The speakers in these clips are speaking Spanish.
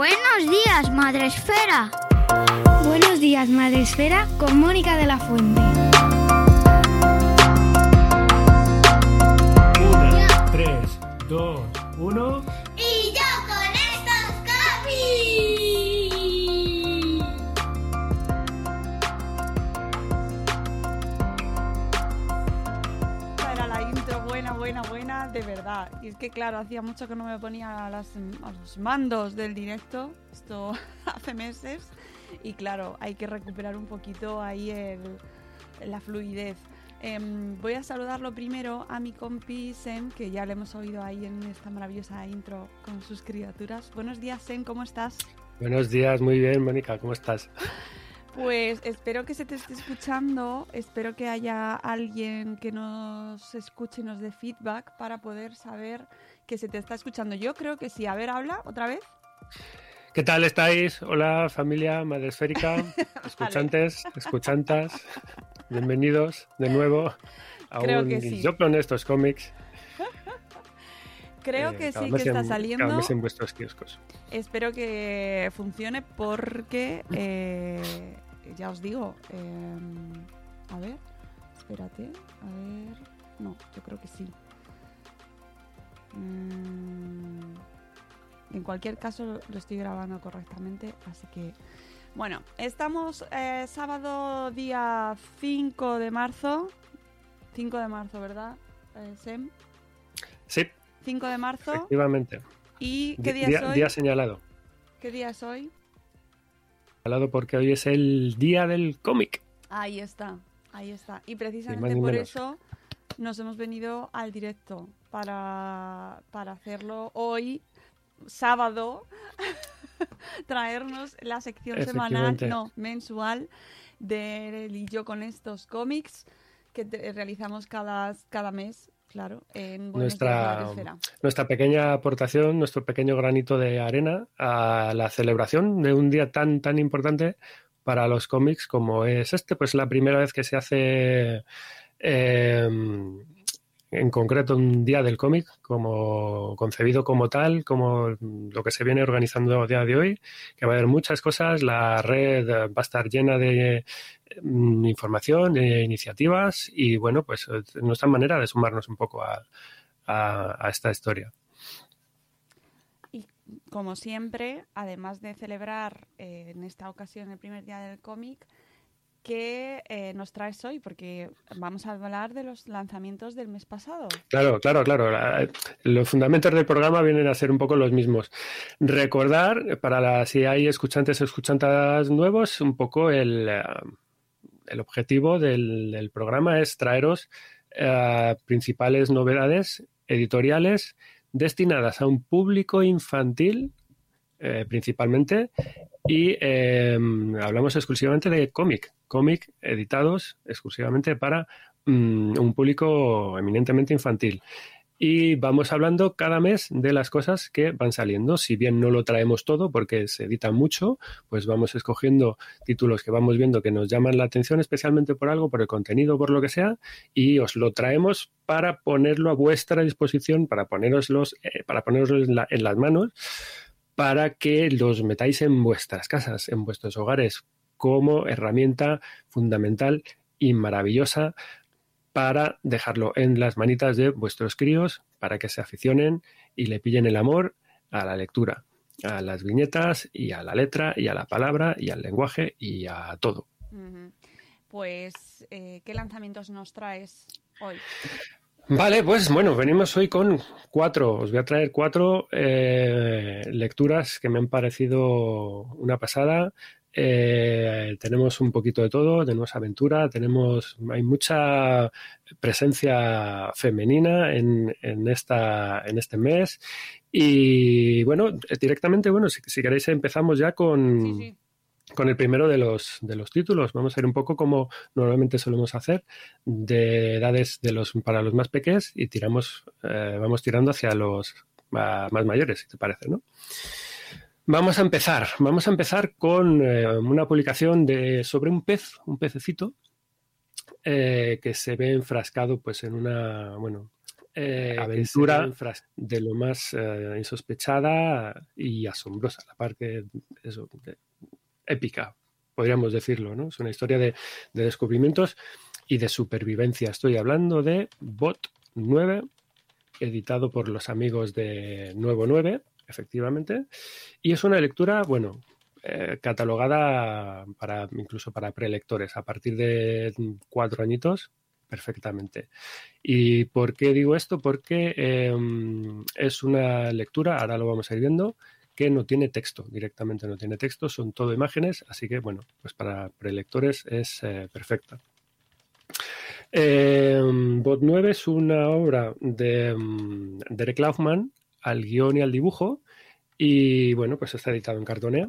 Buenos días, Madre Esfera. Buenos días, Madre Esfera, con Mónica de la Fuente. Una, tres, dos, uno. Y yo con estos copies. Esta Era la intro buena, buena, buena, de verdad. Y es que, claro, hacía mucho que no me ponía a, las- a los mandos del directo. Esto hace meses. Y claro, hay que recuperar un poquito ahí el- la fluidez. Em, voy a saludarlo primero a mi compi Sen, que ya le hemos oído ahí en esta maravillosa intro con sus criaturas. Buenos días, Sen, ¿cómo estás? Buenos días, muy bien, Mónica, ¿cómo estás? Pues espero que se te esté escuchando, espero que haya alguien que nos escuche y nos dé feedback para poder saber que se te está escuchando. Yo creo que sí. A ver, habla otra vez. ¿Qué tal estáis? Hola, familia Madre Esférica, escuchantes, escuchantas, bienvenidos de nuevo a Creo un sí. Con estos cómics. Creo eh, que sí, que está en- saliendo. Cada mes en vuestros kioscos. Espero que funcione porque, eh, ya os digo, eh, a ver, espérate, a ver, no, yo creo que sí. Mm, en cualquier caso lo estoy grabando correctamente, así que, bueno, estamos eh, sábado día 5 de marzo, 5 de marzo, ¿verdad, eh, Sem? Sí, 5 de marzo, efectivamente. ¿y qué Di- día es hoy? día señalado. ¿Qué día es hoy? Porque hoy es el día del cómic. Ahí está, ahí está. Y precisamente por menos. eso nos hemos venido al directo para, para hacerlo hoy, sábado, traernos la sección semanal, no, mensual, de él y yo con estos cómics que te- realizamos cada, cada mes, claro, en Nuestra-. Nuestra pequeña aportación, nuestro pequeño granito de arena a la celebración de un día tan, tan importante para los cómics como es este. Pues la primera vez que se hace eh, en concreto un día del cómic, como concebido como tal, como lo que se viene organizando a día de hoy, que va a haber muchas cosas, la red va a estar llena de mm, información, de iniciativas y bueno, pues nuestra manera de sumarnos un poco a, a- esta historia. como siempre, además de celebrar eh, en esta ocasión el primer día del cómic, ¿qué eh, nos traes hoy? Porque vamos a hablar de los lanzamientos del mes pasado. Claro, claro, claro. La- Los fundamentos del programa vienen a ser un poco los mismos. Recordar, para la- si hay escuchantes o escuchantas nuevos, un poco el, eh, el objetivo del, del programa es traeros eh, principales novedades editoriales destinadas a un público infantil eh, principalmente y eh, hablamos exclusivamente de cómic, cómic editados exclusivamente para mm, un público eminentemente infantil. Y vamos hablando cada mes de las cosas que van saliendo. Si bien no lo traemos todo porque se edita mucho, pues vamos escogiendo títulos que vamos viendo que nos llaman la atención, especialmente por algo, por el contenido, por lo que sea, y os lo traemos para ponerlo a vuestra disposición, para poneroslos, eh, para en las manos, para que los metáis en vuestras casas, en vuestros hogares, como herramienta fundamental y maravillosa para dejarlo en las manitas de vuestros críos, para que se aficionen y le pillen el amor a la lectura, a las viñetas y a la letra y a la palabra y al lenguaje y a todo. Pues, eh, ¿qué lanzamientos nos traes hoy? Vale, pues bueno, venimos hoy con cuatro. Os voy a traer cuatro eh, lecturas que me han parecido una pasada. Eh, tenemos un poquito de todo, tenemos aventura, tenemos, hay mucha presencia femenina en, en esta, en este mes. Y bueno, directamente, bueno, si, si queréis empezamos ya con, Sí, sí. Con el primero de los, de los títulos. Vamos a ir un poco como normalmente solemos hacer, de edades de los, para los más pequeños y tiramos, eh, vamos tirando hacia los ma- más mayores, si te parece, ¿no? Vamos a empezar. Vamos a empezar con eh, una publicación de, sobre un pez, un pececito, eh, que se ve enfrascado pues, en una, bueno, eh, aventura de lo más insospechada y asombrosa, la parte eso, épica, podríamos decirlo, ¿no? Es una historia de, de descubrimientos y de supervivencia. Estoy hablando de Bot 9, editado por los amigos de Nuevo 9, efectivamente, y es una lectura, bueno, eh, catalogada para incluso para prelectores a partir de cuatro añitos perfectamente. ¿Y por qué digo esto? Porque em, es una lectura, ahora lo vamos a ir viendo, que no tiene texto, directamente no tiene texto, son todo imágenes, así que bueno, pues para prelectores es eh, perfecta. Em, Bot 9 es una obra de em, Derek Laufman al guion y al dibujo y bueno, pues está editado en Cartonea.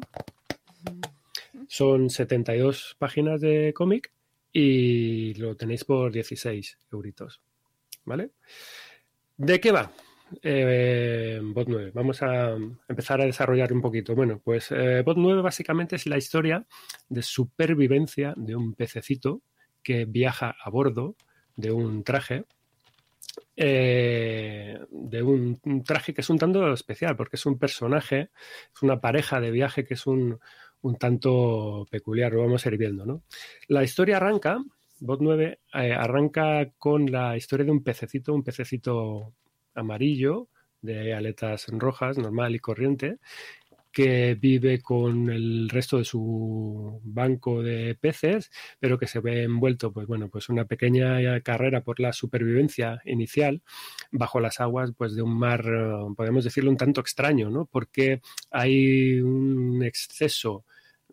Son 72 páginas de cómic y lo tenéis por 16 euritos. ¿Vale? ¿De qué va? Eh, Bot 9. Vamos a empezar a desarrollar un poquito. Bueno, pues eh, Bot 9 básicamente es la historia de supervivencia de un pececito que viaja a bordo de un traje. Eh, de un, traje que es un tanto especial porque es un personaje, es una pareja de viaje que es un, un tanto peculiar, lo vamos a ir viendo. ¿no? La historia arranca, Bot 9, eh, arranca con la historia de un pececito, un pececito amarillo de aletas rojas, normal y corriente, que vive con el resto de su banco de peces, pero que se ve envuelto, pues bueno, pues una pequeña carrera por la supervivencia inicial bajo las aguas, pues de un mar, eh, podemos decirlo un tanto extraño, ¿no? Porque hay un exceso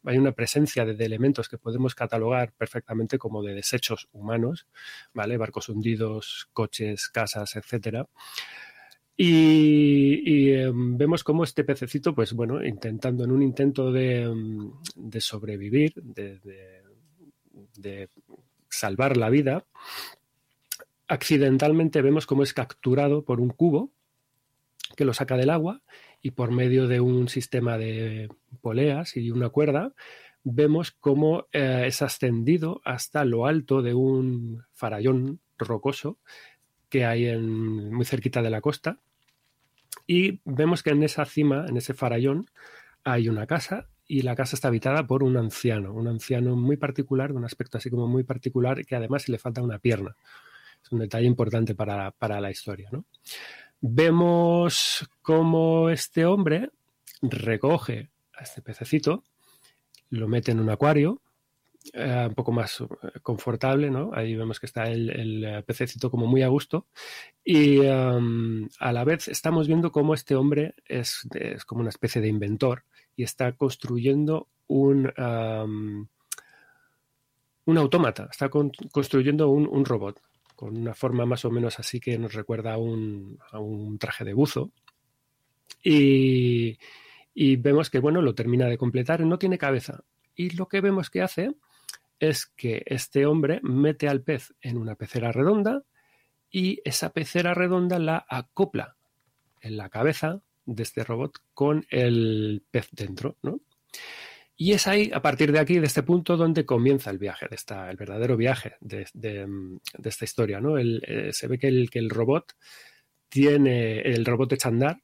hay una presencia de, elementos que podemos catalogar perfectamente como de desechos humanos, ¿vale? Barcos hundidos, coches, casas, etcétera. Y, em, vemos cómo este pececito, pues bueno, intentando, en un intento de, em, sobrevivir, de, de, salvar la vida, accidentalmente vemos cómo es capturado por un cubo que lo saca del agua y por medio de un sistema de poleas y una cuerda vemos cómo eh, es ascendido hasta lo alto de un farallón rocoso que hay en, muy cerquita de la costa y vemos que en esa cima, en ese farallón, hay una casa y la casa está habitada por un anciano, un anciano muy particular, de un aspecto así como muy particular, que además le falta una pierna. Es un detalle importante para, para la historia. ¿no? Vemos cómo este hombre recoge a este pececito, lo mete en un acuario, eh, un poco más eh, confortable, ¿no? Ahí vemos que está el, eh, pececito como muy a gusto. Y um, a la vez estamos viendo cómo este hombre es, como una especie de inventor y está construyendo un, um, un autómata, está construyendo un robot con una forma más o menos así que nos recuerda a un, traje de buzo. Y, vemos que, bueno, lo termina de completar, no tiene cabeza. Y lo que vemos que hace es que este hombre mete al pez en una pecera redonda y esa pecera redonda la acopla en la cabeza de este robot con el pez dentro, ¿no? Y es ahí, a partir de aquí, de este punto, donde comienza el viaje, de esta, el verdadero viaje de, esta historia. ¿no? Eh, se ve que el, que robot tiene, el robot echa andar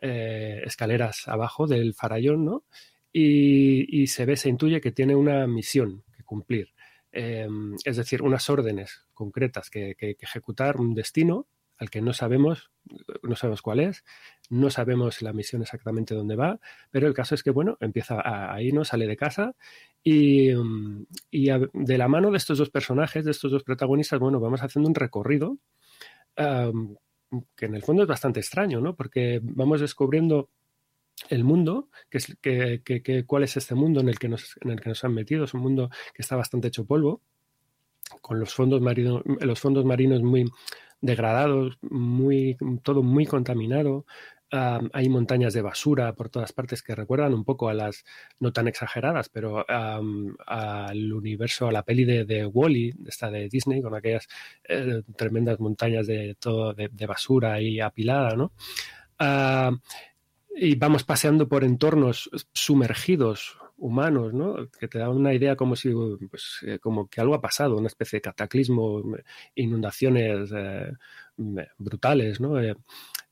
eh, escaleras abajo del farallón, ¿no? Y, se ve, se intuye que tiene una misión que cumplir. Em, es decir, unas órdenes concretas que, que ejecutar, un destino al que no sabemos, no sabemos cuál es, no sabemos la misión exactamente dónde va, pero el caso es que, bueno, empieza ahí, ¿no? Sale de casa y, mm, de la mano de estos dos personajes, de estos dos protagonistas, bueno, vamos haciendo un recorrido que en el fondo es bastante extraño, ¿no? Porque vamos descubriendo el mundo, que es, que, cuál es este mundo en el, que nos, en el que nos han metido, es un mundo que está bastante hecho polvo, con los fondos marinos, los fondos marinos muy degradados, muy, todo muy contaminado. hay montañas de basura por todas partes que recuerdan un poco a las, no tan exageradas, pero al universo, a la peli de, Wally, -E, esta de Disney, con aquellas eh, tremendas montañas de todo de, basura ahí apilada, ¿no? y vamos paseando por entornos sumergidos humanos, ¿no? Que te da una idea como si, pues, eh, como que algo ha pasado, una especie de cataclismo, inundaciones eh, brutales, ¿no? Eh,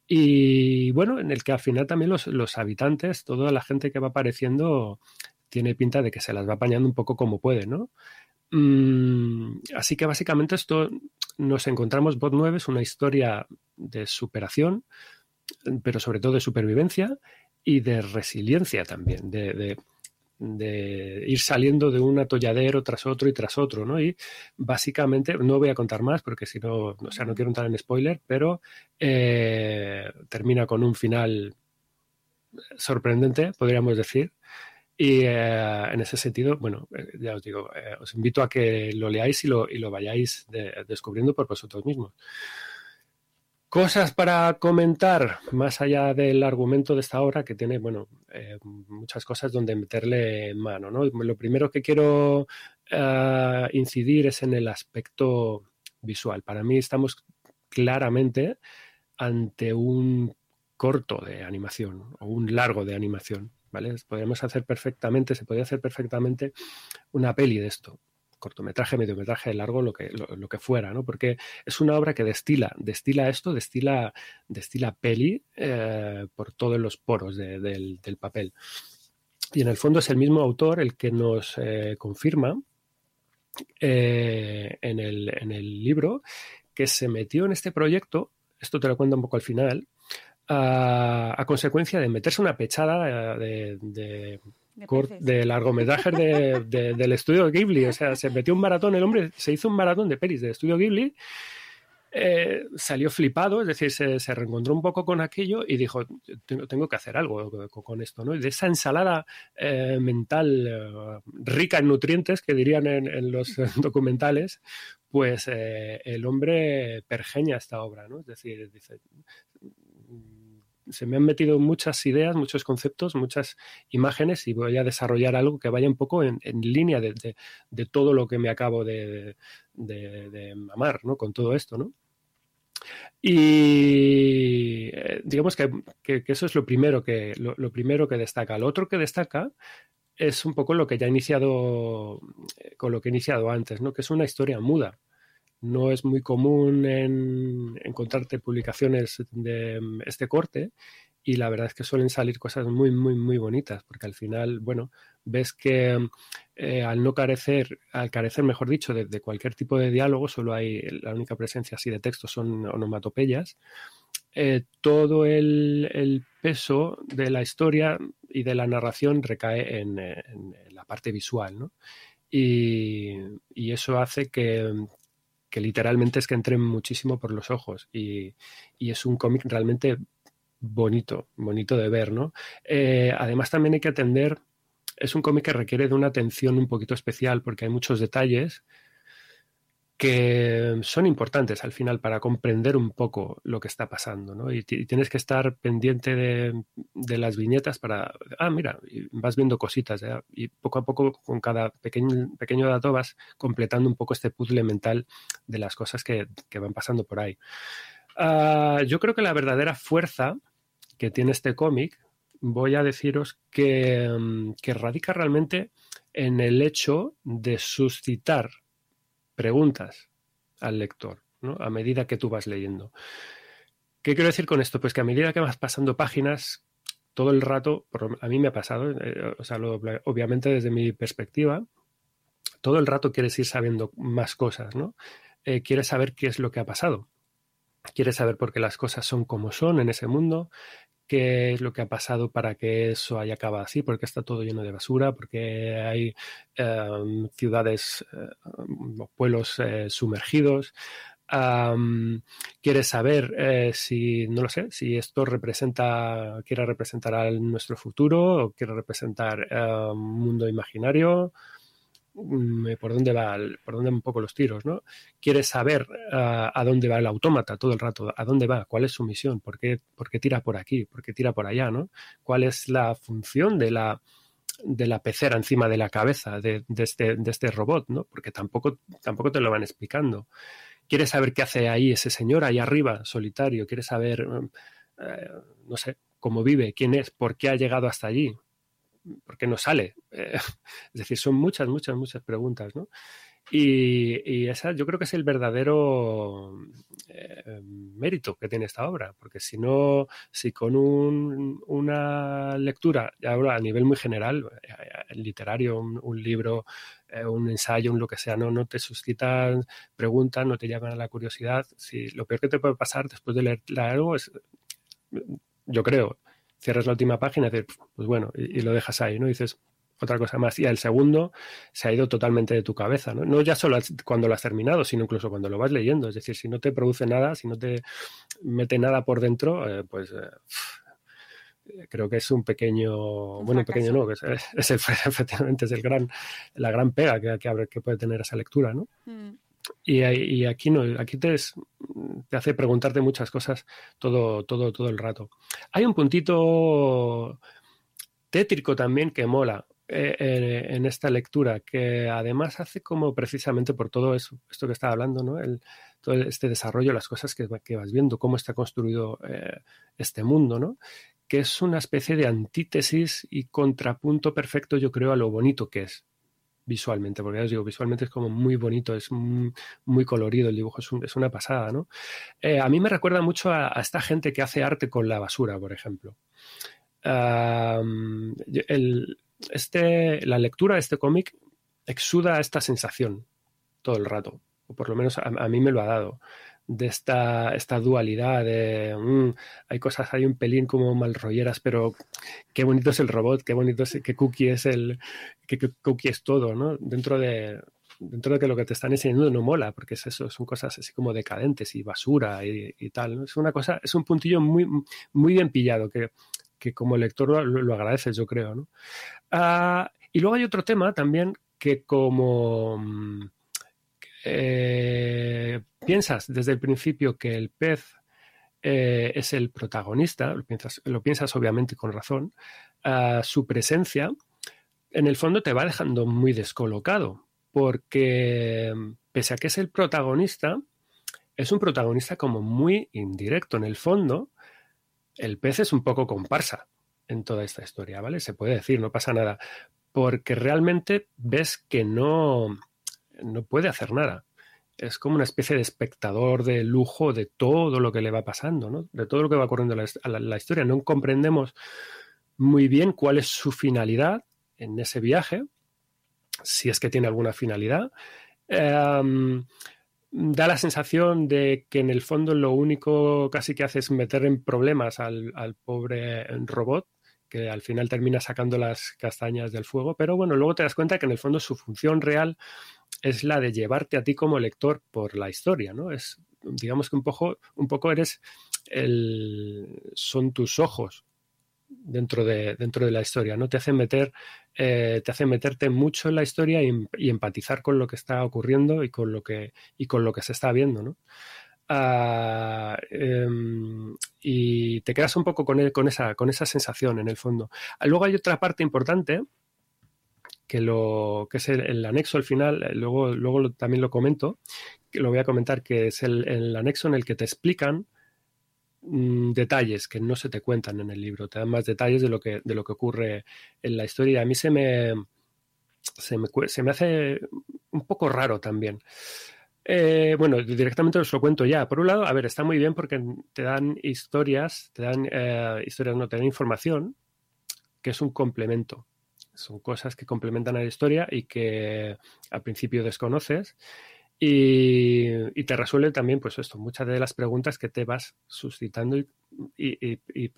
y bueno, en el que al final también los, los, habitantes, toda la gente que va apareciendo, tiene pinta de que se las va apañando un poco como puede, ¿no? Mm, así que básicamente esto nos encontramos, Bot 9 es una historia de superación, pero sobre todo de supervivencia y de resiliencia también, de, ir saliendo de un atolladero tras otro y tras otro, ¿no? Y básicamente, no voy a contar más porque si no, o sea, no quiero entrar en spoiler, pero eh, termina con un final sorprendente, podríamos decir. Y eh, en ese sentido, bueno, eh, ya os digo, os invito a que lo leáis y lo, y lo vayáis descubriendo por vosotros mismos. Cosas para comentar, más allá del argumento de esta obra, que tiene, bueno, eh, muchas cosas donde meterle mano, ¿no? Lo primero que quiero eh, incidir es en el aspecto visual. Para mí estamos claramente ante un corto de animación o un largo de animación, ¿vale? Podríamos hacer perfectamente, se podría hacer perfectamente una peli de esto cortometraje, mediometraje, largo, lo que, lo, que fuera, ¿no? Porque es una obra que destila, destila esto, destila, destila peli eh, por todos los poros del, papel. Y en el fondo es el mismo autor el que nos eh, confirma eh, en, el, en, el, libro que se metió en este proyecto, esto te lo cuento un poco al final, a, consecuencia de meterse una pechada de, largometrajes de, del estudio Ghibli. O sea, se metió un maratón, el hombre se hizo un maratón de pelis del estudio Ghibli. Eh, salió flipado, es decir, se, reencontró un poco con aquello y dijo, tengo, que hacer algo con, esto, ¿no? Y de esa ensalada eh, mental eh, rica en nutrientes que dirían en, los documentales, pues el hombre pergeña esta obra, ¿no? Es decir, dice, se me han metido muchas ideas, muchos conceptos, muchas imágenes y voy a desarrollar algo que vaya un poco en, línea de, todo lo que me acabo de, amar, ¿no? Con todo esto, ¿no? Y eh, digamos que, eso es lo primero que, lo, primero que destaca. Lo otro que destaca es un poco lo que ya he iniciado, eh, con lo que he iniciado antes, ¿no? Que es una historia muda no es muy común en encontrarte publicaciones de este corte y la verdad es que suelen salir cosas muy, muy, muy bonitas, porque al final, bueno, ves que eh, al no carecer, al carecer, mejor dicho, de, cualquier tipo de diálogo, solo hay la única presencia así de texto son onomatopeyas, eh, todo el, peso de la historia y de la narración recae en, la parte visual, ¿no? Y, y, eso hace que, que literalmente es que entren muchísimo por los ojos y, es un cómic realmente bonito, bonito de ver, ¿no? Eh, además también hay que atender, es un cómic que requiere de una atención un poquito especial porque hay muchos detalles que son importantes al final para comprender un poco lo que está pasando, ¿no? Y, tienes que estar pendiente de, las viñetas para, ah, mira, vas viendo cositas, y poco a poco con cada pequeño, dato vas completando un poco este puzzle mental de las cosas que, van pasando por ahí. Ah, yo creo que la verdadera fuerza que tiene este cómic, voy a deciros que, que radica realmente en el hecho de suscitar preguntas al lector, ¿no? A medida que tú vas leyendo. ¿Qué quiero decir con esto? Pues que a medida que vas pasando páginas, todo el rato, a mí me ha pasado, eh, o sea, obviamente desde mi perspectiva, todo el rato quieres ir sabiendo más cosas, ¿no? Eh, quieres saber qué es lo que ha pasado. Quieres saber por qué las cosas son como son en ese mundo, qué es lo que ha pasado para que eso haya acabado así, porque está todo lleno de basura, porque hay em, ciudades eh, o pueblos eh, sumergidos. quieres saber eh, si, no lo sé, si esto representa, quiere representar nuestro futuro o quiere representar un mundo imaginario. Mm, por dónde va, por dónde un poco los tiros, ¿no? Quiere saber ah, a dónde va el autómata todo el rato, a dónde va, cuál es su misión, por qué, por qué tira por aquí, por qué tira por allá, ¿no? ¿Cuál es la función de la, de la pecera encima de la cabeza de, este, de este robot, ¿no? Porque tampoco, tampoco te lo van explicando. Quiere saber qué hace ahí ese señor ahí arriba, solitario, quiere saber, eh, no sé, cómo vive, quién es, por qué ha llegado hasta allí, porque no sale. es decir, son muchas, muchas, muchas preguntas, ¿no? Y, esa yo creo que es el verdadero eh, mérito que tiene esta obra, porque si no, si con una lectura, ya hablo a nivel muy general, eh, literario, un, libro, eh, un ensayo, un lo que sea, no, no te suscitan preguntas, no te llaman a la curiosidad, si lo peor que te puede pasar después de leer algo es, yo creo, cierras la última página y dices, pues bueno, y, y lo dejas ahí, ¿no? Y dices, otra cosa más. Y el segundo se ha ido totalmente de tu cabeza, ¿no? No ya solo cuando lo has terminado, sino incluso cuando lo vas leyendo. Es decir, si no te produce nada, si no te mete nada por dentro, eh, pues eh, creo que es un pequeño, bueno, pequeño no, es, es efectivamente es el gran, la gran pega que, que, que puede tener esa lectura, ¿no? Mm. Y, aquí no, aquí te, hace preguntarte muchas cosas todo, todo, todo el rato. Hay un puntito tétrico también que mola. Eh, en esta lectura, que además hace como precisamente por todo eso, esto que estaba hablando, ¿no? El, todo este desarrollo, las cosas que, que vas viendo, cómo está construido eh, este mundo, ¿no? Que es una especie de antítesis y contrapunto perfecto, yo creo, a lo bonito que es visualmente, porque ya os digo, visualmente es como muy bonito, es muy, colorido el dibujo, es, una pasada, ¿no? Eh, a mí me recuerda mucho a, esta gente que hace arte con la basura, por ejemplo. el, este, la lectura de este cómic exuda esta sensación todo el rato, o por lo menos a, mí me lo ha dado, de esta, esta dualidad de mm, hay cosas, hay un pelín como mal rolleras, pero qué bonito es el robot, qué bonito es, qué cookie es el, qué, cookie es todo, ¿no? Dentro de, dentro de que lo que te están enseñando no mola, porque es eso, son cosas así como decadentes y basura y, tal. Es una cosa, es un puntillo muy, muy bien pillado que, que como lector lo, lo agradeces, yo creo, ¿no? Ah, y luego hay otro tema también que como mm, eh, piensas desde el principio que el pez eh, es el protagonista, lo piensas, lo piensas obviamente con razón, ah, su presencia en el fondo te va dejando muy descolocado, porque pese a que es el protagonista, es un protagonista como muy indirecto. En el fondo, el pez es un poco comparsa en toda esta historia, ¿vale? Se puede decir, no pasa nada, porque realmente ves que no, no puede hacer nada. Es como una especie de espectador de lujo de todo lo que le va pasando, ¿no? De todo lo que va ocurriendo en la, historia. No comprendemos muy bien cuál es su finalidad en ese viaje, si es que tiene alguna finalidad. Em, da la sensación de que en el fondo lo único casi que hace es meter en problemas al, al pobre robot que al final termina sacando las castañas del fuego, pero bueno, luego te das cuenta que en el fondo su función real es la de llevarte a ti como lector por la historia, ¿no? Es, digamos que un poco, un poco eres el, son tus ojos dentro de, dentro de la historia, ¿no? Te hacen meter, eh, te hacen meterte mucho en la historia y, y, empatizar con lo que está ocurriendo y con lo que, y con lo que se está viendo, ¿no? Ah, em, y te quedas un poco con, con, esa, con esa sensación en el fondo. Luego hay otra parte importante que, lo, que es el, anexo al final, eh, luego, luego también lo comento, lo voy a comentar, que es el, anexo en el que te explican mm, detalles que no se te cuentan en el libro, te dan más detalles de lo que, de lo que ocurre en la historia. A mí se me, se me, se me hace un poco raro también. Eh, bueno, directamente os lo cuento ya. Por un lado, a ver, está muy bien porque te dan historias, te dan eh, historias, no, te dan información que es un complemento. Son cosas que complementan a la historia y que al principio desconoces. Y, te resuelve también, pues esto, muchas de las preguntas que te vas suscitando y,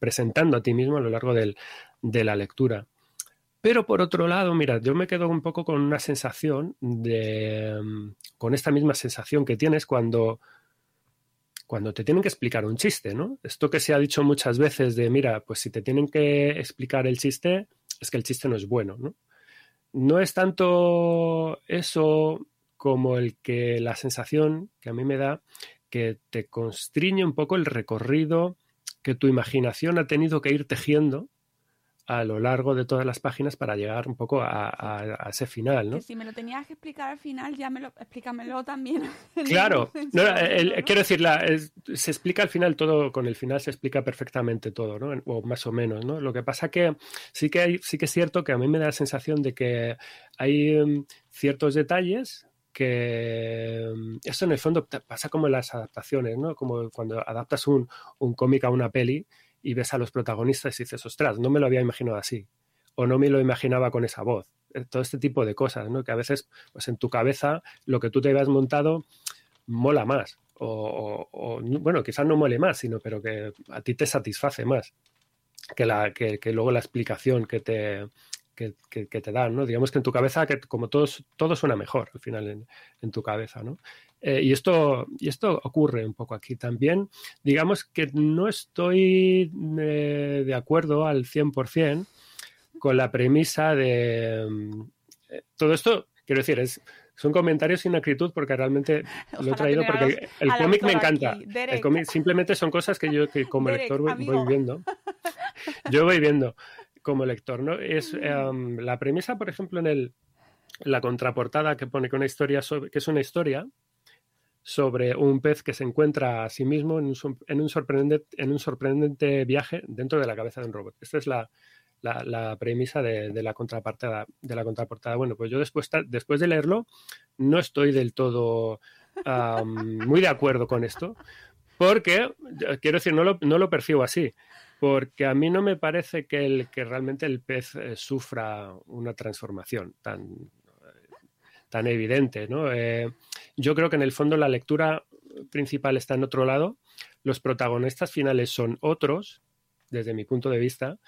presentando a ti mismo a lo largo de la lectura. Pero por otro lado, mira, yo me quedo un poco con una sensación de. Con esta misma sensación que tienes cuando. Cuando te tienen que explicar un chiste, ¿no? Esto que se ha dicho muchas veces de, mira, pues si te tienen que explicar el chiste, es que el chiste no es bueno, ¿no? No es tanto eso como el que la sensación que a mí me da que te constriñe un poco el recorrido que tu imaginación ha tenido que ir tejiendo a lo largo de todas las páginas para llegar un poco a, ese final, ¿no? Que si me lo tenías que explicar al final, ya me lo explícamelo también. Claro, quiero decir, se explica al final todo, con el final se explica perfectamente todo, ¿no? O más o menos, ¿no? Lo que pasa que sí que hay, sí que es cierto que a mí me da la sensación de que hay mm, ciertos detalles que mm, esto en el fondo pasa como en las adaptaciones, ¿no? Como cuando adaptas un, un cómic a una peli y ves a los protagonistas y dices, ostras, no me lo había imaginado así, o no me lo imaginaba con esa voz. Eh, todo este tipo de cosas, ¿no? Que a veces, pues en tu cabeza, lo que tú te habías montado mola más. O, bueno, quizás no mole más, sino pero que a ti te satisface más que, la, que, luego la explicación que te, que, te dan, ¿no? Digamos que en tu cabeza, que como todo, todo suena mejor al final en, en tu cabeza, ¿no? Eh, y, esto, y esto ocurre un poco aquí también. Digamos que no estoy eh, de acuerdo al 100% con la premisa de... Eh, todo esto, quiero decir, es, son comentarios sin acritud porque realmente lo he traído porque el, cómic me encanta. El cómic simplemente son cosas que yo que como lector voy, viendo. Yo voy viendo como lector, ¿no? Es em, la premisa, por ejemplo, en el la contraportada que pone que una historia que es una historia sobre un pez que se encuentra a sí mismo en un, en un, sorprendente, en un sorprendente viaje dentro de la cabeza de un robot. Esta es la, la, premisa de, la contraportada, de la contraportada. Bueno, pues yo después, después de leerlo no estoy del todo muy de acuerdo con esto, porque, quiero decir, no lo, no lo percibo así porque a mí no me parece que, el, que realmente el pez eh, sufra una transformación tan, tan evidente. ¿no? Eh, yo creo que en el fondo la lectura principal está en otro lado. Los protagonistas finales son otros, desde mi punto de vista.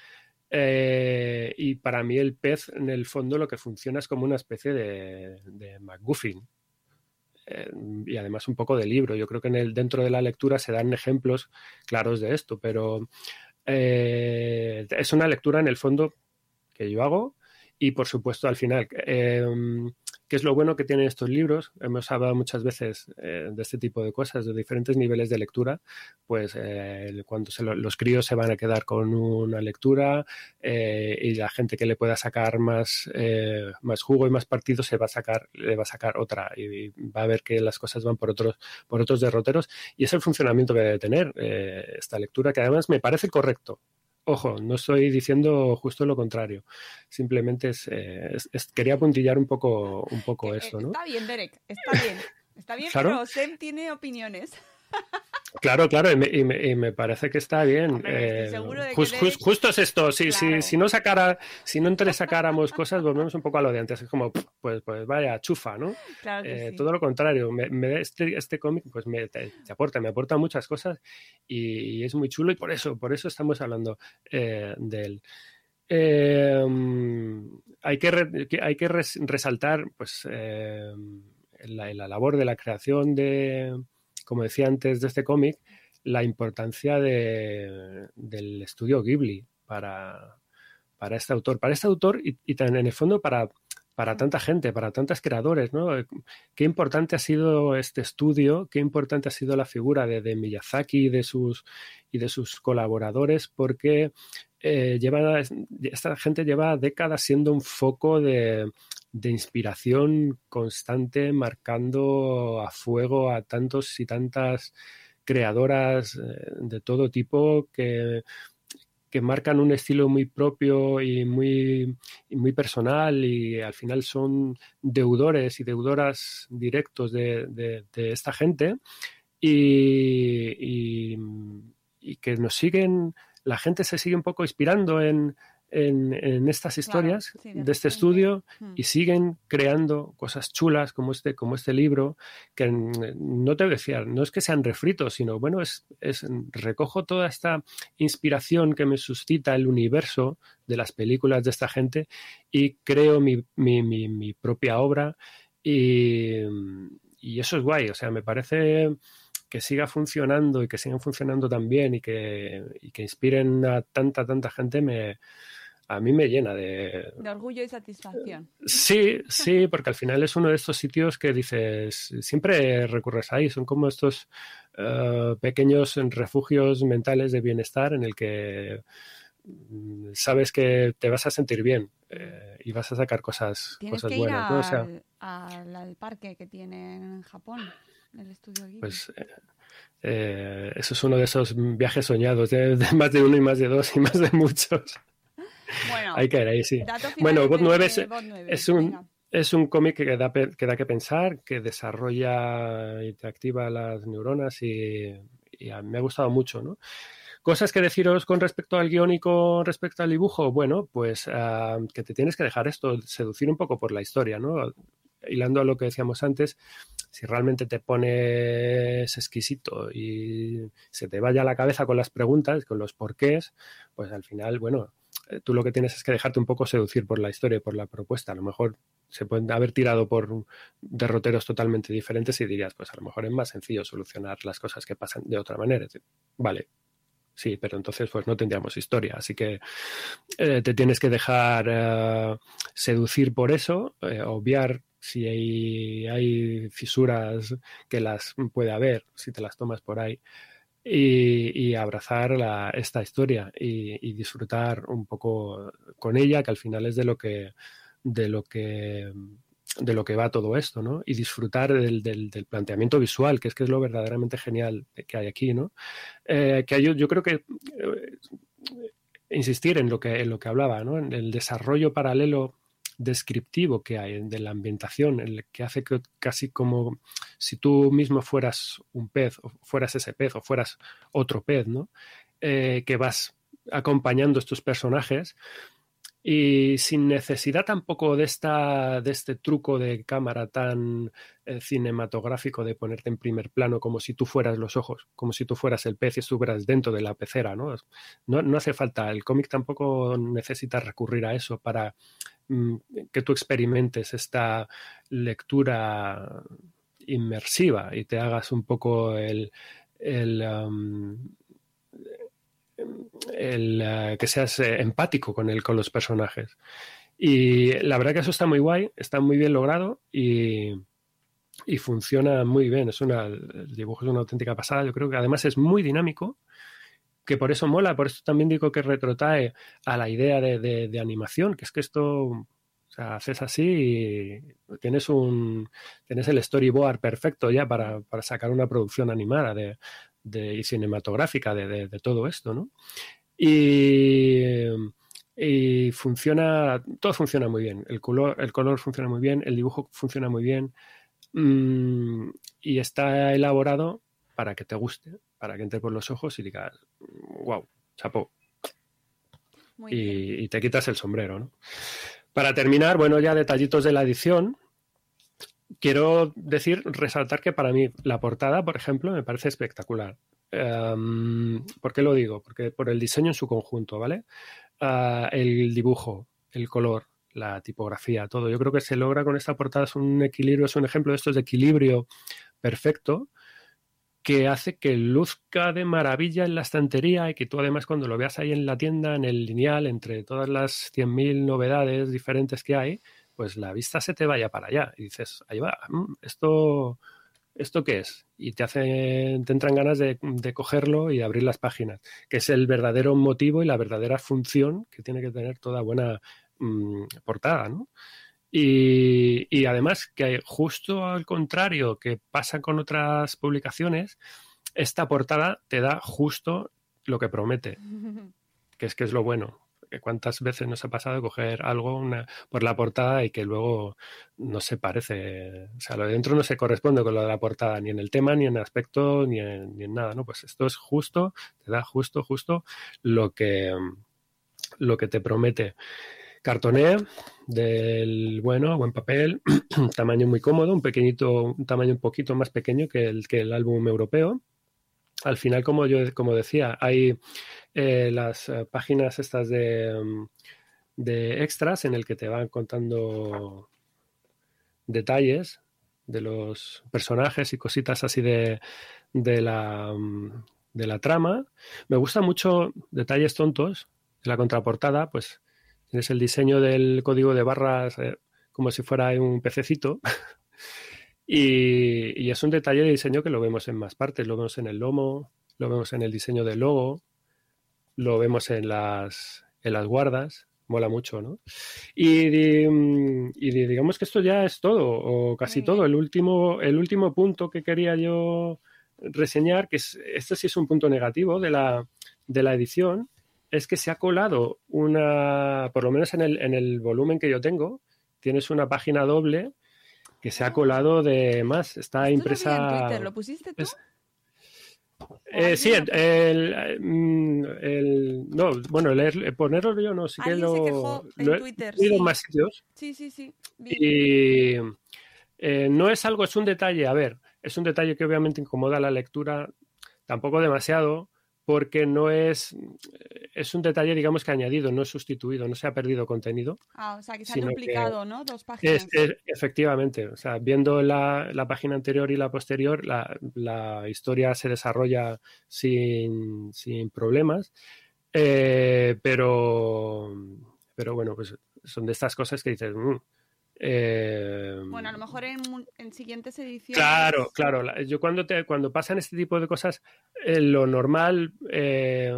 Eh, y para mí el pez, en el fondo, lo que funciona es como una especie de, de McGuffin. Eh, y además un poco de libro. Yo creo que en el, dentro de la lectura se dan ejemplos claros de esto, pero eh, es una lectura en el fondo que yo hago y por supuesto al final ¿Qué es lo bueno que tienen estos libros? Hemos hablado muchas veces eh, de este tipo de cosas, de diferentes niveles de lectura. Pues eh, cuando los críos se van a quedar con una lectura eh, y la gente que le pueda sacar más, jugo y más partido se va a sacar, le va a sacar otra y, va a ver que las cosas van por otros, por otros derroteros. Y es el funcionamiento que debe tener esta lectura, que además me parece correcto. Ojo, no estoy diciendo justo lo contrario. Simplemente es, eh, quería puntillar un poco, un poco eh, esto, ¿no? Está bien, Derek, está bien. Está bien, pero Sem tiene opiniones. Claro, claro, y me, parece que está bien. Eh, justo es esto, si, si, no sacara, si no sacáramos cosas, volvemos un poco a lo de antes, es como, pues, pues vaya, chufa, ¿no? Eh, todo lo contrario, me, este, este cómic pues me te, aporta, me aporta muchas cosas y, es muy chulo y por eso, por eso estamos hablando eh, de él. hay que, hay que resaltar pues la, la labor de la creación de como decía antes de este cómic, la importancia de, del estudio Ghibli para, para, este autor, para este autor y, y en el fondo para, para tanta gente, para tantos creadores, ¿no? Qué importante ha sido este estudio, qué importante ha sido la figura de, de Miyazaki y de sus, y de sus colaboradores, porque eh, lleva, esta gente lleva décadas siendo un foco de, de inspiración constante, marcando a fuego a tantos y tantas creadoras eh, de todo tipo que, que marcan un estilo muy propio y muy, muy personal y al final son deudores y deudoras directos de, esta gente y, y, que nos siguen, la gente se sigue un poco inspirando en, en, estas historias de este estudio y hmm. siguen creando cosas chulas como este, como este libro, que no te decía, no es que sean refritos, sino bueno, es, es recojo toda esta inspiración que me suscita el universo de las películas de esta gente y creo mi, mi, mi, propia obra y, y eso es guay, o sea, me parece que siga funcionando y que sigan funcionando tan bien y que, y que inspiren a tanta, tanta gente me, a mí me llena de... De orgullo y satisfacción. Sí, sí, porque al final es uno de estos sitios que dices, siempre recurres ahí, son como estos eh, pequeños refugios mentales de bienestar en el que mm, sabes que te vas a sentir bien eh, y vas a sacar cosas, Tienes cosas que ir buenas. ¿no? O sea, al, al- al parque que tiene en Japón, el estudio Ghibli. pues eh, eh, eso es uno de esos viajes soñados, de, de más de uno y más de dos y más de muchos. Bueno, Hay que ir ahí, sí. Bueno, Bot de 9 es- Bot 9, es un- venga. Es un cómic que da, que da que pensar, que desarrolla y te activa las neuronas y, y a mí me ha gustado mucho, ¿no? Cosas que deciros con respecto al guion y con respecto al dibujo, bueno, pues ah, que te tienes que dejar esto, seducir un poco por la historia, ¿no? Hilando a lo que decíamos antes, si realmente te pones exquisito y se te vaya la cabeza con las preguntas, con los porqués, pues al final, bueno, tú lo que tienes es que dejarte un poco seducir por la historia por la propuesta. A lo mejor se pueden haber tirado por derroteros totalmente diferentes y dirías, pues a lo mejor es más sencillo solucionar las cosas que pasan de otra manera. Vale, sí, pero entonces pues no tendríamos historia. Así que eh, te tienes que dejar eh, seducir por eso, eh, obviar si hay, hay fisuras que las puede haber, si te las tomas por ahí. Y, abrazar esta historia y, disfrutar un poco con ella, que al final es de lo que de lo que de lo que va todo esto, ¿no? Y disfrutar del, del- del planteamiento visual, que es que es lo verdaderamente genial que hay aquí, ¿no? Eh, que yo, yo creo que eh, insistir en lo que en lo que hablaba, ¿no? En el desarrollo paralelo descriptivo que hay de la ambientación, el que hace que casi como si tú mismo fueras un pez, o fueras ese pez, o fueras otro pez, ¿no? Eh, que vas acompañando estos personajes y sin necesidad tampoco de esta de este truco de cámara tan eh, cinematográfico de ponerte en primer plano como si tú fueras los ojos, como si tú fueras el pez y estuvieras dentro de la pecera, ¿no? No, no hace falta, el cómic tampoco necesita recurrir a eso para mm, que tú experimentes esta lectura inmersiva y te hagas un poco el, el, uh, que seas eh, empático con, el, con los personajes. Y la verdad que eso está muy guay, está muy bien logrado y, y funciona muy bien. Es una, el dibujo es una auténtica pasada. Yo creo que además es muy dinámico, que por eso mola, por eso también digo que retrotrae a la idea de, de, animación, que es que esto o haces así y tienes un tienes el storyboard perfecto ya para, para sacar una producción animada de, de y cinematográfica de, de, de, todo esto, ¿no? Y, y, funciona, todo funciona muy bien. El color, el color funciona muy bien, el dibujo funciona muy bien mmm, y está elaborado para que te guste, para que entre por los ojos y digas, wow, chapó. Y, y, te quitas el sombrero, ¿no? Para terminar, bueno, ya detallitos de la edición. Quiero decir, resaltar que para mí la portada, por ejemplo, me parece espectacular. Um, ¿Por qué lo digo? Porque por el diseño en su conjunto, ¿vale? Uh, el dibujo, el color, la tipografía, todo. Yo creo que se logra con esta portada, es un equilibrio, es un ejemplo de estos de equilibrio perfecto que hace que luzca de maravilla en la estantería y que tú además cuando lo veas ahí en la tienda, en el lineal, entre todas las 100.000 novedades diferentes que hay, pues la vista se te vaya para allá y dices, ahí va, esto, ¿esto qué es? Y te, hace, te entran ganas de, de cogerlo y abrir las páginas, que es el verdadero motivo y la verdadera función que tiene que tener toda buena mmm, portada, ¿no? Y, y, además que justo al contrario que pasa con otras publicaciones, esta portada te da justo lo que promete, que es que es lo bueno. ¿Cuántas veces nos ha pasado coger algo por la portada y que luego no se parece? O sea, lo de dentro no se corresponde con lo de la portada, ni en el tema, ni en el aspecto, ni en, ni en nada, ¿no? Pues esto es justo, te da justo, justo lo que, lo que te promete cartoné del bueno, buen papel, tamaño muy cómodo, un pequeñito, un tamaño un poquito más pequeño que el, que el álbum europeo. Al final, como yo como decía, hay eh, las eh, páginas estas de, de, extras en el que te van contando detalles de los personajes y cositas así de, de, la, de la trama. Me gustan mucho detalles tontos. En la contraportada, pues Tienes el diseño del código de barras eh, como si fuera un pececito. y, y, es un detalle de diseño que lo vemos en más partes. Lo vemos en el lomo, lo vemos en el diseño del logo. lo vemos en las, en las guardas, mola mucho, ¿no? Y, di- y di- digamos que esto ya es todo, o casi todo. El último, el último punto que quería yo reseñar, que es, este sí es un punto negativo de la, de la edición, es que se ha colado una, por lo menos en el, en el volumen que yo tengo, tienes una página doble que se ha colado de más, está Esto lo en impresa. Twitter, ¿lo pusiste tú? es- ¿O Eh, sí, el, el- mm, el- no, bueno, leer- ponerlo yo no, sí que se lo, quejó en lo he Twitter, sí. más sitios Sí, sí, sí. y eh, no es algo, es un detalle, a ver, es un detalle que obviamente incomoda la lectura, tampoco demasiado, porque no es, es un detalle, digamos que añadido, no es sustituido, no se ha perdido contenido. Ah, o sea, que se ha que duplicado, ¿no? Dos páginas. Es, es- efectivamente, o sea, viendo la, la página anterior y la posterior, la, la historia se desarrolla sin, sin problemas, eh, pero, pero bueno, pues son de estas cosas que dices, "Mm, eh, Bueno, a lo mejor en, en siguientes ediciones. Claro, claro. la- Yo cuando te, cuando pasan este tipo de cosas, eh, lo normal, eh,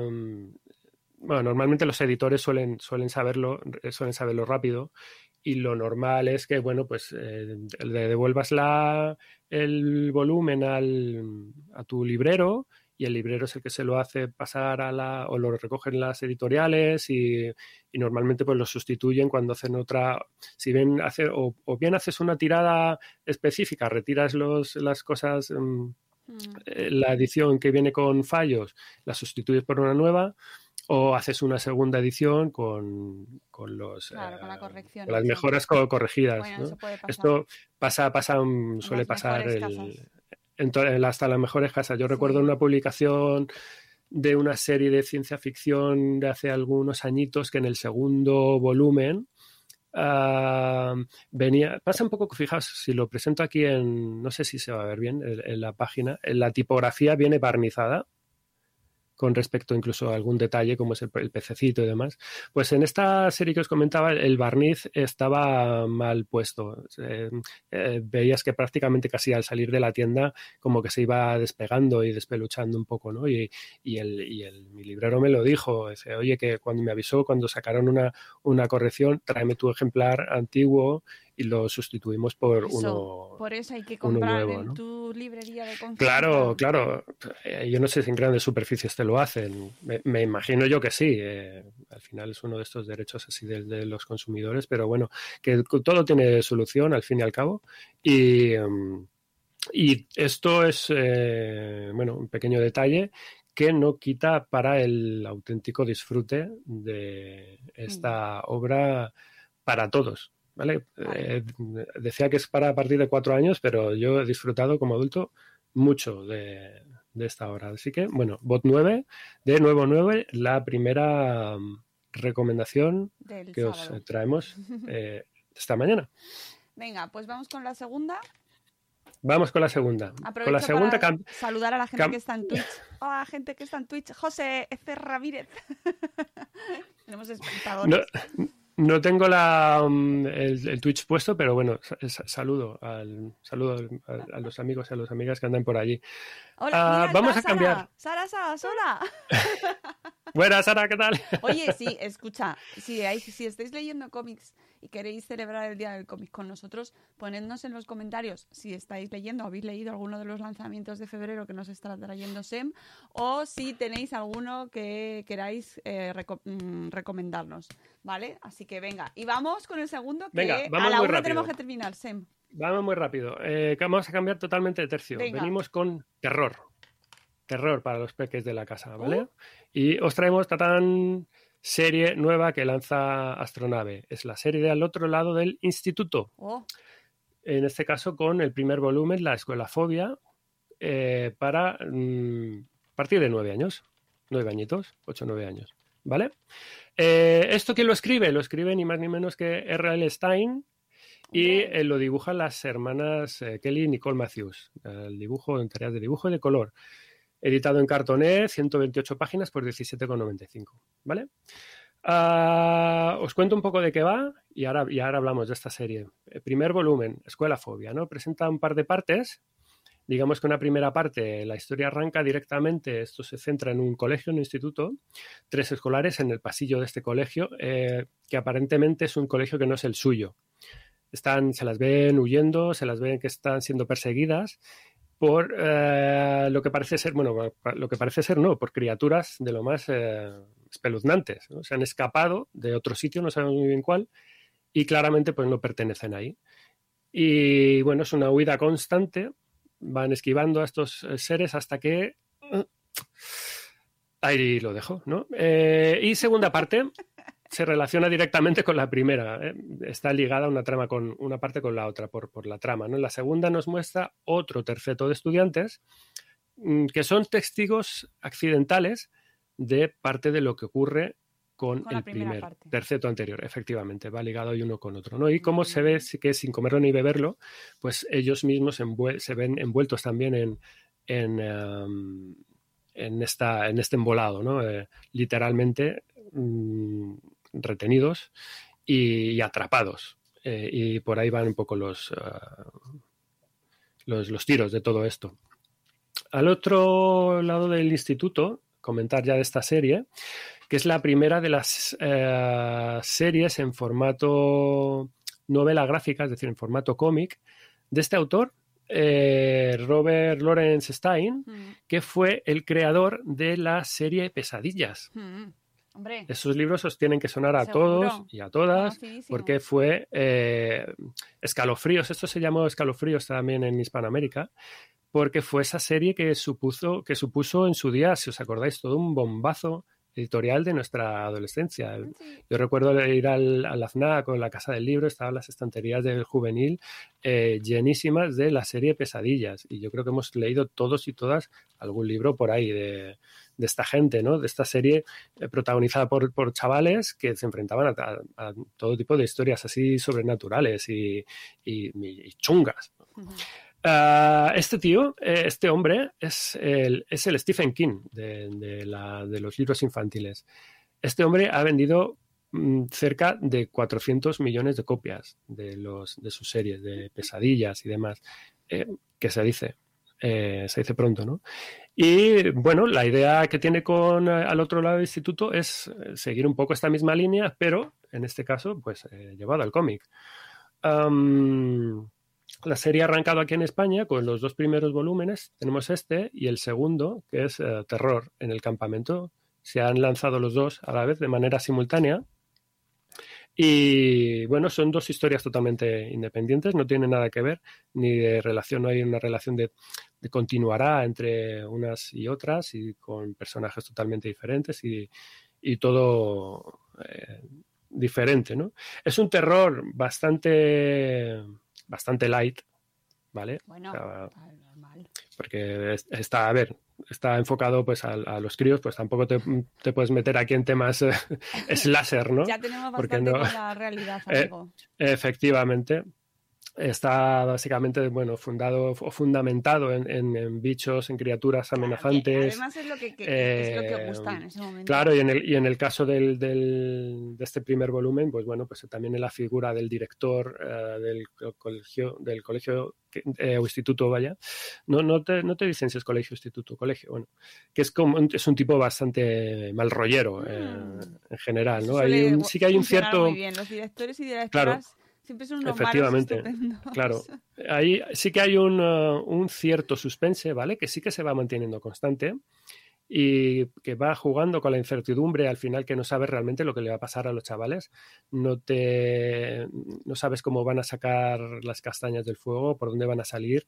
bueno, normalmente los editores suelen, suelen saberlo, eh, suelen saberlo rápido. Y lo normal es que, bueno, pues eh, le devuelvas la, el volumen al, a tu librero y el librero es el que se lo hace pasar a la, o lo recogen las editoriales y, y normalmente pues lo sustituyen cuando hacen otra, si ven hacer, o, o bien haces una tirada específica, retiras los, las cosas, mm, Mm, eh, la edición que viene con fallos, la sustituyes por una nueva, o haces una segunda edición con, con los Claro, con la eh, corrección con las mejoras co- corregidas. Esto pasa, pasa, mm, suele pasar el-. En hasta las mejores casas. Yo recuerdo una publicación de una serie de ciencia ficción de hace algunos añitos que en el segundo volumen ah, venía, pasa un poco, fijaos, si lo presento aquí en, no sé si se va a ver bien en, en la página, en la tipografía viene barnizada con respecto incluso a algún detalle como es el, pececito y demás. Pues en esta serie que os comentaba, el barniz estaba mal puesto. Eh, eh, veías que prácticamente casi al salir de la tienda como que se iba despegando y despeluchando un poco, ¿no? Y, y el, y el- mi librero me lo dijo, dice, oye, que cuando me avisó, cuando sacaron una, una corrección, tráeme tu ejemplar antiguo y lo sustituimos por Eso, uno... Por eso hay que comprar nuevo, en ¿no? tu librería de confianza. Claro, claro. Eh, Yo no sé si en grandes superficies te lo hacen. Me, me imagino yo que sí. eh, al final es uno de estos derechos así de, de los consumidores, pero bueno, que todo tiene solución al fin y al cabo. Y, em, y esto es, eh, bueno, un pequeño detalle que no quita para el auténtico disfrute de esta obra para todos. ¿Vale? Eh, decía que es para a partir de cuatro años, pero yo he disfrutado como adulto mucho de, de esta obra. Así que, bueno, Bot 9, de nuevo 9, la primera mm, recomendación Del que os sábado. traemos eh, esta mañana. Venga, pues vamos con la segunda. Vamos con la segunda. Aprovecho con la segunda para saludar a la gente que está en Twitch. Hola, gente que está en Twitch. José F. Ramírez. Tenemos espectadores. No, no tengo la, mm, el, el Twitch puesto, pero bueno, sa- sa- saludo, al, saludo al- a, a los amigos y a las amigas que andan por allí. Hola, Ah, mira, vamos está a cambiar. Sara, Sara, Sara, sola. Buenas, Sara, ¿qué tal? Oye, sí, escucha, si, hay- si estáis leyendo cómics y queréis celebrar el Día del Cómic con nosotros, ponednos en los comentarios si estáis leyendo o habéis leído alguno de los lanzamientos de febrero que nos está trayendo SEM o si tenéis alguno que queráis eh, reco- mm, recomendarnos, ¿vale? Así que venga, y vamos con el segundo que Venga, a la una tenemos que terminar, SEM. Vamos muy rápido. Eh, vamos a cambiar totalmente de tercio. Venga. Venimos con terror. Terror para los peques de la casa, ¿vale? Uh. Y os traemos tan serie nueva que lanza Astronave. Es la serie de al otro lado del instituto. Oh, En este caso con el primer volumen, La Escuela Fobia, eh, para mm, partir de nueve años. Nueve añitos, ocho o nueve años. ¿Vale? Eh, ¿Esto quién lo escribe? Lo escribe ni más ni menos que R.L. Stein, y eh, lo dibujan las hermanas eh, Kelly y Nicole Matthews. El dibujo en tareas de dibujo y de color. Editado en cartoné, 128 páginas por 17,95. ¿Vale? Ah, os cuento un poco de qué va y ahora, y ahora hablamos de esta serie. El primer volumen, Escuela Fobia, ¿no? Presenta un par de partes digamos que una primera parte, la historia arranca directamente, esto se centra en un colegio, en un instituto, tres escolares en el pasillo de este colegio, eh, que aparentemente es un colegio que no es el suyo. Están, se las ven huyendo, se las ven que están siendo perseguidas por eh, lo que parece ser, bueno, lo que parece ser no, por criaturas de lo más eh, espeluznantes. Se han escapado de otro sitio, no sabemos muy bien cuál, y claramente pues no pertenecen ahí. Y bueno, es una huida constante, van esquivando a estos eh, seres hasta que... Ahí lo dejo, ¿no? y segunda parte, se relaciona directamente con la primera. ¿eh? Está ligada una trama con una parte con la otra por, por la trama. ¿no? En la segunda nos muestra otro terceto de estudiantes mm, que son testigos accidentales de parte de lo que ocurre con, el primer terceto anterior. Efectivamente, va ligado y uno con otro. ¿no? Y como se ve que sin comerlo ni beberlo, pues ellos mismos se ven envueltos también en, en, em, en, esta, en este embolado, ¿no? Eh, literalmente mm, retenidos y, atrapados. Eh, y por ahí van un poco los, ah, los, los, tiros de todo esto. Al otro lado del instituto, comentar ya de esta serie, que es la primera de las eh, series en formato novela gráfica, es decir, en formato cómic, de este autor, eh, Robert Lawrence Stein, mm. que fue el creador de la serie Pesadillas. Mm. Esos libros os tienen que sonar a todos y a todas, porque fue eh, escalofríos. Esto se llamó escalofríos también en Hispanoamérica, porque fue esa serie que supuso, que supuso en su día, si os acordáis, todo un bombazo editorial de nuestra adolescencia. Yo recuerdo ir al, al AFNA con la Casa del Libro, estaban las estanterías del juvenil eh, llenísimas de la serie Pesadillas. Y yo creo que hemos leído todos y todas algún libro por ahí de, esta gente, ¿no? De esta serie eh, protagonizada por, chavales que se enfrentaban a, todo tipo de historias así sobrenaturales y, chungas. Ah, este tío, eh, este hombre, es el, es el Stephen King de, los libros infantiles. Este hombre ha vendido mm, cerca de 400 millones de copias de, los, de sus series, de pesadillas y demás, eh, que se dice, eh, se dice pronto, ¿no? Y bueno, la idea que tiene con al otro lado del instituto es seguir un poco esta misma línea, pero en este caso, pues llevado al cómic. La serie ha arrancado aquí en España con los dos primeros volúmenes. Tenemos este y el segundo, que es eh, Terror en el campamento. Se han lanzado los dos a la vez de manera simultánea. Y bueno, son dos historias totalmente independientes, no tienen nada que ver, ni de relación, no hay una relación de, continuará entre unas y otras y con personajes totalmente diferentes y, todo eh, diferente, ¿no? Es un terror bastante bastante light, ¿vale? Bueno, normal. Porque está, a ver, está enfocado pues a, los críos, pues tampoco te, puedes meter aquí en temas eh, slasher, ¿no? Ya tenemos bastante con la realidad, eh, efectivamente está básicamente bueno fundado o fundamentado en, bichos, en criaturas amenazantes. Además es lo que, es lo que eh, gusta en ese momento. Claro, y en el, y en el caso del, de este primer volumen, pues bueno, pues también en la figura del director eh, del colegio, del colegio eh, o instituto, vaya. No, no, te, no te dicen si es colegio, instituto, colegio, bueno, que es como es un tipo bastante mal rollero mm. en general, ¿no? Hay sí que hay un cierto. Muy bien. Los directores y directoras. Claro Siempre son unos Efectivamente, claro. Ahí sí que hay un, uh, un, cierto suspense, ¿vale? Que sí que se va manteniendo constante y que va jugando con la incertidumbre al final que no sabes realmente lo que le va a pasar a los chavales. No te no sabes cómo van a sacar las castañas del fuego, por dónde van a salir.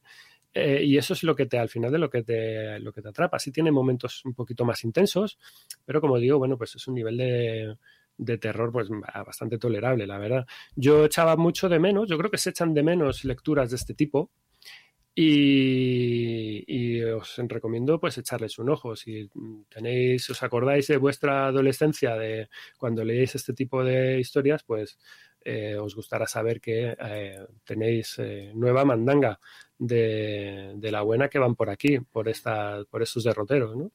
Eh, y eso es lo que te, al final de lo que te, lo que te atrapa. Sí tiene momentos un poquito más intensos, pero como digo, bueno, pues es un nivel de, de terror pues bastante tolerable, la verdad. Yo echaba mucho de menos, yo creo que se echan de menos lecturas de este tipo y, os recomiendo pues echarles un ojo. Si tenéis, os acordáis de vuestra adolescencia de cuando leéis este tipo de historias, pues eh, os gustará saber que eh, tenéis eh, nueva mandanga de, de, la buena que van por aquí, por, esta, por estos derroteros, ¿no?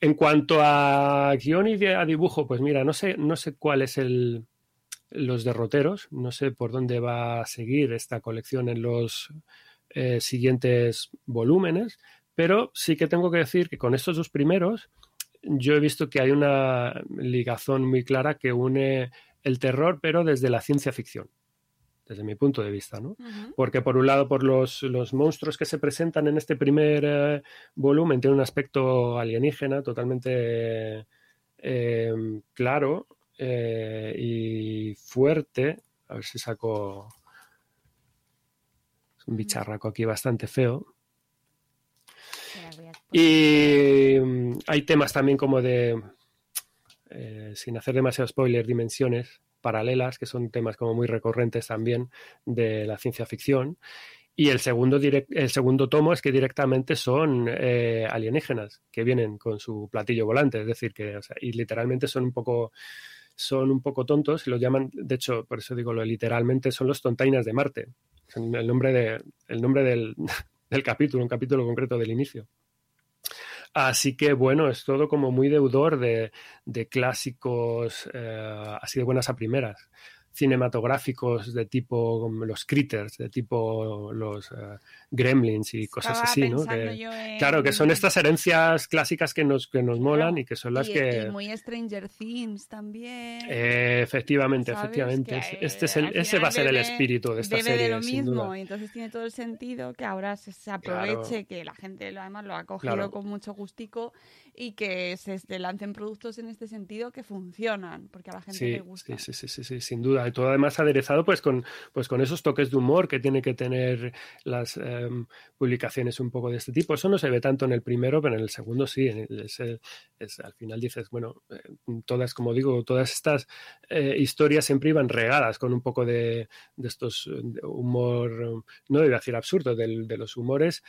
En cuanto a guion y a dibujo, pues mira, no sé, no sé cuál es el, los derroteros, no sé por dónde va a seguir esta colección en los, eh, siguientes volúmenes, pero sí que tengo que decir que con estos dos primeros yo he visto que hay una ligazón muy clara que une el terror, pero desde la ciencia ficción desde mi punto de vista, ¿no? Porque por un lado, por los, los, monstruos que se presentan en este primer eh, volumen, tiene un aspecto alienígena totalmente eh, claro eh, y fuerte. A ver si saco... Es un bicharraco aquí bastante feo. Y mm, hay temas también como de, sin hacer demasiado spoiler, dimensiones paralelas, que son temas como muy recurrentes también de la ciencia ficción. Y el segundo, el segundo tomo es que directamente son eh, alienígenas que vienen con su platillo volante, es decir, que o sea, y literalmente son un poco son un poco tontos y los llaman, de hecho, por eso digo lo literalmente, son los tontainas de Marte. el nombre, de, el nombre del, del capítulo, un capítulo concreto del inicio. Así que bueno, es todo como muy deudor de, de clásicos eh, así de buenas a primeras cinematográficos de tipo los critters, de tipo los uh, gremlins y cosas así, ¿no? Claro, que son estas herencias clásicas que nos, que nos molan y que son las que... Y muy Stranger Things también. Eh, efectivamente, efectivamente. este es el, ese va a ser el espíritu de esta debe serie. de lo mismo, entonces tiene todo el sentido que ahora se, aproveche, que la gente además lo ha cogido con mucho gustico y que se, lancen productos en este sentido que funcionan, porque a la gente le gusta. Sí, sí, sí, sí, sin duda. Y todo además aderezado pues con, pues con esos toques de humor que tiene que tener las em, publicaciones un poco de este tipo. Eso no se ve tanto en el primero, pero en el segundo sí. Es, al final dices, bueno, eh, todas, como digo, todas estas eh, historias siempre iban regadas con un poco de, de estos humor, no debo decir absurdo, de los humores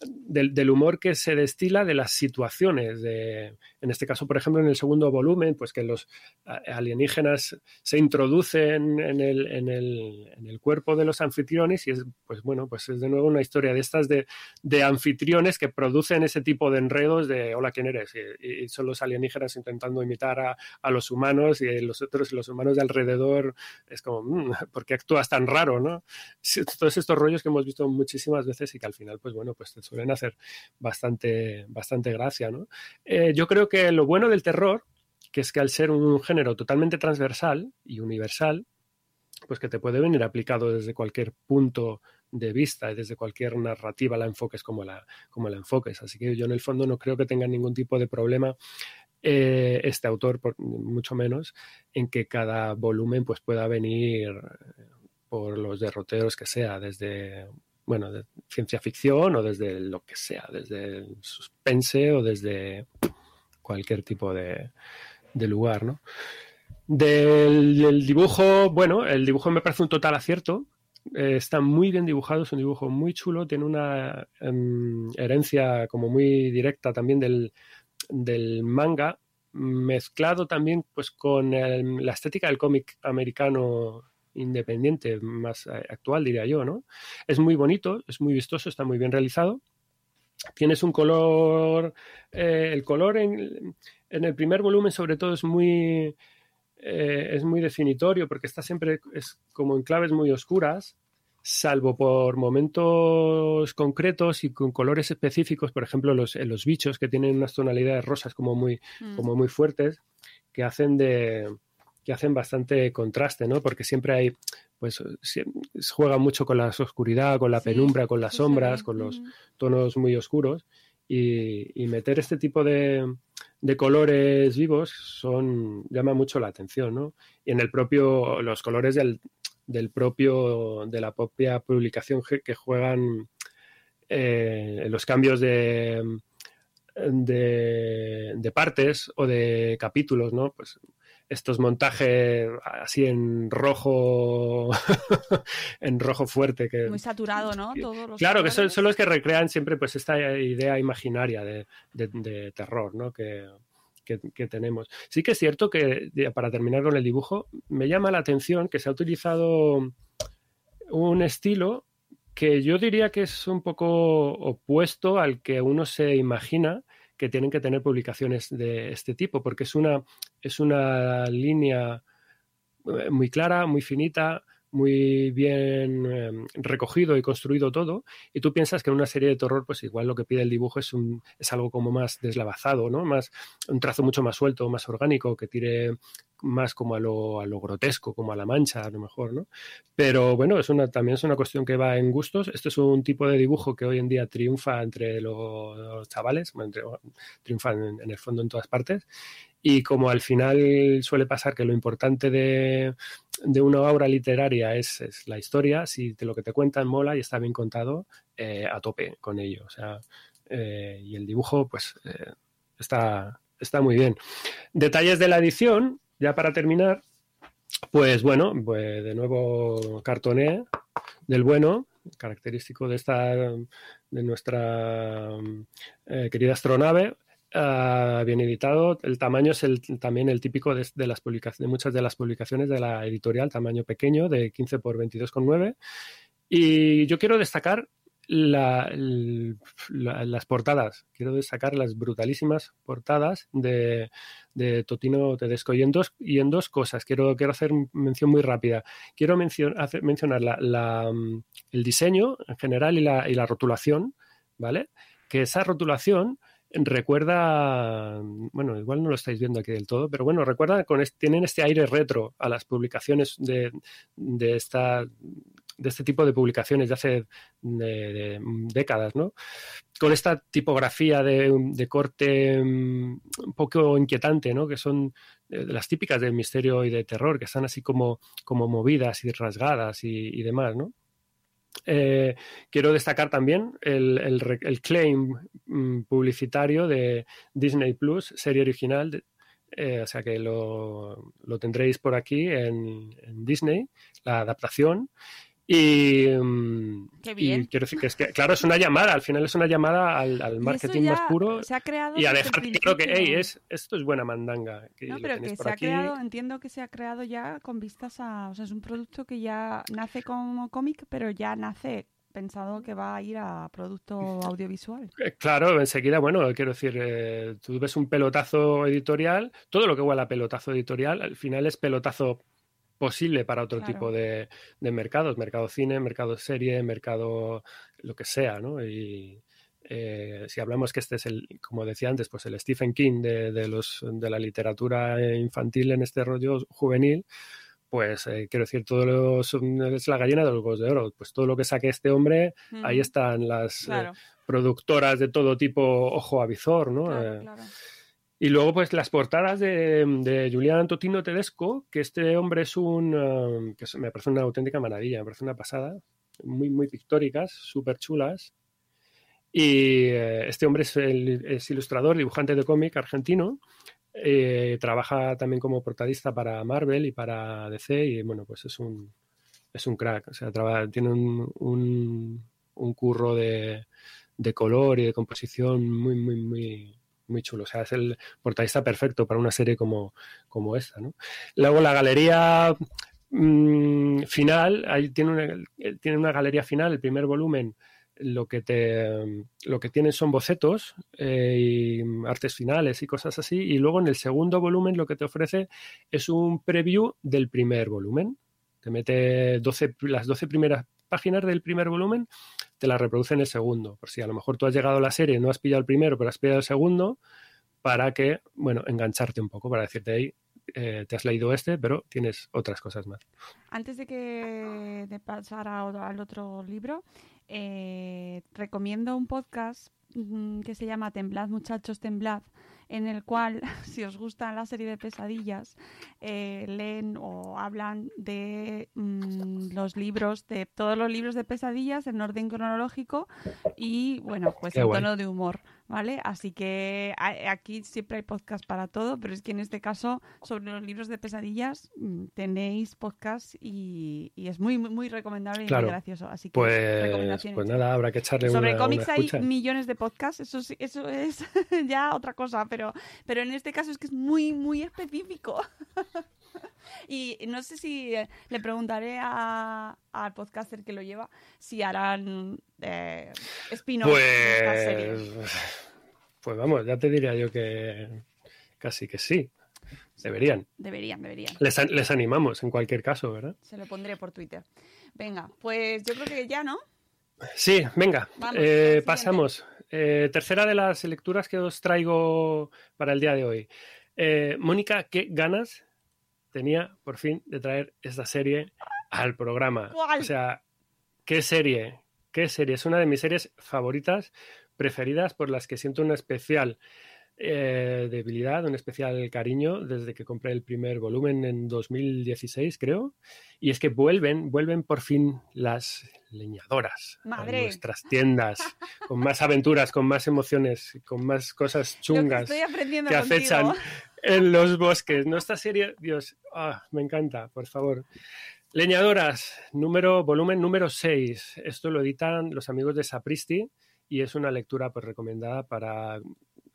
del, humor que se destila de las situaciones. De, en este caso, por ejemplo, en el segundo volumen, pues que los alienígenas se introducen en el, en el, en el cuerpo de los anfitriones y es, pues bueno, pues es de nuevo una historia de estas de, de anfitriones que producen ese tipo de enredos de hola, ¿quién eres? Y, son los alienígenas intentando imitar a, a, los humanos y los otros, los humanos de alrededor, es como, mmm, ¿por qué actúas tan raro? ¿no? Todos estos rollos que hemos visto muchísimas veces y que al final, pues bueno, pues suelen hacer bastante, bastante gracia. ¿no? Eh, yo creo que lo bueno del terror, que es que al ser un género totalmente transversal y universal, pues que te puede venir aplicado desde cualquier punto de vista y desde cualquier narrativa la enfoques como la, como la enfoques. Así que yo en el fondo no creo que tenga ningún tipo de problema eh, este autor, por, mucho menos, en que cada volumen pues pueda venir eh, por los derroteros que sea, desde bueno, de ciencia ficción o desde lo que sea, desde el suspense o desde cualquier tipo de, lugar, ¿no? Del, dibujo, bueno, el dibujo me parece un total acierto. Eh, está muy bien dibujado, es un dibujo muy chulo, tiene una em, herencia como muy directa también del, manga, mezclado también pues con la estética del cómic americano independiente, más eh, actual, diría yo, ¿no? Es muy bonito, es muy vistoso, está muy bien realizado. Tienes un color, eh, el color en, el primer volumen sobre todo es muy, eh, es muy definitorio porque está siempre es como en claves muy oscuras, salvo por momentos concretos y con colores específicos, por ejemplo los, los bichos que tienen unas tonalidades rosas como muy, mm. como muy fuertes, que hacen de, que hacen bastante contraste, ¿no? Porque siempre hay, pues, juega mucho con la oscuridad, con la penumbra, con las sombras, con los tonos muy oscuros. Y, meter este tipo de, colores vivos son llama mucho la atención, ¿no? Y en el propio, los colores del, del propio, de la propia publicación que juegan eh, los cambios de, de, de, partes o de capítulos, ¿no? Pues estos montajes así en rojo, en rojo fuerte. Que, Muy saturado, ¿no? claro, que son, los que recrean siempre pues esta idea imaginaria de, terror, ¿no? Que, que, tenemos. Sí que es cierto que, para terminar con el dibujo, me llama la atención que se ha utilizado un estilo que yo diría que es un poco opuesto al que uno se imagina que tienen que tener publicaciones de este tipo, porque es una, es una línea eh, muy clara, muy finita, muy bien em, recogido y construido todo, y tú piensas que en una serie de terror, pues igual lo que pide el dibujo es, un, es algo como más deslavazado, ¿no? Más, un trazo mucho más suelto, más orgánico, que tire más como a lo, a lo grotesco, como a la mancha, a lo mejor, ¿no? Pero bueno, es una, también es una cuestión que va en gustos. Este es un tipo de dibujo que hoy en día triunfa entre los chavales, triunfa en, en, el fondo en todas partes. Y como al final suele pasar que lo importante de, de una obra literaria es, es, la historia, si te, lo que te cuentan mola y está bien contado, eh, a tope con ello. O sea, eh, y el dibujo, pues, eh, está, está muy bien. Detalles de la edición, ya para terminar, pues bueno, pues de nuevo cartoné del bueno, característico de esta de nuestra querida astronave. Uh, bien editado. El tamaño es el, también el típico de, las de muchas de las publicaciones de la editorial, tamaño pequeño, de 15 por 22,9. Y yo quiero destacar la, la, las portadas. Quiero destacar las brutalísimas portadas de, Totino Tedesco. Y en, dos, y en dos cosas quiero, quiero hacer mención muy rápida. Quiero hacer, mencionar la, el diseño en general y la, y la rotulación, ¿vale? Que esa rotulación recuerda, bueno, igual no lo estáis viendo aquí del todo, pero bueno, recuerda, con este, tienen este aire retro a las publicaciones de, de esta de este tipo de publicaciones de hace de, de décadas, ¿no? Con esta tipografía de, de, corte un poco inquietante, ¿no? Que son las típicas del misterio y de terror, que están así como, como movidas y rasgadas y, demás, ¿no? Eh, quiero destacar también el, el claim mm, publicitario de Disney Plus, serie original, de, eh, o sea que lo, lo, tendréis por aquí en, en Disney, la adaptación. Y, y, quiero decir que es que, claro, es una llamada, al final es una llamada al, al marketing más puro y a dejar claro que, hey, es, esto es buena mandanga. Que no, pero que se ha creado, entiendo que se ha creado ya con vistas a, o sea, es un producto que ya nace como cómic, pero ya nace pensado que va a ir a producto audiovisual. Claro, enseguida, bueno, quiero decir, eh, tú ves un pelotazo editorial, todo lo que huele a pelotazo editorial, al final es pelotazo posible para otro claro. tipo de, de, mercados, mercado cine, mercado serie, mercado lo que sea, ¿no? Y eh, si hablamos que este es el, como decía antes, pues el Stephen King de, de los, de la literatura infantil en este rollo juvenil, pues eh, quiero decir, todo lo, es la gallina de los huevos de oro. Pues todo lo que saque este hombre, mm. ahí están las claro. eh, productoras de todo tipo, ojo a visor, ¿no? Claro, claro. Y luego, pues las portadas de, de Julián Totino Tedesco, que este hombre es un. Uh, que me parece una auténtica maravilla, me parece una pasada. Muy, muy pictóricas, súper chulas. Y eh, este hombre es, el, es, ilustrador, dibujante de cómic argentino. Eh, trabaja también como portadista para Marvel y para DC. Y bueno, pues es un, es un crack. O sea, tiene un, un, un curro de, de color y de composición muy, muy, muy muy chulo. O sea, es el portadista perfecto para una serie como, como esta. ¿no? Luego la galería mmm, final, ahí tiene una, tiene una galería final, el primer volumen. Lo que te lo que tienen son bocetos eh, y artes finales y cosas así. Y luego en el segundo volumen lo que te ofrece es un preview del primer volumen. Te mete 12, las 12 primeras páginas del primer volumen te la reproduce en el segundo. Por si a lo mejor tú has llegado a la serie, no has pillado el primero, pero has pillado el segundo, para que, bueno, engancharte un poco, para decirte ahí, eh, te has leído este, pero tienes otras cosas más. Antes de que de pasar al otro libro, eh, recomiendo un podcast mmm, que se llama Temblad, muchachos, temblad, en el cual, si os gusta la serie de pesadillas, eh, leen o hablan de mmm, los libros, de todos los libros de pesadillas en orden cronológico y, bueno, pues Qué en tono de humor. ¿Vale? Así que aquí siempre hay podcast para todo, pero es que en este caso, sobre los libros de pesadillas, mm, tenéis podcast y, y es muy, muy, muy recomendable y claro. muy gracioso. Así que pues, pues nada, habrá que echarle sobre una cómics una hay millones de podcasts, eso, sí, eso es ya otra cosa, pero, pero en este caso es que es muy, muy específico. Y no sé si eh, le preguntaré a, al podcaster que lo lleva si harán eh, spin-off pues, de esta serie. Pues vamos, ya te diría yo que casi que sí. Deberían. Deberían, deberían. Les, les animamos en cualquier caso, ¿verdad? Se lo pondré por Twitter. Venga, pues yo creo que ya, ¿no? Sí, venga, Vamos, eh, pasamos. Eh, tercera de las lecturas que os traigo para el día de hoy. Eh, Mónica, ¿qué ganas tenía por fin de traer esta serie al programa? ¿Cuál? O sea, ¿qué serie? ¿Qué serie? Es una de mis series favoritas, preferidas, por las que siento una especial eh, debilidad, un especial cariño desde que compré el primer volumen en 2016, creo. Y es que vuelven, vuelven por fin las leñadoras Madre. a nuestras tiendas, con más aventuras, con más emociones, con más cosas Lo que chungas que contigo. acechan en los bosques. No, esta serie, Dios, ah, me encanta, por favor. Leñadoras, número, volumen número 6. Esto lo editan los amigos de Sapristi y es una lectura pues, recomendada para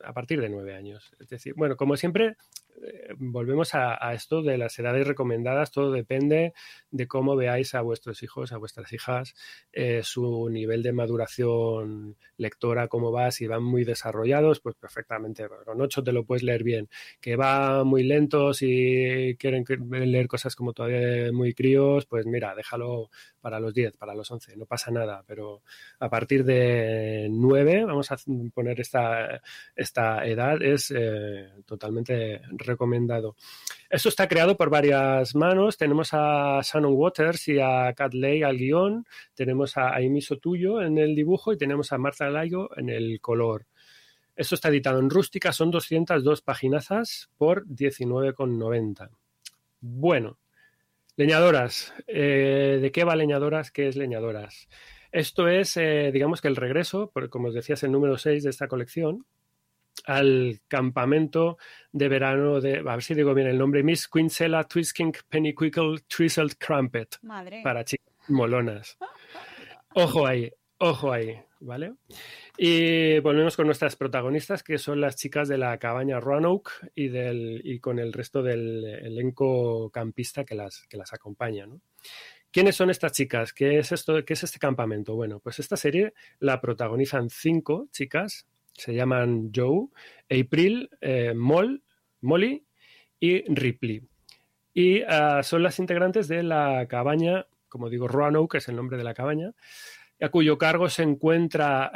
a partir de nueve años. Es decir, bueno, como siempre, volvemos a, esto de las edades recomendadas. Todo depende de cómo veáis a vuestros hijos, a vuestras hijas, eh, su nivel de maduración lectora, cómo va, si van muy desarrollados, pues perfectamente. Con ocho te lo puedes leer bien. Que va muy lento, si quieren leer cosas como todavía muy críos, pues mira, déjalo para los 10, para los 11, no pasa nada. Pero a partir de 9, vamos a poner esta, esta edad, es eh, totalmente recomendado. Esto está creado por varias manos. Tenemos a Shannon Waters y a Cat Lay al guion. Tenemos a Amy Sotuyo en el dibujo y tenemos a Martha Layo en el color. Esto está editado en rústica, son 202 paginazas por 19,90. Bueno, leñadoras. Eh, ¿De qué va leñadoras? ¿Qué es leñadoras? Esto es, eh, digamos que el regreso, por- como os decía, es el número 6 de esta colección, al campamento de verano de, a ver si digo bien el nombre, Miss Quincella Twisking Pennyquickle Twizzled Crumpet Madre. para chicas molonas. Ojo ahí, ojo ahí, ¿vale? Y volvemos con nuestras protagonistas, que son las chicas de la cabaña Roanoke y, del, y con el resto del elenco campista que las, que las acompaña, ¿no? ¿Quiénes son estas chicas? ¿Qué es, esto, ¿Qué es este campamento? Bueno, pues esta serie la protagonizan cinco chicas, se llaman Joe, April, eh, Moll, Molly y Ripley. Y ah, son las integrantes de la cabaña, como digo, Roanoke, que es el nombre de la cabaña, a cuyo cargo se encuentra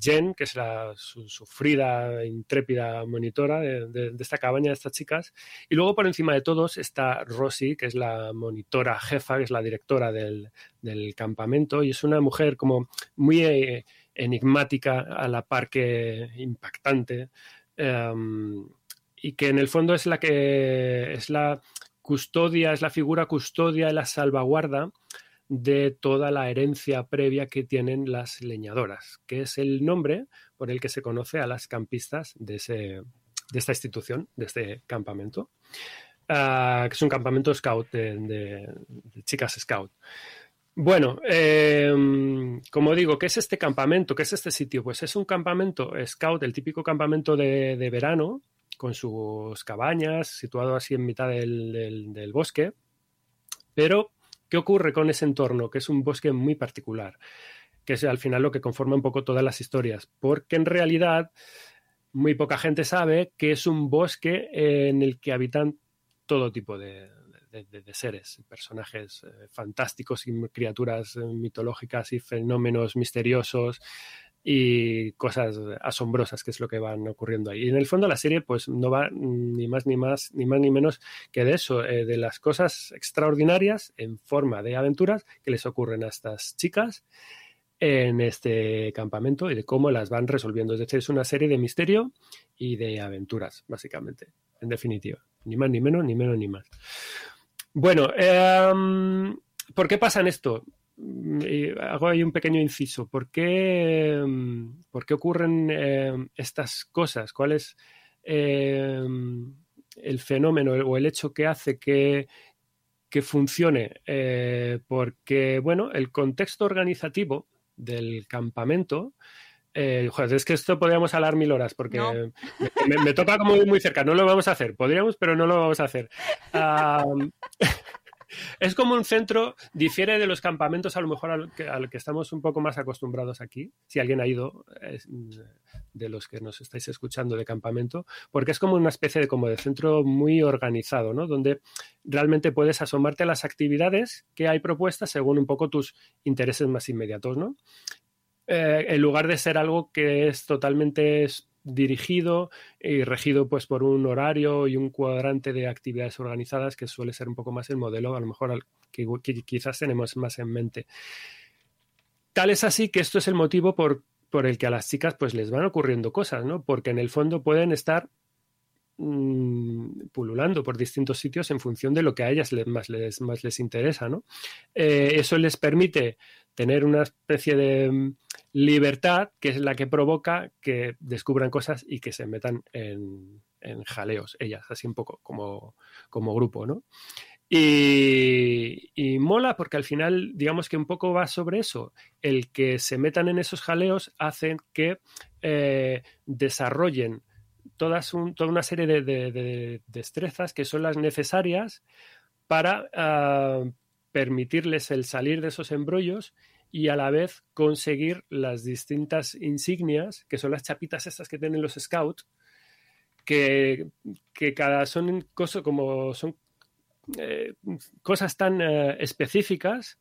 Jen, que es la su- sufrida, intrépida monitora de, esta cabaña, de estas chicas. Y luego por encima de todos está Rosie, que es la monitora jefa, que es la directora del, del campamento. Y es una mujer como muy eh, enigmática, a la par que impactante. em, y que en el fondo es la que es la custodia, es la figura custodia y la salvaguarda de toda la herencia previa que tienen las leñadoras, que es el nombre por el que se conoce a las campistas de, de esta institución, de este campamento, ah, que es un campamento scout de chicas scout. Bueno, eh, como digo, ¿qué es este campamento? ¿Qué es este sitio? Pues es un campamento scout, el típico campamento de, verano, con sus cabañas, situado así en mitad del- del bosque. Pero, ¿qué ocurre con ese entorno? Que es un bosque muy particular, que es al final lo que conforma un poco todas las historias. Porque en realidad, muy poca gente sabe que es un bosque en el que habitan todo tipo de, de- seres, personajes eh, fantásticos y criaturas eh, mitológicas y fenómenos misteriosos y cosas asombrosas que es lo que van ocurriendo ahí. Y en el fondo la serie pues no va ni más ni más ni más ni menos que de eso, eh, de las cosas extraordinarias en forma de aventuras que les ocurren a estas chicas en este campamento y de cómo las van resolviendo. Es decir, es una serie de misterio y de aventuras, básicamente, en definitiva. Ni más ni menos, ni menos ni más. Bueno, em, ¿por qué pasan esto? Mm, hago ahí un pequeño inciso. ¿Por qué, em, por qué ocurren em, estas cosas? ¿Cuál es el fenómeno o el hecho que hace que, que funcione? Eh, porque, bueno, el contexto organizativo del campamento eh, joder, es que esto podríamos hablar mil horas porque No. me, me- toca como muy cerca. No lo vamos a hacer. Podríamos, pero no lo vamos a hacer. Es como un centro, difiere de los campamentos a lo mejor al que, al que estamos un poco más acostumbrados aquí. Si alguien ha ido, es, de los que nos estáis escuchando de campamento, porque es como una especie de, como de centro muy organizado, ¿no? Donde realmente puedes asomarte a las actividades que hay propuestas según un poco tus intereses más inmediatos, ¿no? Eh, en lugar de ser algo que es totalmente dirigido y regido pues por un horario y un cuadrante de actividades organizadas que suele ser un poco más el modelo a lo mejor que, que quizás tenemos más en mente. Tal es así que esto es el motivo por, por, el que a las chicas pues les van ocurriendo cosas, ¿no? Porque en el fondo pueden estar mmm, pululando por distintos sitios en función de lo que a ellas les, más, les, más les interesa, ¿no? Eh, eso les permite tener una especie de mm, libertad que es la que provoca que descubran cosas y que se metan en, en jaleos, ellas, así un poco como, como grupo, ¿no? Y, y, mola porque al final, digamos que un poco va sobre eso. El que se metan en esos jaleos hacen que eh, desarrollen toda una serie de, de, de, destrezas que son las necesarias para uh, permitirles el salir de esos embrollos y a la vez conseguir las distintas insignias, que son las chapitas estas que tienen los scouts, que, que cada son cosas como son eh, cosas tan eh, específicas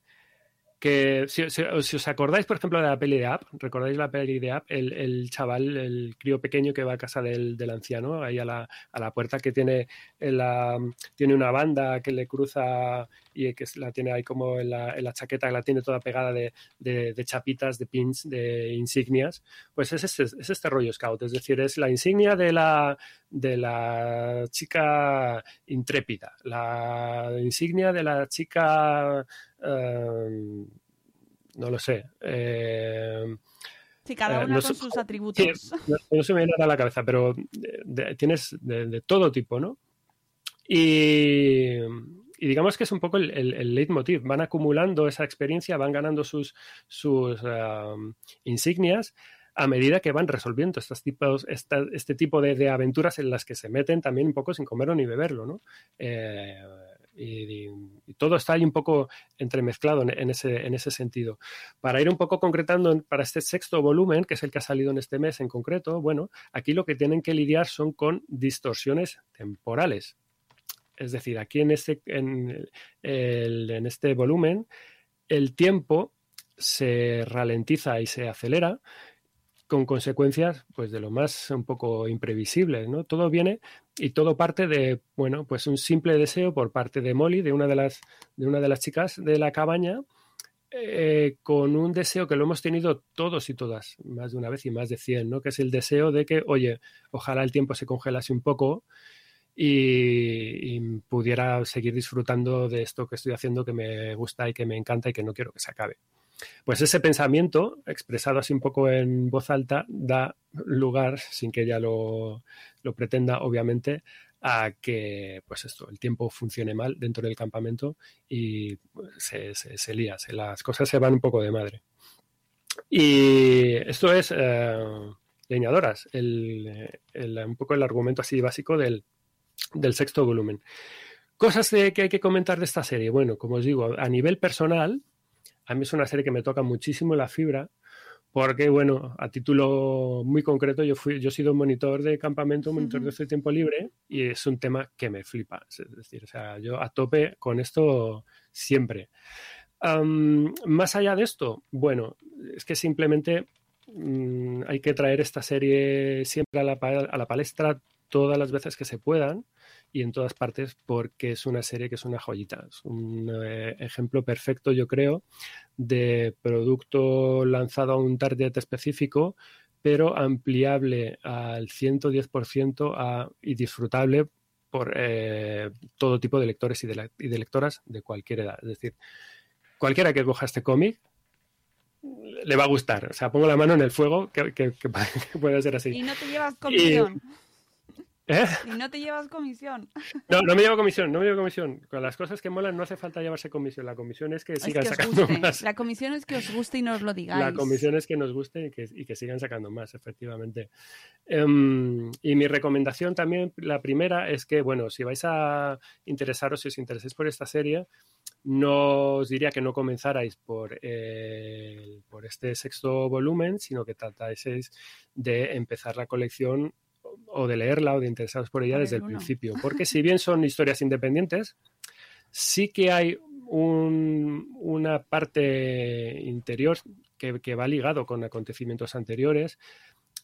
que si, os acordáis, por ejemplo, de la peli de App, ¿recordáis la peli de App? El, el chaval, el crío pequeño que va a casa del, del anciano, ahí a la, a la, puerta, que tiene, la, tiene una banda que le cruza y que la tiene ahí como en la, en la chaqueta, que la tiene toda pegada de, de, de, chapitas, de pins, de insignias, pues es este, es este rollo scout, es decir, es la insignia de la, de la chica intrépida, la insignia de la chica Uh, no lo sé. Eh, sí, cada una no con sus atributos. Sí, no, no, se me viene a la cabeza, pero de, de, tienes de, de, todo tipo, ¿no? Y, y, digamos que es un poco el, el, el, leitmotiv. Van acumulando esa experiencia, van ganando sus, sus uh, insignias a medida que van resolviendo estos tipos, esta, este tipo de, de, aventuras en las que se meten también un poco sin comerlo ni beberlo, ¿no? Eh, y, todo está ahí un poco entremezclado en, en, ese, en ese sentido. Para ir un poco concretando para este sexto volumen, que es el que ha salido en este mes en concreto, bueno, aquí lo que tienen que lidiar son con distorsiones temporales. Es decir, aquí en este, en, el, en este volumen, el tiempo se ralentiza y se acelera con consecuencias pues de lo más un poco imprevisibles, ¿no? Todo viene y todo parte de, bueno, pues un simple deseo por parte de Molly, de una de las, de una de las chicas de la cabaña, eh, con un deseo que lo hemos tenido todos y todas, más de una vez y más de 100, ¿no? Que es el deseo de que, oye, ojalá el tiempo se congelase un poco y, y, pudiera seguir disfrutando de esto que estoy haciendo, que me gusta y que me encanta y que no quiero que se acabe. Pues ese pensamiento, expresado así un poco en voz alta, da lugar, sin que ella lo, lo pretenda, obviamente, a que pues esto, el tiempo funcione mal dentro del campamento y se, se, se lía, se, las cosas se van un poco de madre. Y esto es eh, leñadoras, el, el, un poco el argumento así básico del, del sexto volumen. Cosas que hay que comentar de esta serie. Bueno, como os digo, a nivel personal, a mí es una serie que me toca muchísimo la fibra, porque, bueno, a título muy concreto, yo, fui, yo he sido monitor de campamento, monitor uh -huh. de este tiempo libre, y es un tema que me flipa. Es decir, o sea, yo a tope con esto siempre. Um, más allá de esto, bueno, es que simplemente um, hay que traer esta serie siempre a la, a la palestra todas las veces que se puedan y en todas partes porque es una serie que es una joyita. Es un eh, ejemplo perfecto, yo creo, de producto lanzado a un target específico, pero ampliable al 110% a, y disfrutable por eh, todo tipo de lectores y de, la, y de lectoras de cualquier edad. Es decir, cualquiera que coja este cómic le va a gustar. O sea, pongo la mano en el fuego que, que, que puede ser así. Y no te llevas comisión. ¿Eh? Y no te llevas comisión. No, no me llevo comisión, no me llevo comisión. Con las cosas que molan no hace falta llevarse comisión. La comisión es que sigan que sacando guste. más. La comisión es que os guste y nos lo digáis. La comisión es que nos guste y que, y que sigan sacando más, efectivamente. Um, y mi recomendación también, la primera, es que, bueno, si vais a interesaros, si os interesáis por esta serie, no os diría que no comenzarais por, por este sexto volumen, sino que trataseis de empezar la colección o de leerla o de interesaros por ella desde el, principio. Porque si bien son historias independientes, sí que hay una parte interior que, que, va ligado con acontecimientos anteriores,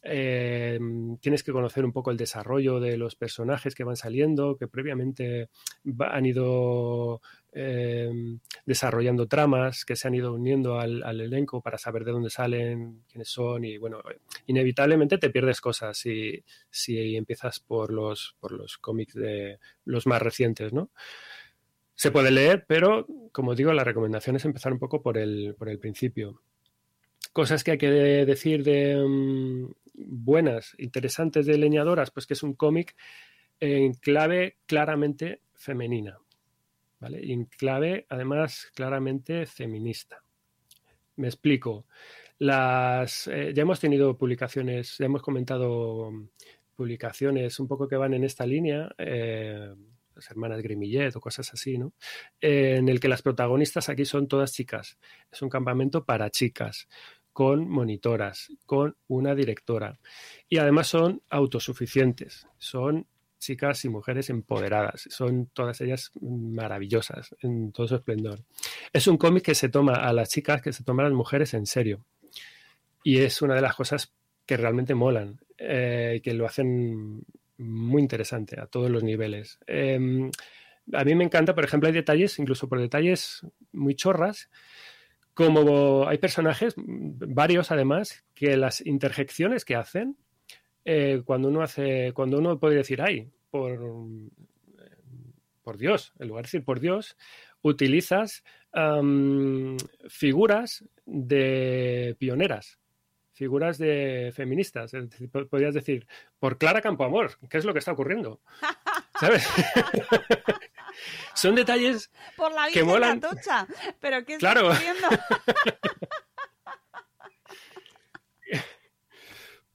eh, tienes que conocer un poco el desarrollo de los personajes que van saliendo, que previamente han ido eh, desarrollando tramas, que se han ido uniendo al, elenco para saber de dónde salen, quiénes son y bueno, inevitablemente te pierdes cosas si, si empiezas por los, por los cómics de los más recientes, ¿no? Se puede leer, pero como digo, la recomendación es empezar un poco por el, por el principio. Cosas que hay que decir de mm, buenas, interesantes de leñadoras, pues que es un cómic en clave claramente femenina, ¿vale? Y en clave, además, claramente feminista. Me explico. Las, eh, ya hemos tenido publicaciones, ya hemos comentado mm, publicaciones un poco que van en esta línea, eh, las hermanas Grimillet o cosas así, ¿no? en el que las protagonistas aquí son todas chicas. Es un campamento para chicas con monitoras, con una directora. Y además son autosuficientes, son chicas y mujeres empoderadas, son todas ellas maravillosas en todo su esplendor. Es un cómic que se toma a las chicas, que se toma a las mujeres en serio. Y es una de las cosas que realmente molan, eh, que lo hacen muy interesante a todos los niveles. Em, a mí me encanta, por ejemplo, hay detalles, incluso por detalles muy chorras, como hay personajes, varios además, que las interjecciones que hacen, eh, cuando uno hace, cuando uno puede decir, ay, por, por Dios, en lugar de decir por Dios, utilizas figuras de pioneras, figuras de feministas. podrías decir, por Clara Campoamor, ¿qué es lo que está ocurriendo? ¿Sabes? Son detalles Por la que molan. Tocha. Pero ¿qué claro.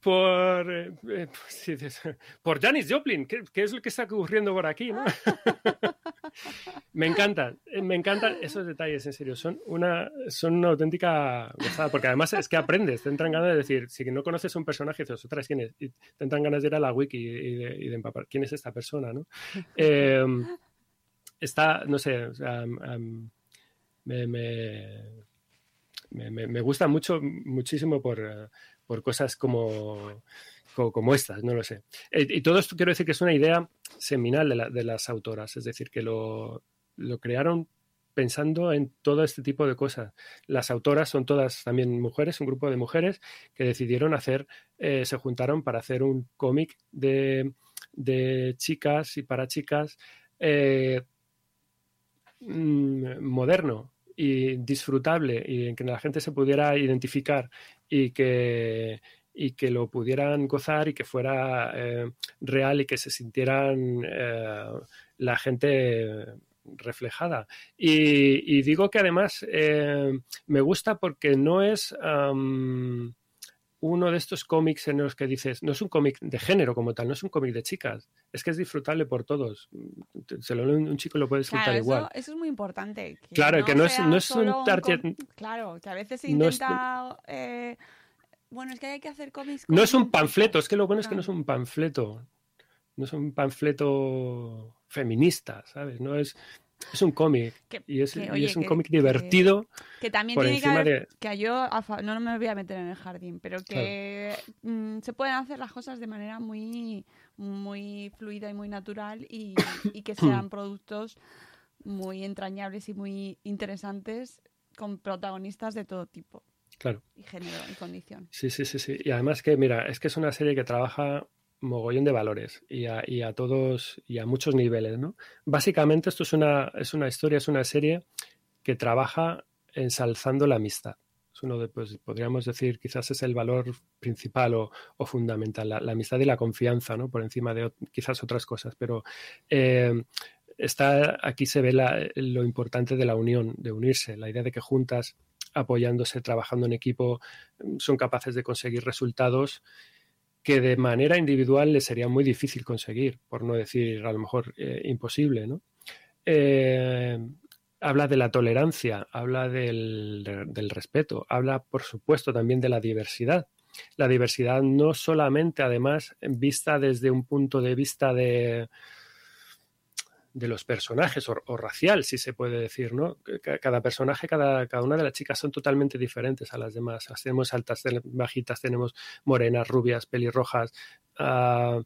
por, eh, eh, pues por Janis Joplin, ¿qué, es lo que está ocurriendo por aquí? me encantan, eh, me encantan esos detalles, en serio, son una, son una auténtica gozada, porque además es que aprendes, te entran ganas de decir, si no conoces un personaje, dices, otras quién es, y te entran ganas de ir a la wiki y de, empapar, ¿quién es esta persona? ¿no? está, no sé, me, me, gusta mucho, muchísimo por, por cosas como, como, estas, no lo sé. Eh, y todo esto quiero decir que es una idea seminal de, de las autoras, es decir, que lo, lo crearon pensando en todo este tipo de cosas. Las autoras son todas también mujeres, un grupo de mujeres que decidieron hacer, eh, se juntaron para hacer un cómic de, de, chicas y para chicas eh, mm, moderno y disfrutable y en que la gente se pudiera identificar y que, y que lo pudieran gozar y que fuera eh, real y que se sintieran eh, la gente reflejada. Y, digo que además eh, me gusta porque no es uno de estos cómics en los que dices, no es un cómic de género como tal, no es un cómic de chicas, es que es disfrutable por todos. Se lo, un chico lo puede disfrutar igual. Eso es muy importante. claro, que no es, no es un target. claro, que a veces se intenta. Eh, bueno, es que hay que hacer cómics. No es un panfleto, es que lo bueno es que no es un panfleto. No es un panfleto feminista, ¿sabes? No es es un cómic. Y es, un cómic divertido. Que, también tiene que haber, que yo no me voy a meter en el jardín, pero que mm, se pueden hacer las cosas de manera muy, muy fluida y muy natural y, que sean productos muy entrañables y muy interesantes con protagonistas de todo tipo. Claro. Y género y condición. Sí, sí, sí, sí. Y además que, mira, es que es una serie que trabaja mogollón de valores y a, todos y a muchos niveles, ¿no? Básicamente esto es una, es una historia, es una serie que trabaja ensalzando la amistad. Es uno de, pues, podríamos decir, quizás es el valor principal o, fundamental, la, amistad y la confianza, ¿no? Por encima de quizás otras cosas, pero eh, está, aquí se ve lo importante de la unión, de unirse, la idea de que juntas, apoyándose, trabajando en equipo, son capaces de conseguir resultados que de manera individual le sería muy difícil conseguir, por no decir a lo mejor eh, imposible. ¿no? Eh, habla de la tolerancia, habla del, del, respeto, habla, por supuesto, también de la diversidad. La diversidad no solamente, además, vista desde un punto de vista de, de los personajes o, racial, si se puede decir, ¿no? Cada personaje, cada, cada una de las chicas son totalmente diferentes a las demás. Tenemos altas, bajitas, tenemos morenas, rubias, pelirrojas, uh,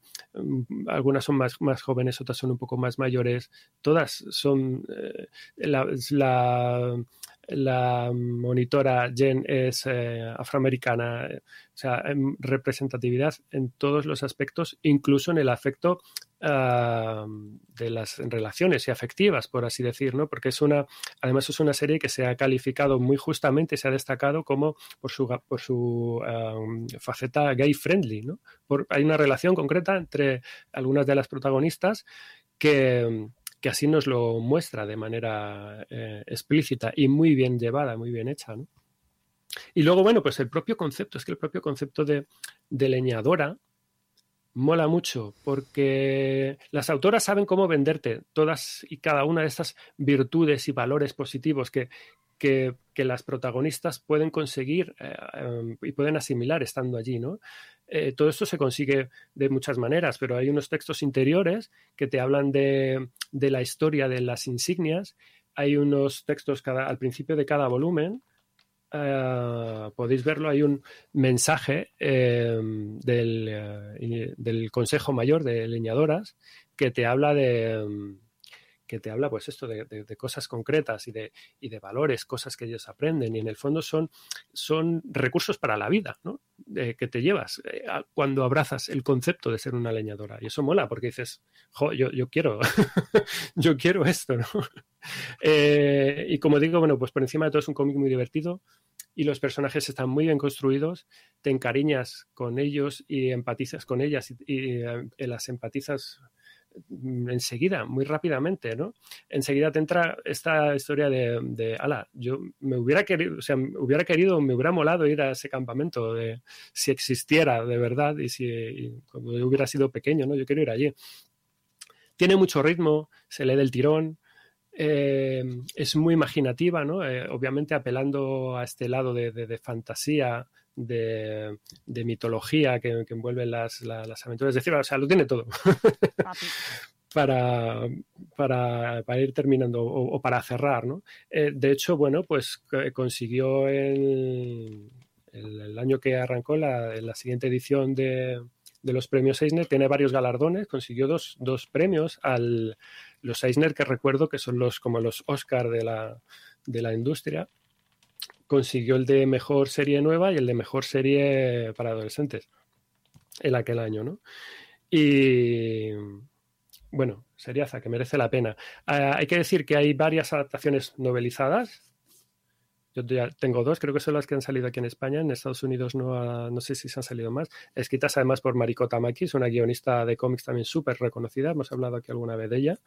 algunas son más, más, jóvenes, otras son un poco más mayores. Todas son eh, la, la, la, monitora Jen es eh, afroamericana, o sea, en representatividad en todos los aspectos, incluso en el afecto de las relaciones y afectivas, por así decir, ¿no? Porque es una, además es una serie que se ha calificado muy justamente, se ha destacado como por su, por su faceta gay friendly, ¿no? hay una relación concreta entre algunas de las protagonistas que, que así nos lo muestra de manera eh, explícita y muy bien llevada, muy bien hecha, ¿no? Y luego, bueno, pues el propio concepto, es que el propio concepto de, de leñadora, mola mucho porque las autoras saben cómo venderte todas y cada una de estas virtudes y valores positivos que, que, las protagonistas pueden conseguir eh, em, y pueden asimilar estando allí, ¿no? Eh, todo esto se consigue de muchas maneras, pero hay unos textos interiores que te hablan de, de la historia de las insignias. Hay unos textos cada, al principio de cada volumen Uh, podéis verlo, hay un mensaje eh, del, uh, del, Consejo Mayor de Leñadoras que te habla de que te habla pues esto de, de, cosas concretas y de, y de valores, cosas que ellos aprenden y en el fondo son, son recursos para la vida, ¿no? que te llevas eh, cuando abrazas el concepto de ser una leñadora y eso mola porque dices, jo, yo, yo quiero, yo quiero esto, ¿no? Eh, y como digo, bueno, pues por encima de todo es un cómic muy divertido y los personajes están muy bien construidos, te encariñas con ellos y empatizas con ellas y, y eh, las empatizas enseguida, muy rápidamente, ¿no? Enseguida te entra esta historia de, de ala, yo me hubiera querido, o sea, hubiera querido, me hubiera molado ir a ese campamento, si existiera de verdad y si yo hubiera sido pequeño, ¿no? Yo quiero ir allí. Tiene mucho ritmo, se lee del tirón, eh, es muy imaginativa, ¿no? Eh, obviamente apelando a este lado de fantasía, de, de, mitología que, que envuelve las, la, las, aventuras. Es decir, o sea, lo tiene todo. para, para, para, ir terminando o, o para cerrar, ¿no? Eh, de hecho, bueno, pues consiguió el, el, el año que arrancó la, la siguiente edición de, de los premios Eisner, tiene varios galardones, consiguió dos, dos premios al los Eisner que recuerdo que son los como los Oscar de la, de la industria. Consiguió el de mejor serie nueva y el de mejor serie para adolescentes en aquel año, ¿no? Y bueno, seriaza, que merece la pena. Uh, hay que decir que hay varias adaptaciones novelizadas yo ya tengo dos, creo que son las que han salido aquí en España. En Estados Unidos no, no sé si se han salido más. Escritas además por Mariko Tamaki, es una guionista de cómics también súper reconocida. Hemos hablado aquí alguna vez de ella.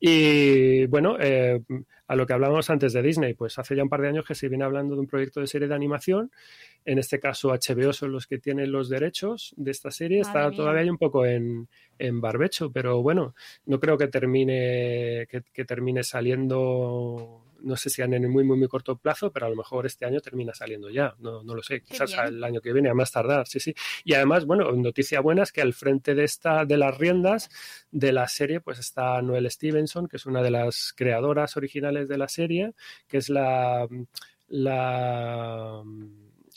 Y bueno, eh, a lo que hablábamos antes de Disney, pues hace ya un par de años que se viene hablando de un proyecto de serie de animación. En este caso, HBO son los que tienen los derechos de esta serie. Madre Está mía. todavía ahí un poco en, en, barbecho, pero bueno, no creo que termine, que, que termine saliendo no sé si en el muy, muy, muy corto plazo, pero a lo mejor este año termina saliendo ya, no, no lo sé, quizás el año que viene, a más tardar, sí, sí. Y además, bueno, noticia buena es que al frente de esta, de las riendas de la serie, pues está Noel Stevenson, que es una de las creadoras originales de la serie, que es la, la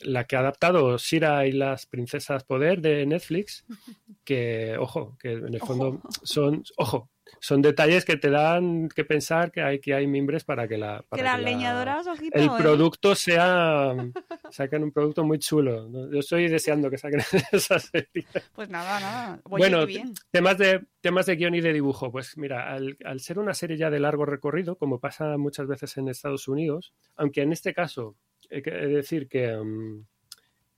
la que ha adaptado Shira y las princesas poder de Netflix, que, ojo, que en el fondo ojo. son, ojo, son detalles que te dan que pensar que hay que hay mimbres para que la para que las leñadoras la, ojito, el ¿eh? producto sea saquen un producto muy chulo yo estoy deseando que saquen esa serie. Pues nada nada. Bueno temas de temas de guion y de dibujo. Pues mira al, al, ser una serie ya de largo recorrido como pasa muchas veces en Estados Unidos aunque en este caso hay que decir que um,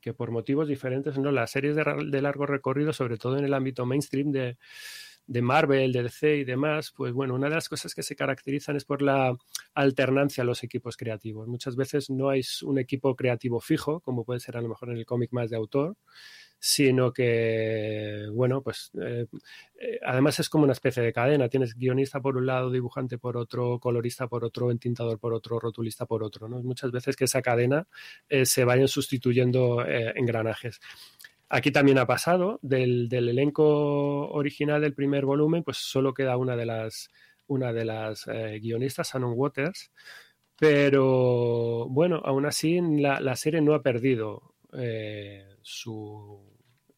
que por motivos diferentes no las series de, de largo recorrido sobre todo en el ámbito mainstream de de Marvel, de DC y demás, pues bueno, una de las cosas que se caracterizan es por la alternancia a los equipos creativos. Muchas veces no hay un equipo creativo fijo, como puede ser a lo mejor en el cómic más de autor, sino que, bueno, pues eh, eh, además es como una especie de cadena. Tienes guionista por un lado, dibujante por otro, colorista por otro, entintador por otro, rotulista por otro. ¿no? Muchas veces que esa cadena eh, se vayan sustituyendo engranajes. Aquí también ha pasado, del, del, elenco original del primer volumen, pues solo queda una de las, una de las guionistas, Shannon Waters, pero bueno, aún así la, la serie no ha perdido su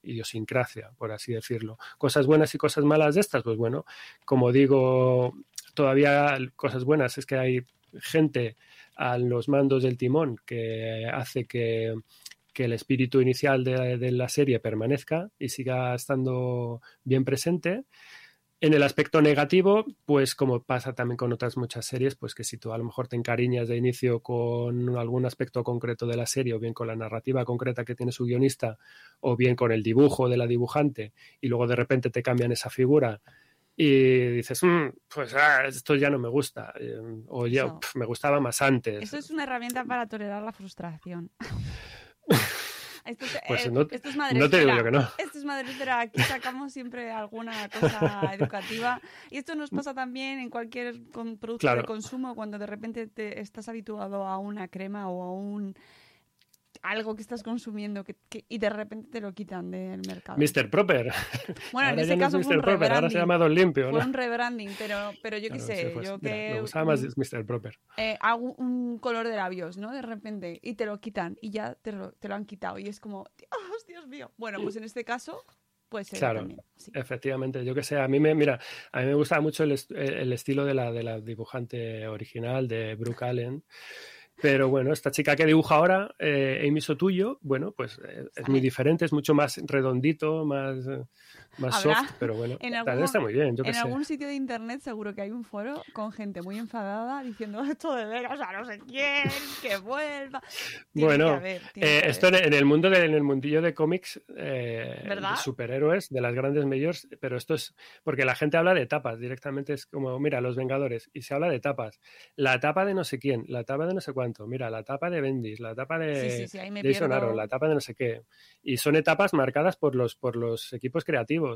idiosincrasia, por así decirlo. Cosas buenas y cosas malas de estas, pues bueno, como digo, todavía cosas buenas es que hay gente a los mandos del timón que hace que, el espíritu inicial de, de, la serie permanezca y siga estando bien presente. En el aspecto negativo, pues como pasa también con otras muchas series, pues que si tú a lo mejor te encariñas de inicio con algún aspecto concreto de la serie, o bien con la narrativa concreta que tiene su guionista, o bien con el dibujo de la dibujante, y luego de repente te cambian esa figura y dices, mm, pues ah, esto ya no me gusta, eh, o ya me gustaba más antes. Eso es una herramienta para tolerar la frustración. Esto, pues eh, no, te digo yo que no. Esto es. Aquí sacamos siempre alguna cosa educativa. Y esto nos pasa también en cualquier producto de consumo cuando de repente te estás habituado a una crema o a un algo que estás consumiendo que, y de repente te lo quitan del mercado. Mr. Proper. Bueno, en ese caso fue un Proper, ahora se llama Don Limpio. Fue un rebranding, pero, pero yo qué sé, yo que... me gustaba más Mr. Proper. Eh, hago un color de labios, ¿no? De repente, y te lo quitan, y ya te lo, te lo han quitado, y es como, Dios, Dios mío. Bueno, pues en este caso pues claro, también, efectivamente. Yo que sé, a mí me, mira, a mí me gusta mucho el, el, estilo de la, de la dibujante original de Brooke Allen. Pero bueno, esta chica que dibuja ahora, eh, Amy Sotuyo, bueno, pues eh, es muy diferente, es mucho más redondito, más, eh, más soft, pero bueno, en está muy bien. Yo en algún sitio de internet seguro que hay un foro con gente muy enfadada diciendo esto de veras a no sé quién, que vuelva. bueno, esto en el mundo en el mundillo de cómics, de superhéroes, de las grandes mayores, pero esto es porque la gente habla de etapas, directamente es como, mira, los Vengadores, y se habla de etapas. La etapa de no sé quién, la etapa de no sé cuánto Mira, la etapa de Bendis, la etapa de sí, la etapa de no sé qué. Y son etapas marcadas por los, por los equipos creativos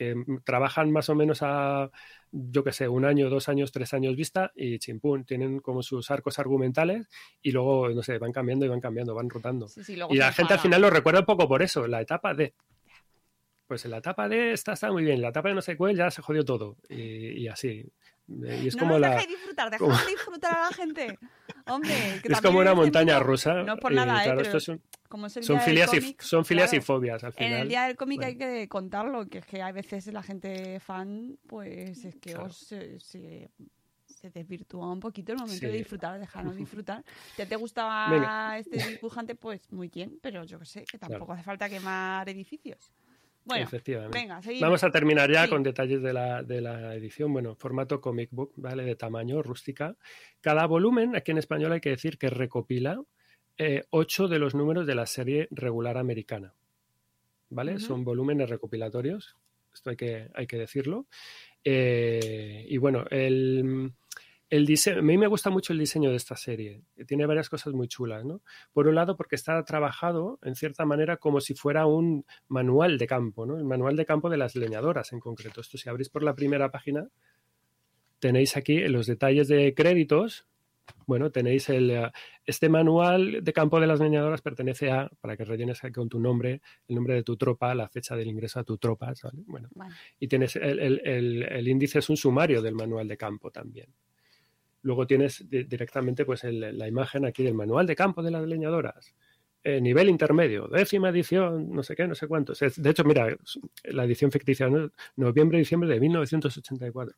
que trabajan más o menos a, yo qué sé, un año, dos años, tres años vista y chimpún, tienen como sus arcos argumentales y luego, no sé, van cambiando y van cambiando, van rotando. y la gente al final lo recuerda un poco por eso, la etapa de... Pues en la etapa de esta está muy bien, la etapa de no sé cuál ya se jodió todo y así. Y es no como la... disfrutar, dejad de disfrutar a la gente. Hombre, es como una montaña rusa. No por nada, ¿eh? Pero son, como es el son, filias, cómic, y, son filias y fobias al final. En el día del cómic hay que contarlo, que es que a veces la gente fan, pues es que os, se, se, desvirtúa un poquito el momento de disfrutar, dejarnos disfrutar. Si te gustaba este dibujante, pues muy bien, pero yo que sé, que tampoco hace falta quemar edificios. Bueno, Venga, Vamos a terminar ya con detalles de la, de la, edición. Bueno, formato comic book, ¿vale? De tamaño, rústica. Cada volumen, aquí en español hay que decir que recopila eh, ocho de los números de la serie regular americana. ¿Vale? Son volúmenes recopilatorios. Esto hay que, hay que decirlo. Eh, y bueno, el, el diseño, a mí me gusta mucho el diseño de esta serie. Tiene varias cosas muy chulas, ¿no? Por un lado, porque está trabajado en cierta manera como si fuera un manual de campo, ¿no? El manual de campo de las leñadoras en concreto. Esto, si abrís por la primera página, tenéis aquí los detalles de créditos. Bueno, tenéis el, eh, este manual de campo de las leñadoras pertenece a, para que rellenes con tu nombre, el nombre de tu tropa, la fecha del ingreso a tu tropa, ¿vale? Bueno, y tienes el, el índice es un sumario del manual de campo también. Luego tienes directamente pues la imagen aquí del manual de campo de las leñadoras. Eh, nivel intermedio, décima edición, no sé qué, no sé cuántos. De hecho, mira, la edición ficticia, noviembre-diciembre de 1984.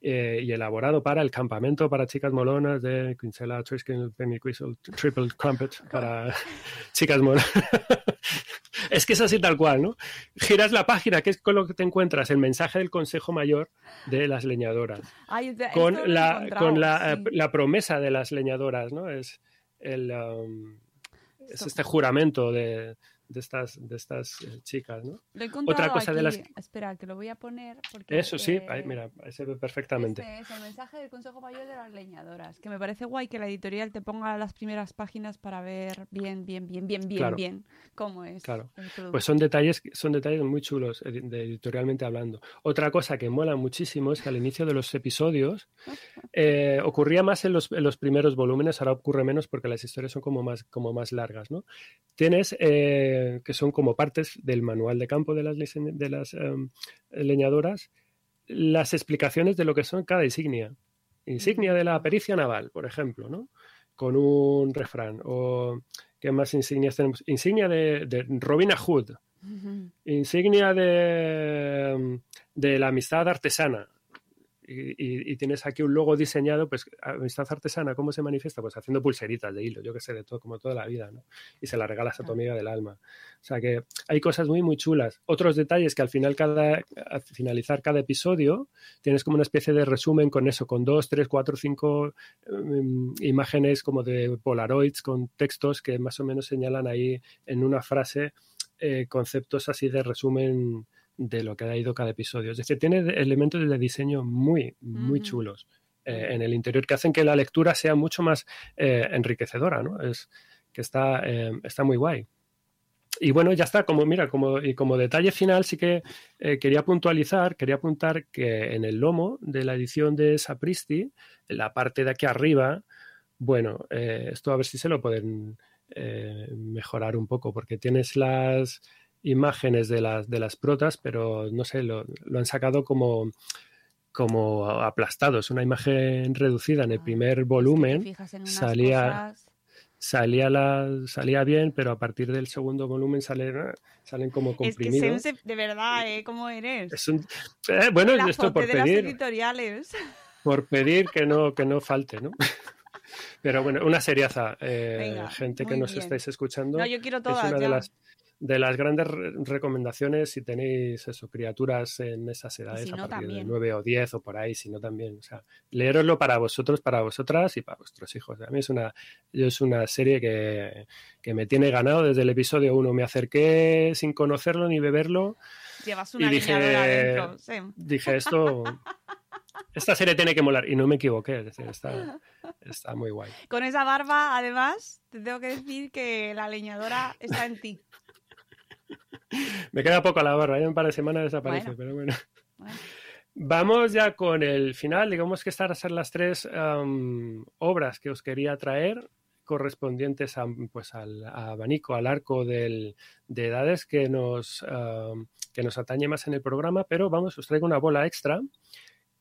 Eh, y elaborado para el campamento para chicas molonas de Quincela Triskin Triple Crumpet para chicas molonas. es que es así tal cual, ¿no? Giras la página, que es con lo que te encuentras, el mensaje del Consejo Mayor de las leñadoras. con la, con la, la, promesa de las leñadoras, ¿no? Es el... Um, es este juramento de, de estas, de estas eh, chicas, ¿no? Lo he Otra cosa aquí. de las- Espera, que lo voy a poner porque... Eso sí, eh, ahí, mira, ahí se ve perfectamente. Este es el mensaje del Consejo Mayor de las Leñadoras, que me parece guay que la editorial te ponga las primeras páginas para ver bien, bien, bien, bien, bien, Claro. bien cómo es Claro. el. Pues son detalles, son detalles muy chulos editorialmente hablando. Otra cosa que mola muchísimo es que al inicio de los episodios eh, ocurría más en los, en los primeros volúmenes, ahora ocurre menos porque las historias son como más, como más largas, ¿no? Tienes eh, que son como partes del manual de campo de las, lise- de las em, leñadoras, las explicaciones de lo que son cada insignia. Insignia de la pericia naval, por ejemplo, ¿no? Con un refrán. O ¿qué más insignias tenemos? Insignia de, de Robin Hood, insignia de, de la amistad artesana. Y, y- y tienes aquí un logo diseñado, pues amistad artesana, ¿cómo se manifiesta? Pues haciendo pulseritas de hilo, yo que sé, de todo, como toda la vida, ¿no? Y se la regalas a tu amiga del alma. O sea que hay cosas muy, muy chulas. Otros detalles que al final, cada, al finalizar cada episodio, tienes como una especie de resumen con eso, con dos, tres, cuatro, cinco em, imágenes como de Polaroids, con textos que más o menos señalan ahí en una frase eh, conceptos así de resumen de lo que ha ido cada episodio. Es decir, tiene elementos de diseño muy, muy chulos eh, en el interior que hacen que la lectura sea mucho más eh, enriquecedora, ¿no? Es que está, eh, está muy guay. Y bueno, ya está, como mira, como, y como detalle final sí que quería puntualizar, quería apuntar que en el lomo de la edición de Sapristi, en la parte de aquí arriba, bueno, esto a ver si se lo pueden mejorar un poco, porque tienes las imágenes de las, de las protas, pero no sé, lo, lo han sacado como, como aplastado. Es una imagen reducida en el primer es que volumen. salía- cosas- Salía, la, salía bien, pero a partir del segundo volumen salen, salen como Es que comprimidos. Sense, de verdad, ¿eh? ¿Cómo eres? Es un- eh, bueno, La esto por de las pedir, editoriales. por pedir que no, que no falte, ¿no? Pero bueno, una seriaza, eh, Venga, gente que nos bien. estáis escuchando. No, yo quiero es todas de las, de las grandes re- recomendaciones si tenéis eso, criaturas en esas edades, si a no, partir de también. 9 o 10 o por ahí, si no también. O sea, leeroslo para vosotros, para vosotras y para vuestros hijos. A mí es una, es una serie que, que me tiene ganado desde el episodio 1. Me acerqué sin conocerlo ni beberlo. Llevas y una dije- leñadora adentro. sí. Dije, esto. Esta serie tiene que molar. Y no me equivoqué. Es decir, está, está muy guay. Con esa barba, además, te tengo que decir que la leñadora está en ti. Me queda poco a la barra. Ya en un par de semanas desaparece, Bueno. pero bueno. Bueno, Vamos ya con el final. Digamos que estas son las tres obras que os quería traer correspondientes a, pues, al a abanico, al arco del- de edades que nos, que nos atañe más en el programa, pero vamos, os traigo una bola extra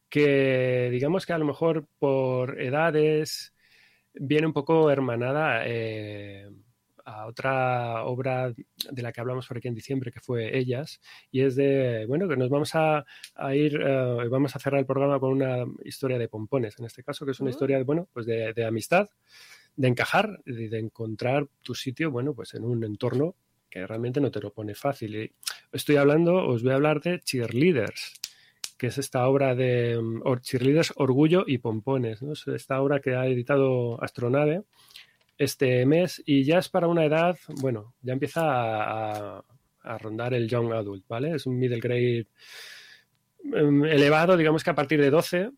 que digamos que a lo mejor por edades viene un poco hermanada eh, a otra obra de la que hablamos por aquí en diciembre, que fue Ellas, y es de, bueno, que nos vamos a, a ir, eh, vamos a cerrar el programa con una historia de pompones, en este caso, que es una Oh. historia, bueno, pues de, de amistad, de encajar, de, de encontrar tu sitio, bueno, pues en un entorno que realmente no te lo pone fácil. Y estoy hablando, os voy a hablar de Cheerleaders, que es esta obra de um, Or- Cheerleaders, Orgullo y Pompones, ¿no? Es esta obra que ha editado Astronave este mes y ya es para una edad, bueno, ya empieza a, rondar el young adult, ¿vale? Es un middle grade em, elevado, digamos que a partir de 12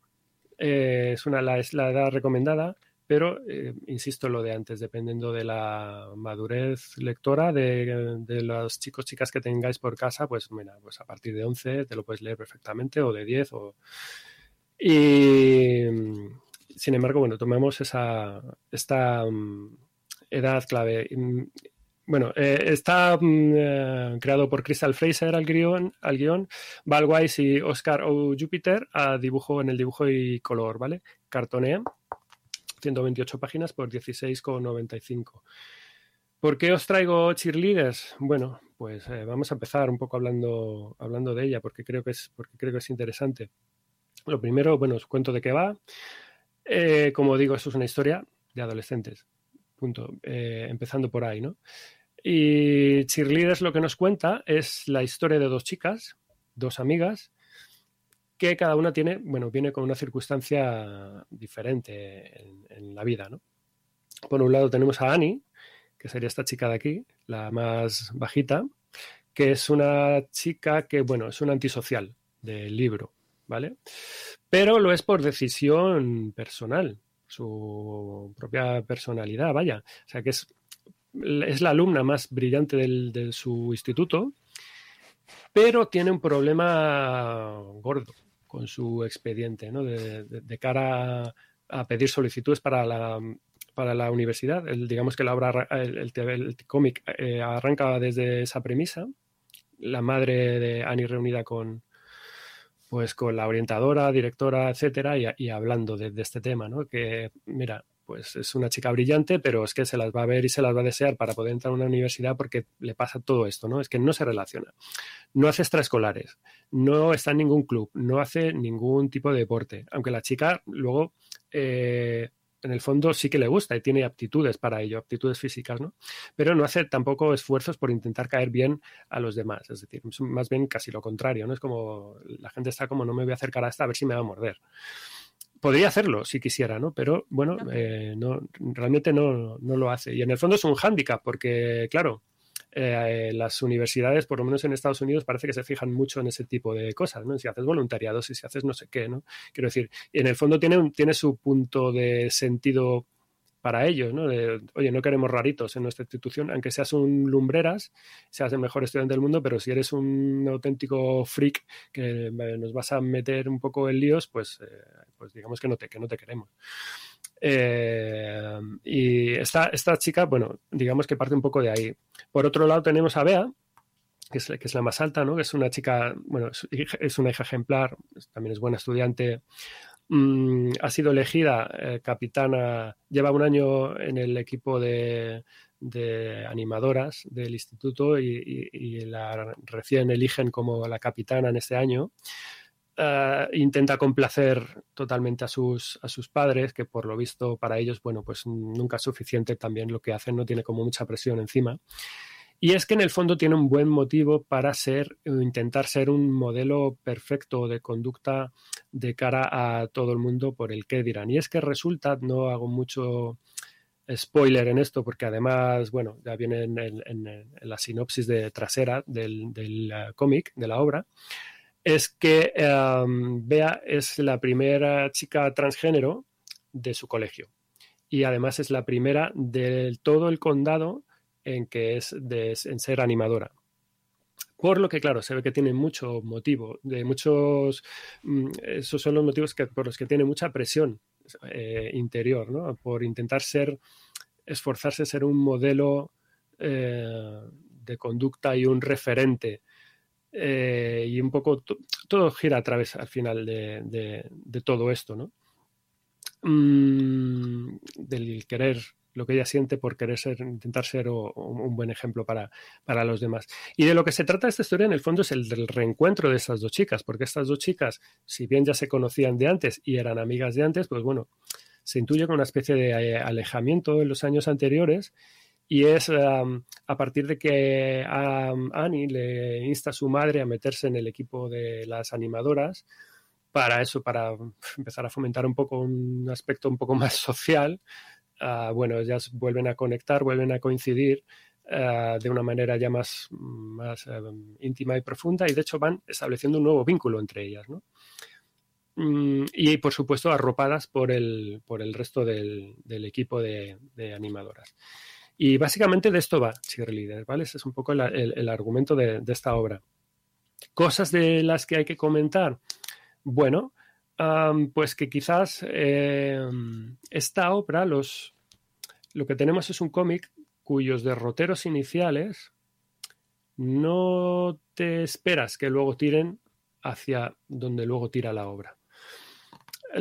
eh, es, una, la, es la edad recomendada, pero eh, insisto lo de antes, dependiendo de la madurez lectora de, de los chicos, chicas que tengáis por casa, pues mira, pues a partir de 11 te lo puedes leer perfectamente, o de 10, o... sin embargo, bueno, tomamos esa, esta mm, edad clave. Mm, Bueno, eh, está mm, eh, creado por Crystal Fraser al guion, al Val Weiss y Oscar O. Jupiter a dibujo en el dibujo y color, ¿vale? Cartonea, 128 páginas por 16,95. ¿Por qué os traigo cheerleaders? Bueno, pues eh, vamos a empezar un poco hablando, hablando de ella, porque creo que es, porque creo que es interesante. Lo primero, bueno, os cuento de qué va. Eh, como digo, esto es una historia de adolescentes. Punto. Eh, empezando por ahí, ¿no? Y Cheerleaders lo que nos cuenta es la historia de dos chicas, dos amigas, que cada una tiene, bueno, viene con una circunstancia diferente en, en la vida, ¿no? Por un lado tenemos a Annie, que sería esta chica de aquí, la más bajita, que es una chica que, bueno, es un antisocial del libro, ¿vale? Pero lo es por decisión personal, su propia personalidad, vaya. O sea, que es, es la alumna más brillante del, de su instituto, pero tiene un problema gordo con su expediente, ¿no? De, cara a, pedir solicitudes para la, para la universidad. Digamos que la obra, el, el, el cómic eh, arranca desde esa premisa. La madre de Annie reunida con, pues con la orientadora, directora, etcétera, y, y hablando de, este tema, ¿no? Que, mira, pues es una chica brillante, pero es que se las va a ver y se las va a desear para poder entrar a una universidad porque le pasa todo esto, ¿no? Es que no se relaciona. No hace extraescolares, no está en ningún club, no hace ningún tipo de deporte, aunque la chica luego... Eh, en el fondo sí que le gusta y tiene aptitudes para ello, aptitudes físicas, ¿no? Pero no hace tampoco esfuerzos por intentar caer bien a los demás, es decir, más bien casi lo contrario, ¿no? Es como la gente está como no me voy a acercar a esta a ver si me va a morder. Podría hacerlo si quisiera, ¿no? Pero bueno, eh, no, realmente no, no, lo hace. Y en el fondo es un hándicap, porque, claro, eh, las universidades, por lo menos en Estados Unidos, parece que se fijan mucho en ese tipo de cosas, ¿no? Si haces voluntariados y si haces no sé qué, ¿no? Quiero decir, en el fondo tiene, tiene su punto de sentido para ellos, ¿no? Oye, no queremos raritos en nuestra institución, aunque seas un lumbreras, seas el mejor estudiante del mundo, pero si eres un auténtico freak que nos vas a meter un poco en líos, pues, eh, pues digamos que no te, que no te queremos. Eh, y esta, esta chica, bueno, digamos que parte un poco de ahí. Por otro lado tenemos a Bea, que es, que es la más alta, ¿no? Que es una chica, bueno, es, una hija ejemplar, también es buena estudiante, Mm, ha sido elegida eh, capitana, lleva un año en el equipo de, animadoras del instituto y, la recién eligen como la capitana en este año. Uh, intenta complacer totalmente a sus, a sus padres, que por lo visto para ellos, bueno, pues nunca es suficiente también lo que hacen, no tiene como mucha presión encima. Y es que en el fondo tiene un buen motivo para ser, intentar ser un modelo perfecto de conducta de cara a todo el mundo por el que dirán. Y es que resulta, no hago mucho spoiler en esto, porque además, bueno, ya viene en, en, la sinopsis de trasera del, del uh, cómic, de la obra, es que um, Bea es la primera chica transgénero de su colegio. Y además es la primera de todo el condado en que es de, en ser animadora. Por lo que, claro, se ve que tiene mucho motivo, de muchos, mm, esos son los motivos que, por los que tiene mucha presión eh, interior, ¿no? Por intentar ser, esforzarse a ser un modelo eh, de conducta y un referente. Eh, y un poco todo gira a través al final de, todo esto, ¿no? Mm, del querer lo que ella siente por querer ser, intentar ser un buen ejemplo para, para, los demás. Y de lo que se trata esta historia en el fondo es el del reencuentro de estas dos chicas, porque estas dos chicas, si bien ya se conocían de antes y eran amigas de antes, pues bueno, se intuye con una especie de eh, alejamiento en los años anteriores y es um, a partir de que Annie le insta a su madre a meterse en el equipo de las animadoras para eso, para empezar a fomentar un poco un aspecto un poco más social, uh, bueno, ellas vuelven a conectar, vuelven a coincidir uh, de una manera ya más, más um, íntima y profunda y de hecho van estableciendo un nuevo vínculo entre ellas, ¿no? Mm, y por supuesto arropadas por el, por el resto del, del equipo de, de, animadoras. Y básicamente de esto va Cheerleader, ¿vale? Ese es un poco el, argumento de, esta obra. Cosas de las que hay que comentar. Bueno, pues que quizás eh, esta obra, los, lo que tenemos es un cómic cuyos derroteros iniciales no te esperas que luego tiren hacia donde luego tira la obra.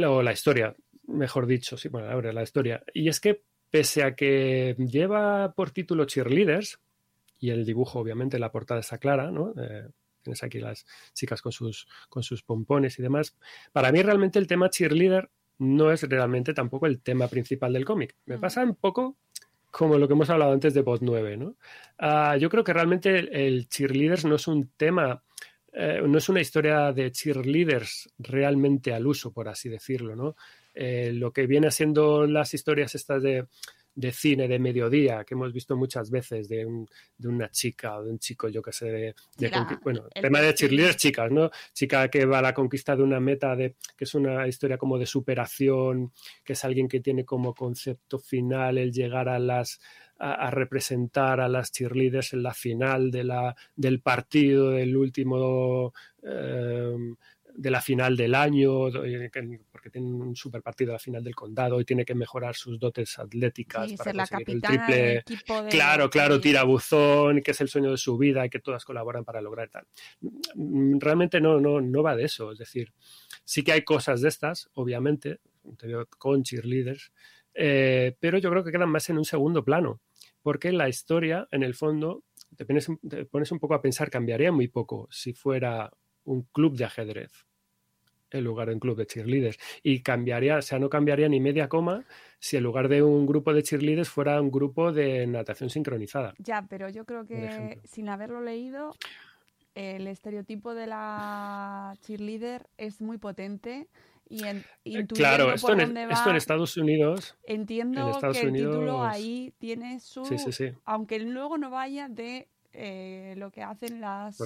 O la historia, mejor dicho, sí, bueno, ahora la historia. Y es que pese a que lleva por título Cheerleaders, y el dibujo, obviamente, la portada está clara, ¿no? Eh, tienes aquí las chicas con sus, con sus pompones y demás. Para mí realmente el tema cheerleader no es realmente tampoco el tema principal del cómic. Me pasa un poco como lo que hemos hablado antes de Bot 9, ¿no? Uh, yo creo que realmente el, el, cheerleaders no es un tema, eh, no es una historia de cheerleaders realmente al uso, por así decirlo, ¿no? Eh, lo que viene siendo las historias estas de de cine de mediodía que hemos visto muchas veces de, de una chica o de un chico, yo que sé, de, bueno, tema de cheerleaders chicas, ¿no? Chica que va a la conquista de una meta de que es una historia como de superación, que es alguien que tiene como concepto final el llegar a las a, representar a las cheerleaders en la final de la, del partido, del último eh, de la final del año, porque tiene un super partido a la final del condado y tiene que mejorar sus dotes atléticas para la conseguir el triple. Claro, claro, tira buzón, que es el sueño de su vida y que todas colaboran para lograr tal. Realmente no, no, no va de eso, es decir, sí que hay cosas de estas, obviamente, con cheerleaders, eh, pero yo creo que quedan más en un segundo plano, porque la historia, en el fondo, te te pones un poco a pensar, cambiaría muy poco si fuera un club de ajedrez en lugar de un club de cheerleaders. Y cambiaría, o sea, no cambiaría ni media coma si en lugar de un grupo de cheerleaders fuera un grupo de natación sincronizada. Ya, pero yo creo que sin haberlo leído, el estereotipo de la cheerleader es muy potente. Y en, eh, claro, esto, en, esto en Estados Unidos. Entiendo que el título ahí tiene su. Aunque luego no vaya de eh, lo que hacen las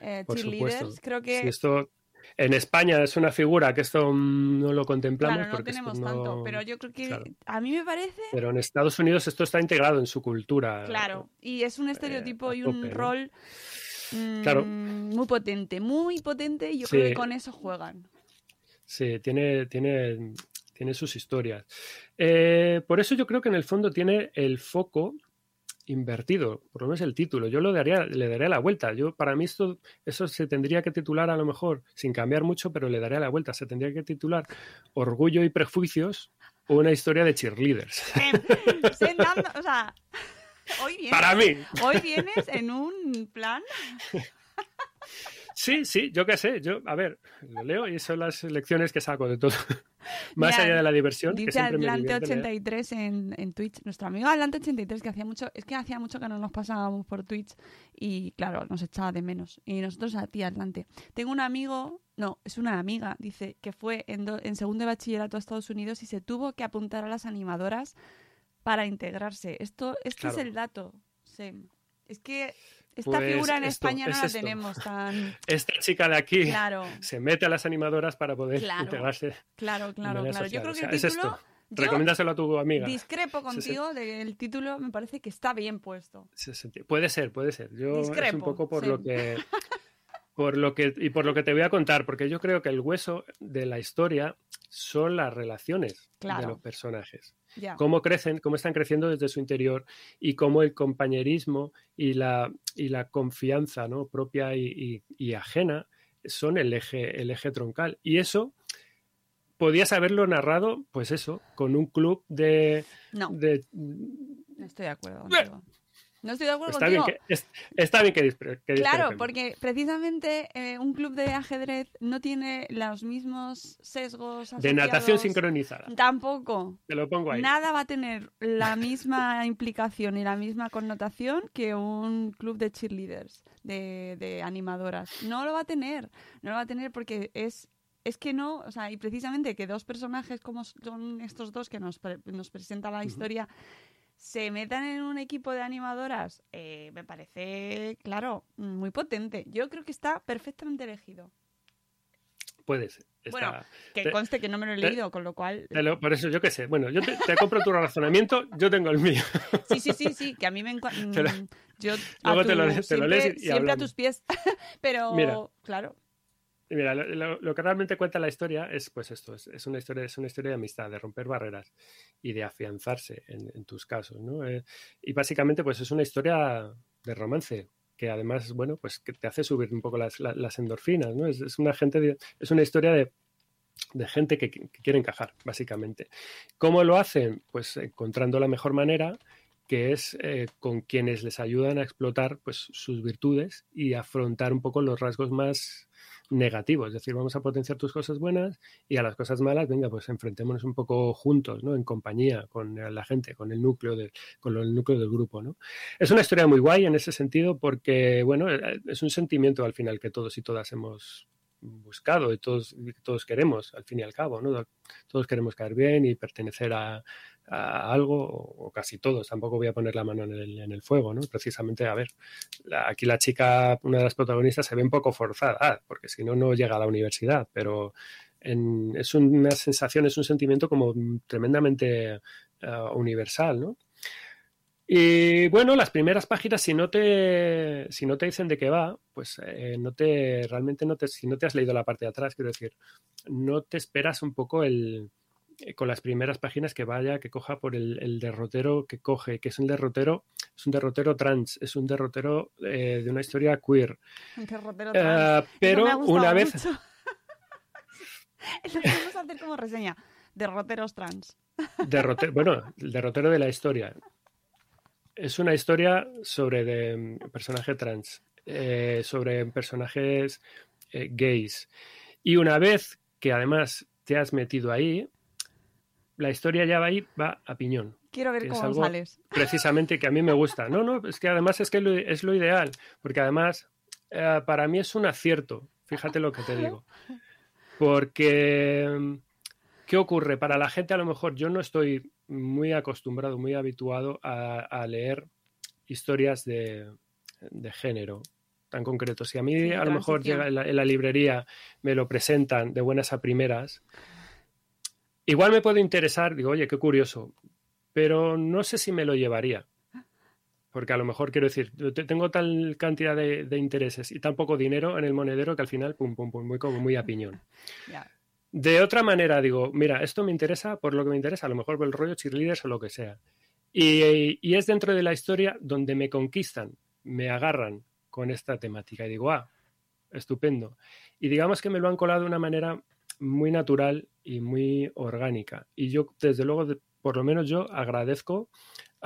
eh, cheerleaders, creo que. esto en España es una figura que esto no lo contemplamos. Claro, no tenemos tanto, pero yo creo que a mí me parece... Pero en Estados Unidos esto está integrado en su cultura. Claro, y es un estereotipo y un rol mm, muy potente, muy potente y yo creo que con eso juegan. Sí, tiene, tiene, tiene sus historias. Eh, por eso yo creo que en el fondo tiene el foco invertido, por lo menos el título. Yo lo daría, le daría la vuelta. Yo, para mí, esto, eso se tendría que titular a lo mejor, sin cambiar mucho, pero le daría la vuelta. Se tendría que titular Orgullo y Prejuicios o una historia de cheerleaders. o sea, hoy vienes, para mí. Hoy vienes en un plan. Sí, sí, yo qué sé. Yo, a ver, lo leo y son las lecciones que saco de todo. Más allá de la diversión. Dice Atlante83 en, en Twitch, nuestro amigo Atlante83, que hacía mucho, es que hacía mucho que no nos pasábamos por Twitch y claro, nos echaba de menos. Y nosotros a ti, Atlante. Tengo un amigo, no, es una amiga, dice, que fue en, en segundo de bachillerato a Estados Unidos y se tuvo que apuntar a las animadoras para integrarse. Esto, este es el dato, Sem. Es que esta pues figura en España no la tenemos tan. Esta chica de aquí se mete a las animadoras para poder integrarse. Claro, claro, claro. Yo creo que el título, es esto. Recomiéndaselo a tu amiga. Discrepo contigo del título, me parece que está bien puesto. Puede ser, puede ser. Yo es un poco por lo que por lo que y por lo que te voy a contar, porque yo creo que el hueso de la historia son las relaciones de los personajes. Cómo crecen, cómo están creciendo desde su interior y cómo el compañerismo y la, y la confianza ¿no? propia y, ajena son el eje, el eje troncal. Y eso podías haberlo narrado, pues eso, con un club de. No. no estoy de acuerdo. No estoy de acuerdo está contigo. Bien que, está bien que, Claro, porque precisamente eh, un club de ajedrez no tiene los mismos sesgos. De natación sincronizada. Tampoco. Te lo pongo ahí. Nada va a tener la misma implicación y la misma connotación que un club de cheerleaders, de, de animadoras. No lo va a tener. No lo va a tener porque es es que no, o sea, y precisamente que dos personajes como son estos dos que nos, nos presenta la historia se metan en un equipo de animadoras, eh, me parece, claro, muy potente. Yo creo que está perfectamente elegido. Puede ser. bueno, que conste que no me lo he leído, con lo cual... por eso, yo qué sé. Bueno, yo te, compro tu razonamiento, yo tengo el mío. Sí, sí, sí, sí, que a mí me encanta... Mm, yo Luego te, lo, siempre, lees y Siempre a tus pies. Pero, claro, Mira, lo, que realmente cuenta la historia es pues esto, es, una historia, es una historia de amistad, de romper barreras y de afianzarse en, tus casos, ¿no? Eh, y básicamente pues es una historia de romance que además, bueno, pues que te hace subir un poco las, endorfinas, ¿no? Es, una gente es una historia de, gente que, quiere encajar, básicamente. ¿Cómo lo hacen? Pues encontrando la mejor manera que es eh, con quienes les ayudan a explotar pues, sus virtudes y afrontar un poco los rasgos más negativo, es decir, vamos a potenciar tus cosas buenas y a las cosas malas, venga, pues enfrentémonos un poco juntos, ¿no? En compañía, con la gente, con el núcleo, de, con el núcleo del grupo, ¿no? Es una historia muy guay en ese sentido porque, bueno, eh, es un sentimiento al final que todos y todas hemos buscado y todos, todos queremos, al fin y al cabo, ¿no? Todos queremos caer bien y pertenecer a, algo, o, casi todos, tampoco voy a poner la mano en el, fuego, ¿no? Precisamente, a ver, aquí la chica, una de las protagonistas, se ve un poco forzada, porque si no, no llega a la universidad, pero es una sensación, es un sentimiento como tremendamente eh, universal, ¿no? Y bueno, las primeras páginas, si no te, si no te dicen de qué va, pues eh, no te, realmente no te, si no te has leído la parte de atrás, quiero decir, no te esperas un poco el, con las primeras páginas que vaya, que coja por el, derrotero que coge, que es un derrotero, es un derrotero trans, es un derrotero de una historia queer. Un derrotero trans. pero una vez... Lo podemos hacer como reseña. Derroteros trans. bueno, el derrotero de la historia. Es una historia sobre de, personaje trans, eh, sobre personajes eh, gays. Y una vez que además te has metido ahí, la historia ya va ahí, va a piñón. Quiero ver cómo sales. Precisamente que a mí me gusta. No, no, es que además es que es lo ideal, porque además eh, para mí es un acierto. Fíjate lo que te digo. Porque, ¿qué ocurre? Para la gente a lo mejor yo no estoy muy acostumbrado, muy habituado a, leer historias de, género tan concretos. Si a mí a lo mejor llega en la, librería, me lo presentan de buenas a primeras, igual me puede interesar, digo, oye, qué curioso, pero no sé si me lo llevaría. Porque a lo mejor quiero decir, tengo tal cantidad de, intereses y tan poco dinero en el monedero que al final, pum, pum, pum, muy como muy a piñón. De otra manera, digo, mira, esto me interesa por lo que me interesa, a lo mejor por el rollo cheerleaders o lo que sea. Y, es dentro de la historia donde me conquistan, me agarran con esta temática. Y digo, ah, estupendo. Y digamos que me lo han colado de una manera muy natural y muy orgánica. Y yo, desde luego, por lo menos yo agradezco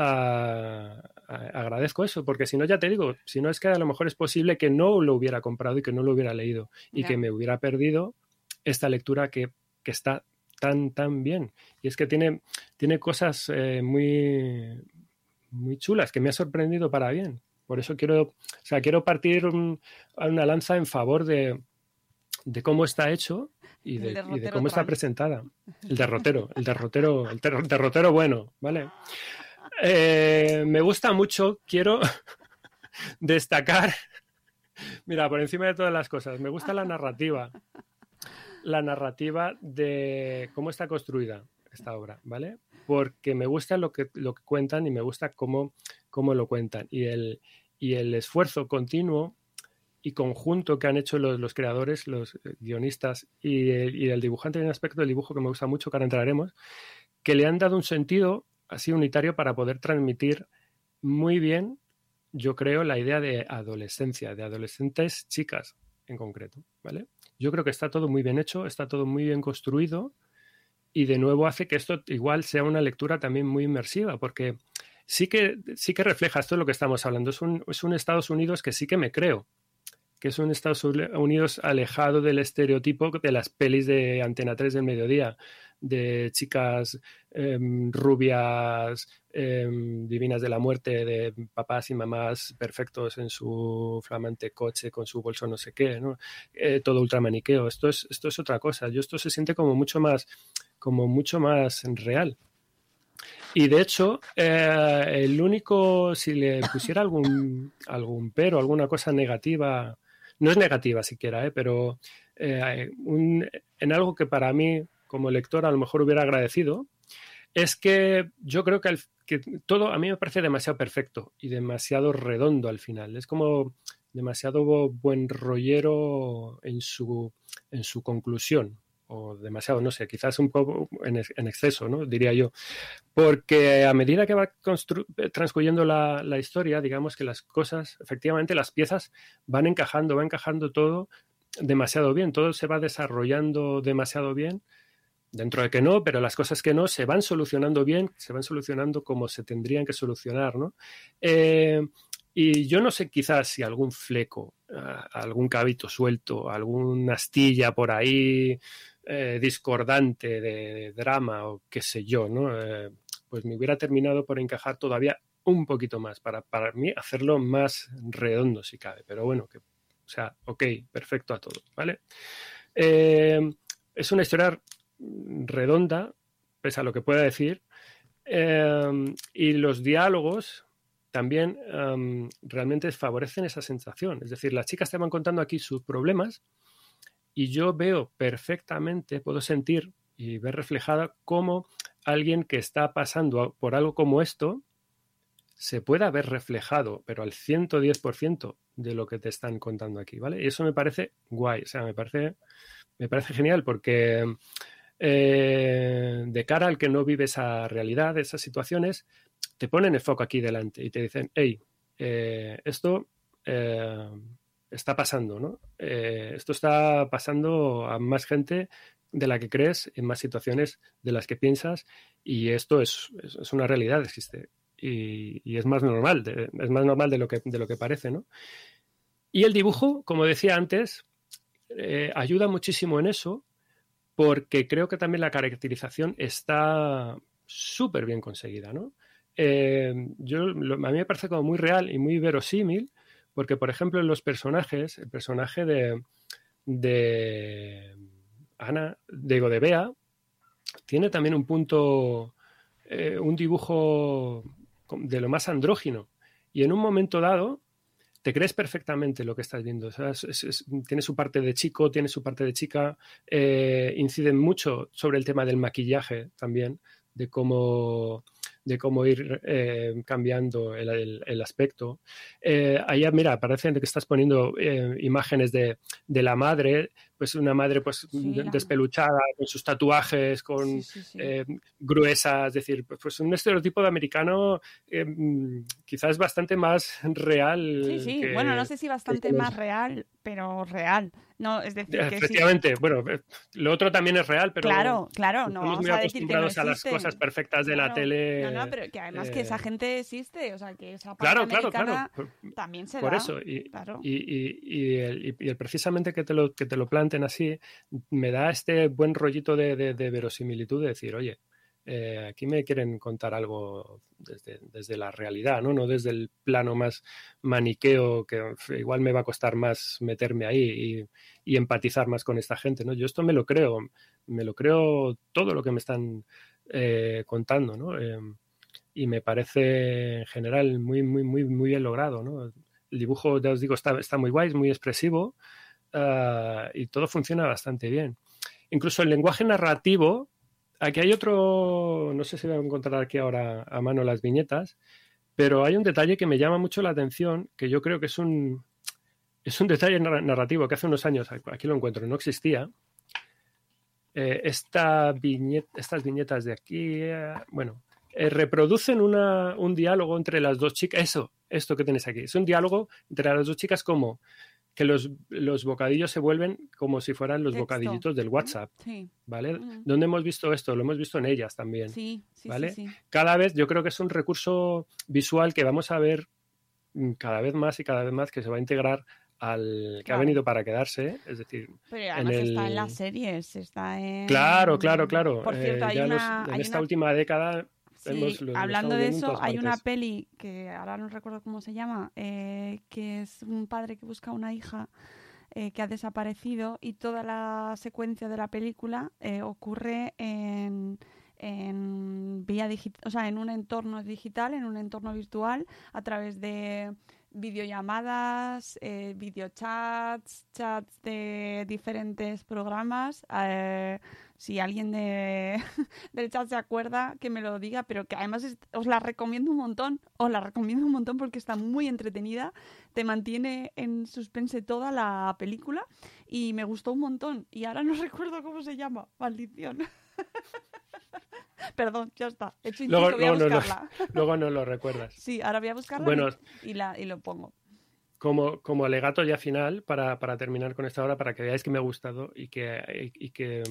agradezco eso, porque si no, ya te digo, si no es que a lo mejor es posible que no lo hubiera comprado y que no lo hubiera leído y que me hubiera perdido esta lectura que, está tan, tan bien. Y es que tiene, tiene cosas eh, muy, muy chulas que me ha sorprendido para bien. Por eso quiero, o sea, quiero partir una lanza en favor de, de cómo está hecho y de, y de cómo está presentada. El derrotero, el derrotero, el derrotero bueno, ¿vale? Eh, me gusta mucho, quiero destacar, mira, por encima de todas las cosas, me gusta la narrativa, la narrativa de cómo está construida esta obra, ¿vale? Porque me gusta lo que, lo que cuentan y me gusta cómo, cómo lo cuentan. Y el, y el esfuerzo continuo y conjunto que han hecho los, creadores, los guionistas y el, dibujante, hay un aspecto del dibujo que me gusta mucho, que ahora entraremos, que le han dado un sentido así unitario para poder transmitir muy bien, yo creo, la idea de adolescencia, de adolescentes chicas en concreto, ¿vale? Yo creo que está todo muy bien hecho, está todo muy bien construido y de nuevo hace que esto igual sea una lectura también muy inmersiva, porque sí que, sí que refleja esto de lo que estamos hablando. Es un, es un Estados Unidos que sí que me creo, que es un Estados Unidos alejado del estereotipo de las pelis de Antena 3 del mediodía, de chicas em, rubias, em, divinas de la muerte, de papás y mamás perfectos en su flamante coche con su bolso no sé qué, ¿no? Eh, todo ultramaniqueo. Esto es, esto es otra cosa. Yo esto se siente como mucho más, como mucho más real. Y de hecho, eh, el único, si le pusiera algún, algún pero, alguna cosa negativa, no es negativa siquiera, ¿eh? pero eh, en algo que para mí como lector a lo mejor hubiera agradecido, es que yo creo que, que, todo a mí me parece demasiado perfecto y demasiado redondo al final. Es como demasiado buen rollero en su, en su conclusión. O demasiado, no sé, quizás un poco en, exceso, ¿no? Diría yo. Porque a medida que va transcurriendo la, la historia, digamos que las cosas, efectivamente, las piezas van encajando, va encajando todo demasiado bien, todo se va desarrollando demasiado bien dentro de que no, pero las cosas que no se van solucionando bien, se van solucionando como se tendrían que solucionar, ¿no? Eh, y yo no sé quizás si algún fleco, ah, algún cabito suelto, alguna astilla por ahí eh, discordante de, drama o qué sé yo, ¿no? Eh, pues me hubiera terminado por encajar todavía un poquito más, para, para mí hacerlo más redondo si cabe, pero bueno, que, o sea, ok, perfecto a todo, ¿vale? es una historia redonda, pese a lo que pueda decir, y los diálogos también realmente favorecen esa sensación. Es decir, las chicas te van contando aquí sus problemas y yo veo perfectamente, puedo sentir y ver reflejada cómo alguien que está pasando por algo como esto se pueda ver reflejado, pero al 110% de lo que te están contando aquí, ¿vale? Y eso me parece guay, o sea, me parece, me parece genial porque eh, de cara al que no vive esa realidad, esas situaciones, te ponen el foco aquí delante y te dicen, hey, eh, esto eh, está pasando, ¿no? esto está pasando a más gente de la que crees, en más situaciones de las que piensas, y esto es, es una realidad, existe. Y, es más normal, de, es más normal de lo que, de lo que parece, ¿no? Y el dibujo, como decía antes, eh, ayuda muchísimo en eso, porque creo que también la caracterización está súper bien conseguida, ¿no? Eh, yo, a mí me parece como muy real y muy verosímil, porque, por ejemplo, en los personajes, el personaje de, Ana, de Bea, tiene también un punto, eh, un dibujo de lo más andrógino. Y en un momento dado, te crees perfectamente lo que estás viendo. Tiene su parte de chico, tiene su parte de chica, eh, inciden mucho sobre el tema del maquillaje también, de cómo de cómo ir eh, cambiando el, aspecto. Eh, allá, mira, parece que estás poniendo eh, imágenes de, de, la madre, pues una madre pues sí, despeluchada, con sus tatuajes, con sí, sí, gruesas, es decir, pues un estereotipo de americano quizás bastante más real. Sí, sí, que, bueno, no sé si bastante más real, pero real. No, es decir, que efectivamente, bueno, lo otro también es real, pero claro, claro, no estamos muy acostumbrados no a las cosas perfectas de claro, la tele. No, no, pero que además eh, que esa gente existe, o sea, que esa parte claro, americana claro, claro. también se Por da. eso, y, claro. y, y, y, el, y, el, precisamente que te, lo, que te lo así, me da este buen rollito de, de, de verosimilitud de decir, oye, eh, aquí me quieren contar algo desde, desde, la realidad, ¿no? no desde el plano más maniqueo, que igual me va a costar más meterme ahí y, y, empatizar más con esta gente. ¿no? Yo esto me lo creo, me lo creo todo lo que me están eh, contando, ¿no? Eh, y me parece en general muy, muy, muy, muy bien logrado. ¿no? El dibujo, ya os digo, está, está muy guay, es muy expresivo uh, y todo funciona bastante bien. Incluso el lenguaje narrativo, Aquí hay otro, no sé si voy a encontrar aquí ahora a mano las viñetas, pero hay un detalle que me llama mucho la atención, que yo creo que es un, es un detalle narrativo que hace unos años, aquí lo encuentro, no existía. Eh, esta viñet, estas viñetas de aquí, eh, bueno, eh, reproducen una, un diálogo entre las dos chicas. Eso, esto que tenéis aquí, es un diálogo entre las dos chicas como que los, los, bocadillos se vuelven como si fueran los Texto. bocadillitos del WhatsApp, sí. ¿vale? Mm. ¿Dónde hemos visto esto? Lo hemos visto en ellas también, sí, sí, ¿vale? Cada vez, yo creo que es un recurso visual que vamos a ver mm, cada vez más y cada vez más que se va a integrar al que claro. ha venido para quedarse, es decir, pero además en el... está en las series, está en claro, claro, claro. Por cierto, eh, hay ya una, los, en hay esta una... última década Sí, hemos, hablando de eso, hay partes. una peli que ahora no recuerdo cómo se llama, eh, que es un padre que busca una hija eh, que ha desaparecido y toda la secuencia de la película eh, ocurre en, en vía digital, o sea, en un entorno digital, en un entorno virtual, a través de videollamadas, eh, videochats, chats de diferentes programas. Eh, si alguien de, del chat se acuerda, que me lo diga, pero que además es, os la recomiendo un montón, os la recomiendo un montón porque está muy entretenida, te mantiene en suspense toda la película y me gustó un montón. Y ahora no recuerdo cómo se llama, maldición. Perdón, ya está. He hecho luego, voy a luego, buscarla. No, luego no lo recuerdas. Sí, ahora voy a buscarla bueno, y, la, y lo pongo. Como, como alegato ya final, para, para, terminar con esta hora, para que veáis que me ha gustado y que, y, y que,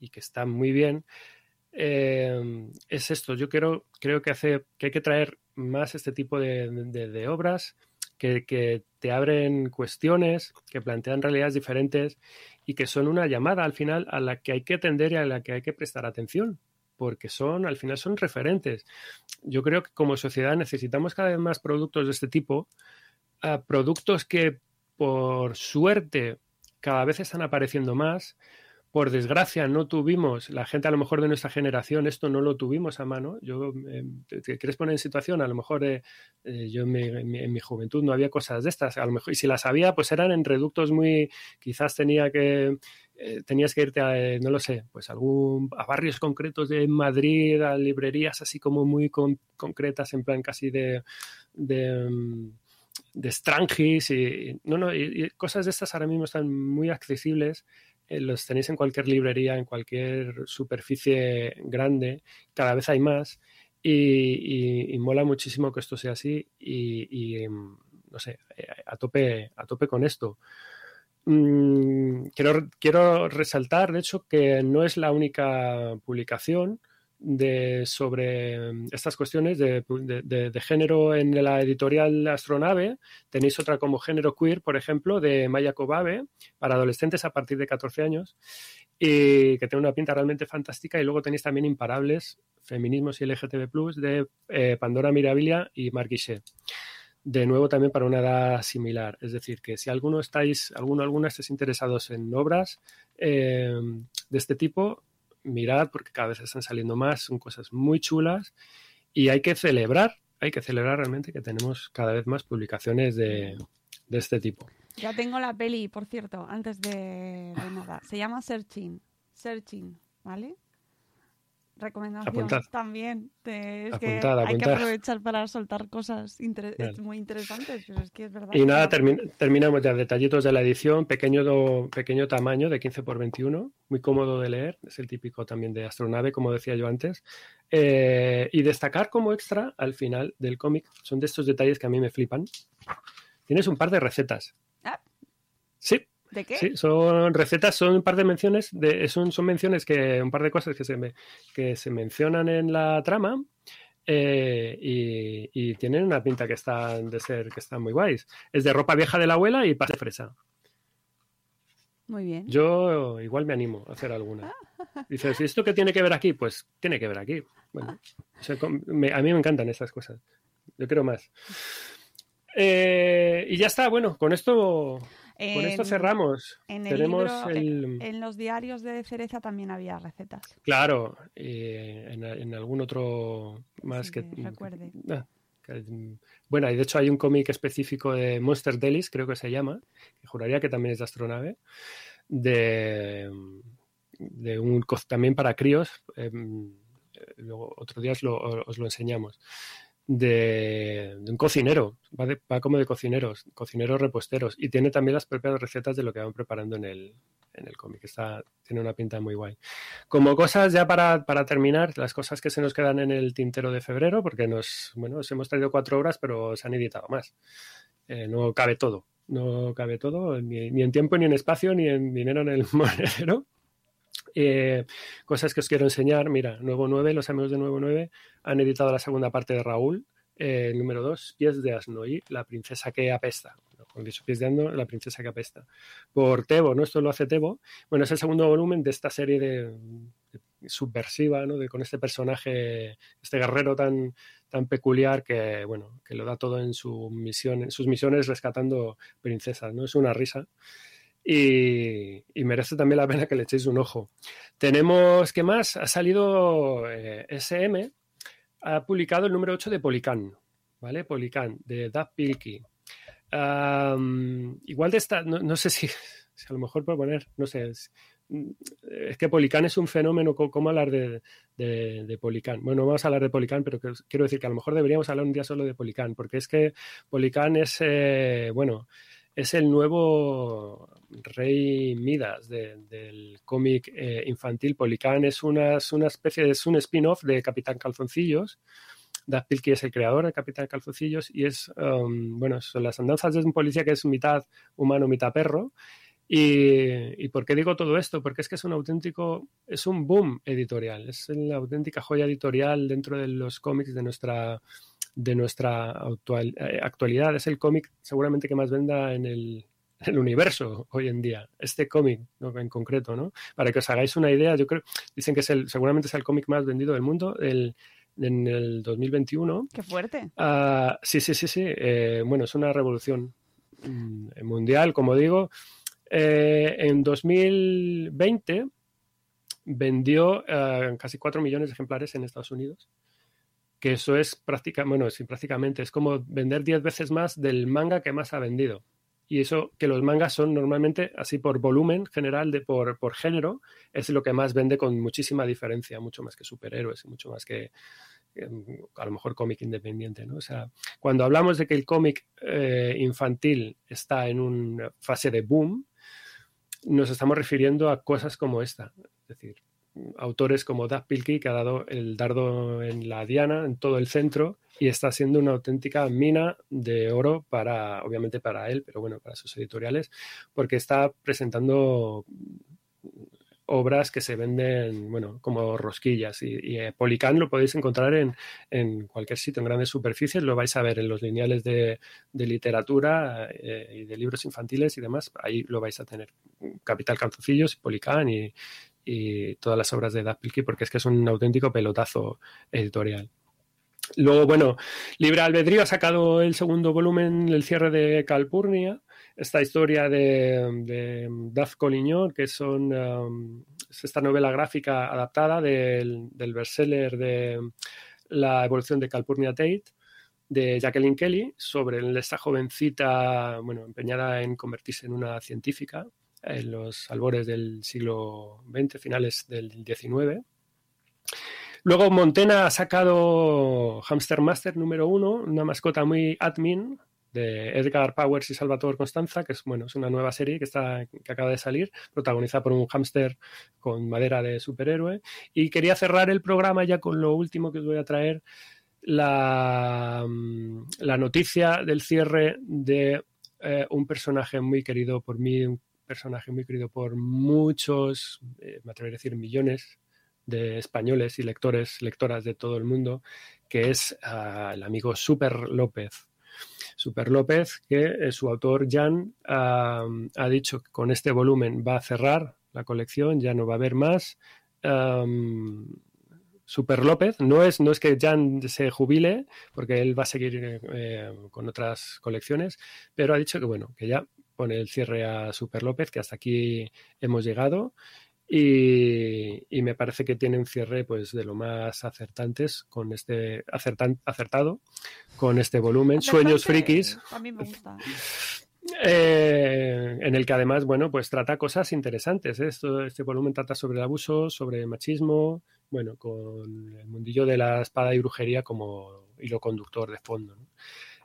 y que está muy bien, eh, es esto. Yo creo, creo que, hay que traer más este tipo de, obras que, te abren cuestiones, que plantean realidades diferentes y que son una llamada al final a la que hay que atender y a la que hay que prestar atención porque son, al final son referentes. Yo creo que como sociedad necesitamos cada vez más productos de este tipo, uh, productos que por suerte cada vez están apareciendo más, por desgracia no tuvimos, la gente a lo mejor de nuestra generación esto no lo tuvimos a mano. Yo, eh, ¿te quieres poner en situación? A lo mejor eh, eh, yo en mi, en, mi, juventud no había cosas de estas, a lo mejor, y si las había, pues eran en reductos muy, quizás tenía que, tenías que irte a, no lo sé, pues algún, a barrios concretos de Madrid, a librerías así como muy concretas, en plan casi de, de mm, de y, no, no, y, cosas de estas ahora mismo están muy accesibles eh, los tenéis en cualquier librería, en cualquier superficie grande, cada vez hay más y, mola muchísimo que esto sea así y, em, no sé, eh, a tope, a tope con esto. Mm, quiero, quiero resaltar, de hecho, que no es la única publicación de, sobre mm, estas cuestiones de, género en la editorial Astronave. Tenéis otra como género queer, por ejemplo, de Maya Kobabe, para adolescentes a partir de 14 años, y que tiene una pinta realmente fantástica. Y luego tenéis también Imparables, Feminismos y LGTB, de eh, Pandora Mirabilia y Mark de nuevo también para una edad similar. Es decir, que si alguno estáis, alguno alguna estáis interesados en obras eh, de este tipo, mirad porque cada vez están saliendo más, son cosas muy chulas y hay que celebrar, hay que celebrar realmente que tenemos cada vez más publicaciones de, este tipo. Ya tengo la peli, por cierto, antes de, de nada. Se llama Searching. Searching, ¿vale? Recomendación también. es que hay que aprovechar para soltar cosas muy interesantes, Y nada, terminamos ya detallitos de la edición, pequeño, pequeño tamaño de 15 por 21, muy cómodo de leer, es el típico también de astronave, como decía yo antes. Eh, y destacar como extra al final del cómic, son de estos detalles que a mí me flipan. Tienes un par de recetas. Ah. Sí, ¿De qué? Sí, son recetas, son un par de menciones, de, son, son menciones que, un par de cosas que se, que se mencionan en la trama eh, y, tienen una pinta que están de ser, que están muy guays. Es de ropa vieja de la abuela y pasta de fresa. Muy bien. Yo igual me animo a hacer alguna. Dices, ¿y esto qué tiene que ver aquí? Pues tiene que ver aquí. Bueno, a mí me encantan estas cosas. Yo quiero más. Eh, y ya está, bueno, con esto con esto cerramos. En, Tenemos en los diarios de cereza también había recetas. Claro, en, algún otro más que, recuerde. Ah, bueno, y de hecho hay un cómic específico de Monster Delis, creo que se llama, que juraría que también es de astronave, de, de un también para críos. Em, luego otro día os lo enseñamos de, un cocinero, va, como de cocineros, cocineros reposteros, y tiene también las propias recetas de lo que van preparando en el, en el cómic. Está, tiene una pinta muy guay. Como cosas ya para, terminar, las cosas que se nos quedan en el tintero de febrero, porque nos, bueno, nos hemos traído cuatro horas, pero se han editado más. Eh, no cabe todo, no cabe todo, ni, ni, en tiempo, ni en espacio, ni en dinero en el monedero. Eh, cosas que os quiero enseñar. Mira, Nuevo 9, los amigos de Nuevo 9 han editado la segunda parte de Raúl, eh, número 2, Pies de Asno La princesa que apesta. Con Pies de Asno, La princesa que apesta. Por Tebo, ¿no? Esto lo hace Tebo. Bueno, es el segundo volumen de esta serie de, subversiva, ¿no? De, con este personaje, este guerrero tan, tan peculiar que, bueno, que lo da todo en su misión, sus misiones rescatando princesas, ¿no? Es una risa y, merece también la pena que le echéis un ojo. Tenemos, ¿qué más? Ha salido eh, SM, ha publicado el número 8 de Policán, ¿vale? Policán, de Dave Pilkey. igual de esta, no, sé si, a lo mejor puedo poner, no sé, es, que Policán es un fenómeno, ¿cómo hablar de, de, Policán? Bueno, vamos a hablar de Policán, pero quiero decir que a lo mejor deberíamos hablar un día solo de Policán, porque es que Policán es, eh, bueno, es el nuevo rey Midas del cómic eh, infantil. Policán es una, una especie es un spin-off de Capitán Calzoncillos. Doug Pilkey es el creador de Capitán Calzoncillos y es, um, bueno, son las andanzas de un policía que es mitad humano, mitad perro. Y, y, por qué digo todo esto? Porque es que es un auténtico, es un boom editorial, es la auténtica joya editorial dentro de los cómics de nuestra, de nuestra actual, eh, actualidad. Es el cómic seguramente que más venda en el, universo hoy en día. Este cómic en concreto, ¿no? Para que os hagáis una idea, yo creo, dicen que es el, seguramente es el cómic más vendido del mundo. El, en el 2021. ¡Qué fuerte! Uh, sí, sí, sí, sí. Eh, bueno, es una revolución mm, mundial, como digo. Eh, en 2020 vendió casi 4 millones de ejemplares en Estados Unidos. Que eso es prácticamente, bueno, sí, prácticamente es como vender 10 veces más del manga que más ha vendido. Y eso que los mangas son normalmente, así por volumen general, de por, por género, es lo que más vende con muchísima diferencia, mucho más que superhéroes, mucho más que, em, a lo mejor cómic independiente, ¿no? O sea, cuando hablamos de que el cómic eh, infantil está en una fase de boom, nos estamos refiriendo a cosas como esta. Es decir, autores como Doug Pilkey, que ha dado el dardo en la diana, en todo el centro, y está siendo una auténtica mina de oro para, obviamente para él, pero bueno, para sus editoriales, porque está presentando obras que se venden, bueno, como rosquillas. Y, y eh, Policán lo podéis encontrar en, en, cualquier sitio, en grandes superficies, lo vais a ver en los lineales de, de literatura eh, y de libros infantiles y demás, ahí lo vais a tener. Capital Canzucillos, Policán y, y todas las obras de Dapilki, porque es que es un auténtico pelotazo editorial. Luego, bueno, Libre Albedrío ha sacado el segundo volumen, el cierre de Calpurnia, esta historia de, de Duff Colignon, que son um, es esta novela gráfica adaptada del, del bestseller de La evolución de Calpurnia Tate, de Jacqueline Kelly, sobre esta jovencita, bueno, empeñada en convertirse en una científica en los albores del siglo XX, finales del XIX. Luego Montena ha sacado Hamster Master número uno, una mascota muy admin de Edgar Powers y Salvatore Constanza, que es bueno, es una nueva serie que está que acaba de salir, protagonizada por un hámster con madera de superhéroe. Y quería cerrar el programa ya con lo último que os voy a traer, la, la noticia del cierre de eh, un personaje muy querido por mí, personaje muy querido por muchos, eh, me atrevería a decir millones de españoles y lectores, lectoras de todo el mundo, que es uh, el amigo Super López. Super López, que eh, su autor Jan uh, ha dicho que con este volumen va a cerrar la colección, ya no va a haber más. Um, Super López, no es, no es que Jan se jubile, porque él va a seguir eh, con otras colecciones, pero ha dicho que bueno, que ya pone el cierre a Super López, que hasta aquí hemos llegado y, y, me parece que tiene un cierre pues de lo más acertantes con este acertan, acertado con este volumen Acertante, Sueños frikis A mí me gusta. eh, en el que además bueno pues trata cosas interesantes ¿eh? Esto, este volumen trata sobre el abuso sobre machismo bueno con el mundillo de la espada y brujería como hilo conductor de fondo ¿no?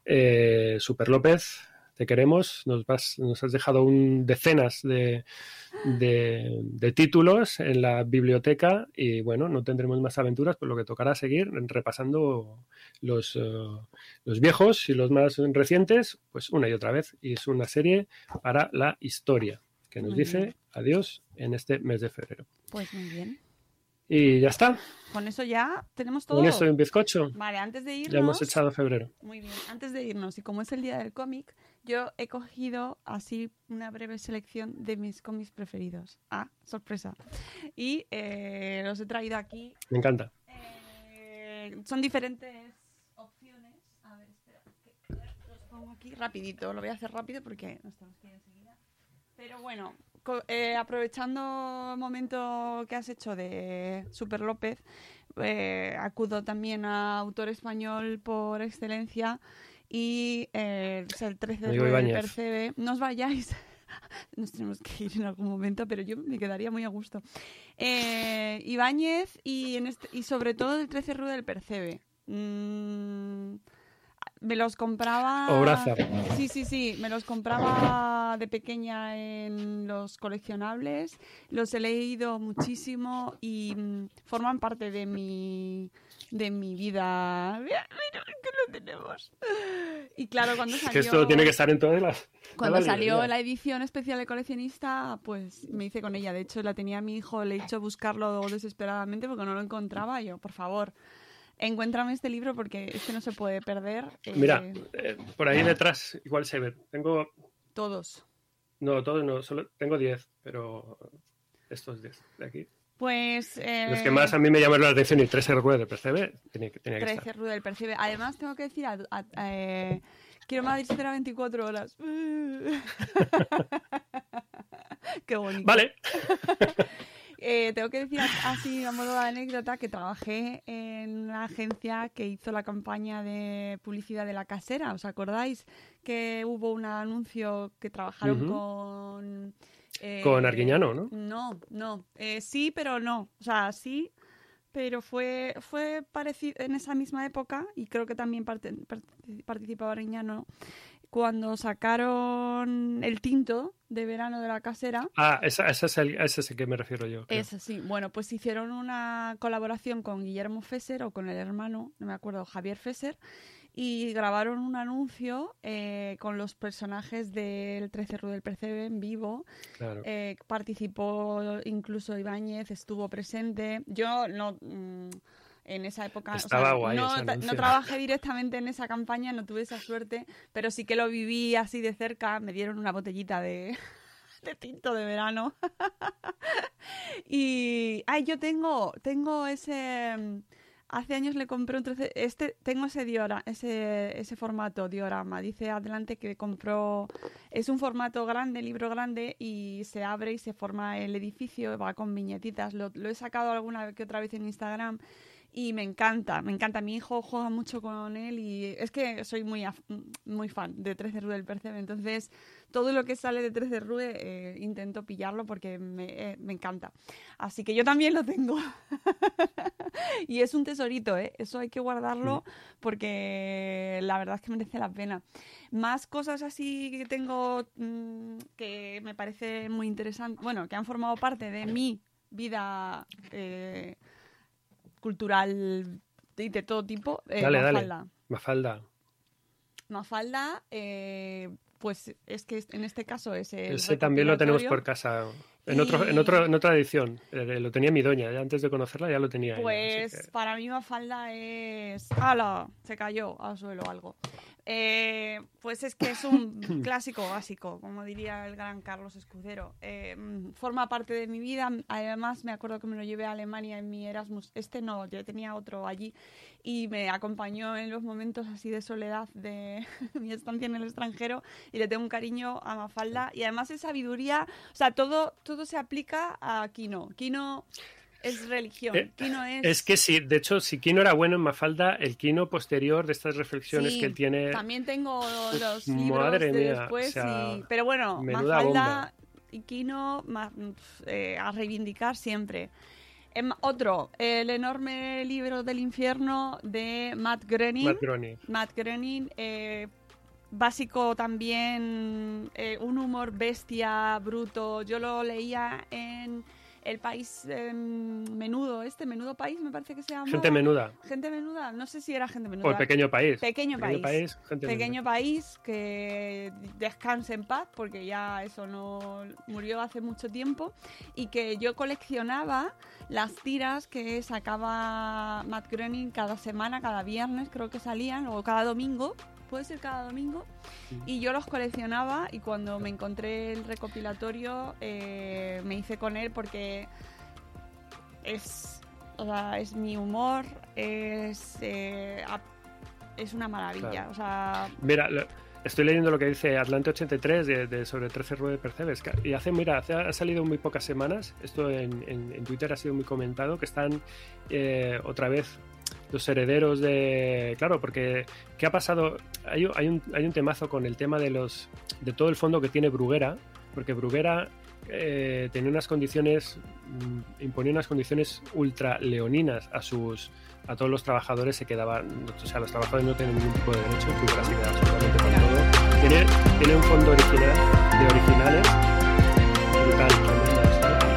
eh, Super López te queremos, nos, vas, nos has dejado un, decenas de, de, de, títulos en la biblioteca y bueno, no tendremos más aventuras, por lo que tocará seguir repasando los, uh, los viejos y los más recientes, pues una y otra vez. Y es una serie para la historia que nos Muy dice bien. adiós en este mes de febrero. Pues muy bien. Y ya está, Con eso ya tenemos todo. con esto y un bizcocho. Vale, antes de irnos. Ya hemos echado febrero. Muy bien, antes de irnos, y como es el día del cómic, yo he cogido así una breve selección de mis cómics preferidos. Ah, sorpresa. Y eh, los he traído aquí. Me encanta. Eh, son diferentes opciones. A ver, espera. que Los pongo aquí rapidito. Lo voy a hacer rápido porque tenemos que ir enseguida. Pero bueno, eh, aprovechando el momento que has hecho de Super López, eh, acudo también a autor español por excelencia y eh, el 13 Amigo de Ibáñez. Percebe. No os vayáis. Nos tenemos que ir en algún momento, pero yo me quedaría muy a gusto. Eh, Ibáñez y, en este- y sobre todo el 13 Rue del Percebe. Mm, me los compraba. Obraza. Sí, sí, sí. Me los compraba de pequeña en los coleccionables. Los he leído muchísimo y mm, forman parte de mi de mi vida. Mira, mira que lo tenemos. Y claro, cuando Es salió que esto tiene que estar en todas las. cuando las salió la edición especial de coleccionista, pues me hice con ella. De hecho, la tenía mi hijo, le he hecho buscarlo desesperadamente porque no lo encontraba. Y yo, por favor, encuéntrame este libro porque este no se puede perder. Eh, Mira, eh, por ahí detrás, igual se ve. Tengo. Todos. No, todos no, solo tengo 10, pero estos 10 de aquí. Pues. eh, Los que más a mí me llamaron la atención y el 13 recuerdo de percebe, tenía que, tenía que 13 estar. Rue del Percibe. Además, tengo que decir, a- a- eh, quiero Madrid espera 24 horas. Qué bonito. Vale, Eh, tengo que decir así, a modo de anécdota, que trabajé en una agencia que hizo la campaña de publicidad de la casera. ¿Os acordáis que hubo un anuncio que trabajaron Ujú. con... eh, Con Arguiñano, ¿no? No, no. Eh, sí, pero no. O sea, sí, pero fue, fue parecido en esa misma época, y creo que también parte- parti- participaba Arguiñano, cuando sacaron el tinto de verano de la casera. Ah, esa, esa es el, ese es el que me refiero yo. creo. Es así. Bueno, pues hicieron una colaboración con Guillermo Fesser o con el hermano, no me acuerdo, Javier Fesser, y grabaron un anuncio eh, con los personajes del 13 Rue del Percebe en vivo. Claro. Eh, participó incluso Ibáñez, estuvo presente. Yo no. mm, en esa época o sea, guay no, no trabajé directamente en esa campaña, no tuve esa suerte, pero sí que lo viví así de cerca. Me dieron una botellita de, de tinto de verano. y ay, yo tengo, tengo ese. Hace años le compré un 13, este tengo ese diora, ese ese formato diorama. Dice adelante que compró es un formato grande, libro grande y se abre y se forma el edificio, va con viñetitas. Lo, lo he sacado alguna que otra vez en Instagram y me encanta, me encanta. Mi hijo juega mucho con él y es que soy muy muy fan de 13 Rue del Percebe, entonces todo lo que sale de 13 Rue eh, intento pillarlo porque me, eh, me encanta. Así que yo también lo tengo. y es un tesorito, ¿eh? Eso hay que guardarlo porque la verdad es que merece la pena. Más cosas así que tengo mm, que me parece muy interesante, bueno, que han formado parte de mi vida eh, cultural y de todo tipo. eh, Dale, dale. Mafalda. Mafalda. Mafalda, eh, pues es que en este caso es el Ese también lo tenemos por casa. En, otro, en, otro, en otra edición. Eh, Lo tenía mi doña. Ya antes de conocerla ya lo tenía. Pues que- para mí Mafalda es... ¡Hala! Se cayó al suelo algo. Eh, pues es que es un clásico básico, como diría el gran Carlos Escudero. Eh, forma parte de mi vida. Además, me acuerdo que me lo llevé a Alemania en mi Erasmus. Este no, yo tenía otro allí y me acompañó en los momentos así de soledad de mi estancia en el extranjero y le tengo un cariño a Mafalda. Y además es sabiduría, o sea, todo, todo se aplica a Kino. Kino es religión. Eh, Kino es... Es que sí, de hecho, si Kino era bueno en Mafalda, el Kino posterior de estas reflexiones Sí, que él tiene. También tengo los libros Madre de mía, después. o sea, y- Pero bueno, Mafalda bomba. y Kino ma- eh, a reivindicar siempre. Em, otro, el enorme libro del infierno de Matt Groening. Matt Groening. Matt Groening, eh, básico también, eh, un humor bestia, bruto. Yo lo leía en el país em, menudo, este menudo país me parece que se llama. Gente menuda. Gente menuda, no sé si era gente menuda. O el pequeño país. Pequeño país. gente Pequeño país que descanse en paz porque ya eso no murió hace mucho tiempo y que yo coleccionaba las tiras que sacaba Matt Groening cada semana, cada viernes creo que salían o cada domingo, puede ser cada domingo y yo los coleccionaba y cuando me encontré el recopilatorio eh, me hice con él porque es, o sea, es mi humor, es, eh, es una maravilla. Claro. O sea, Mira, lo- estoy leyendo lo que dice Atlante 83 de, de sobre 13 Rue de Percebes. Y hace, mira, hace, ha salido muy pocas semanas. Esto en, en- en Twitter ha sido muy comentado. Que están eh, otra vez los herederos de. Claro, porque ¿qué ha pasado? Hay, hay, un, hay un temazo con el tema de los de todo el fondo que tiene Bruguera. Porque Bruguera eh, tenía unas condiciones, mm, imponía unas condiciones ultra leoninas a sus a todos los trabajadores se quedaban, o sea, los trabajadores no tienen ningún tipo de derecho. Tiene, un fondo original de originales brutal, ¿no?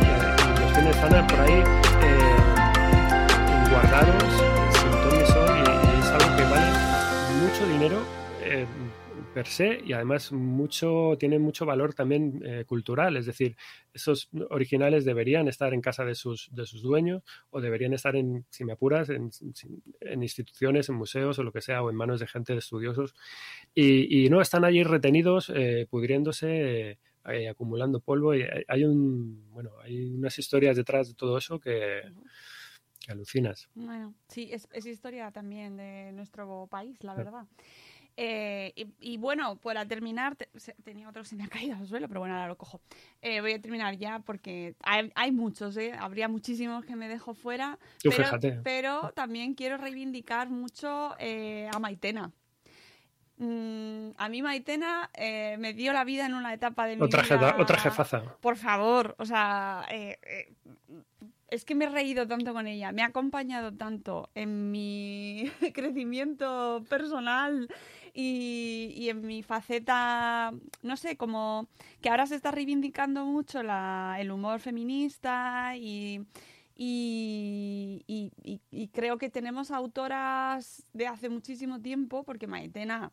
y los están por ahí eh, guardados mucho dinero eh, per se y además mucho tiene mucho valor también eh, cultural. Es decir esos originales deberían estar en casa de sus de sus dueños o deberían estar en si me apuras en, en instituciones en museos o lo que sea o en manos de gente de estudiosos. Y, y no están allí retenidos eh, pudriéndose eh, acumulando polvo y hay un bueno hay unas historias detrás de todo eso que, que alucinas bueno, sí, es, es historia también de nuestro país, la Claro. verdad. Eh, y, y bueno, para terminar, te- se- tenía otro que se me ha caído al suelo, pero bueno, ahora lo cojo. Eh, voy a terminar ya porque hay, hay muchos, ¿eh? habría muchísimos que me dejo fuera, Tú pero, fíjate. pero también quiero reivindicar mucho a Maitena. Mm, a mí Maitena eh, me dio la vida en una etapa de mi Otra, vida. otra jefaza. Por favor, o sea, eh, eh, es que me he reído tanto con ella, me ha acompañado tanto en mi crecimiento personal y, en mi faceta, no sé, como que ahora se está reivindicando mucho la- el humor feminista y- y- y creo que tenemos autoras de hace muchísimo tiempo, porque Maitena,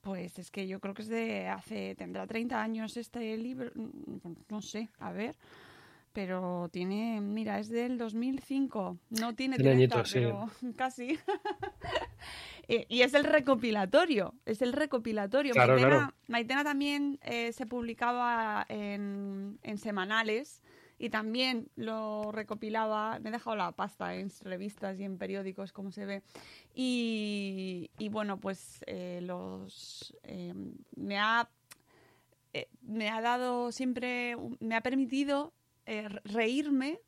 pues es que yo creo que es de hace, tendrá 30 años este libro, mm, no sé, a ver, pero tiene, mira, es del 2005, no tiene Tiene 30, añitos, sí. pero casi. Eh, y es el recopilatorio, es el recopilatorio. Claro, Maitena, claro. Maitena también eh, se publicaba en, en semanales y también lo recopilaba, me he dejado la pasta en revistas y en periódicos, como se ve. Y, y bueno, pues eh, los eh, me ha me ha dado siempre, me ha permitido eh, reírme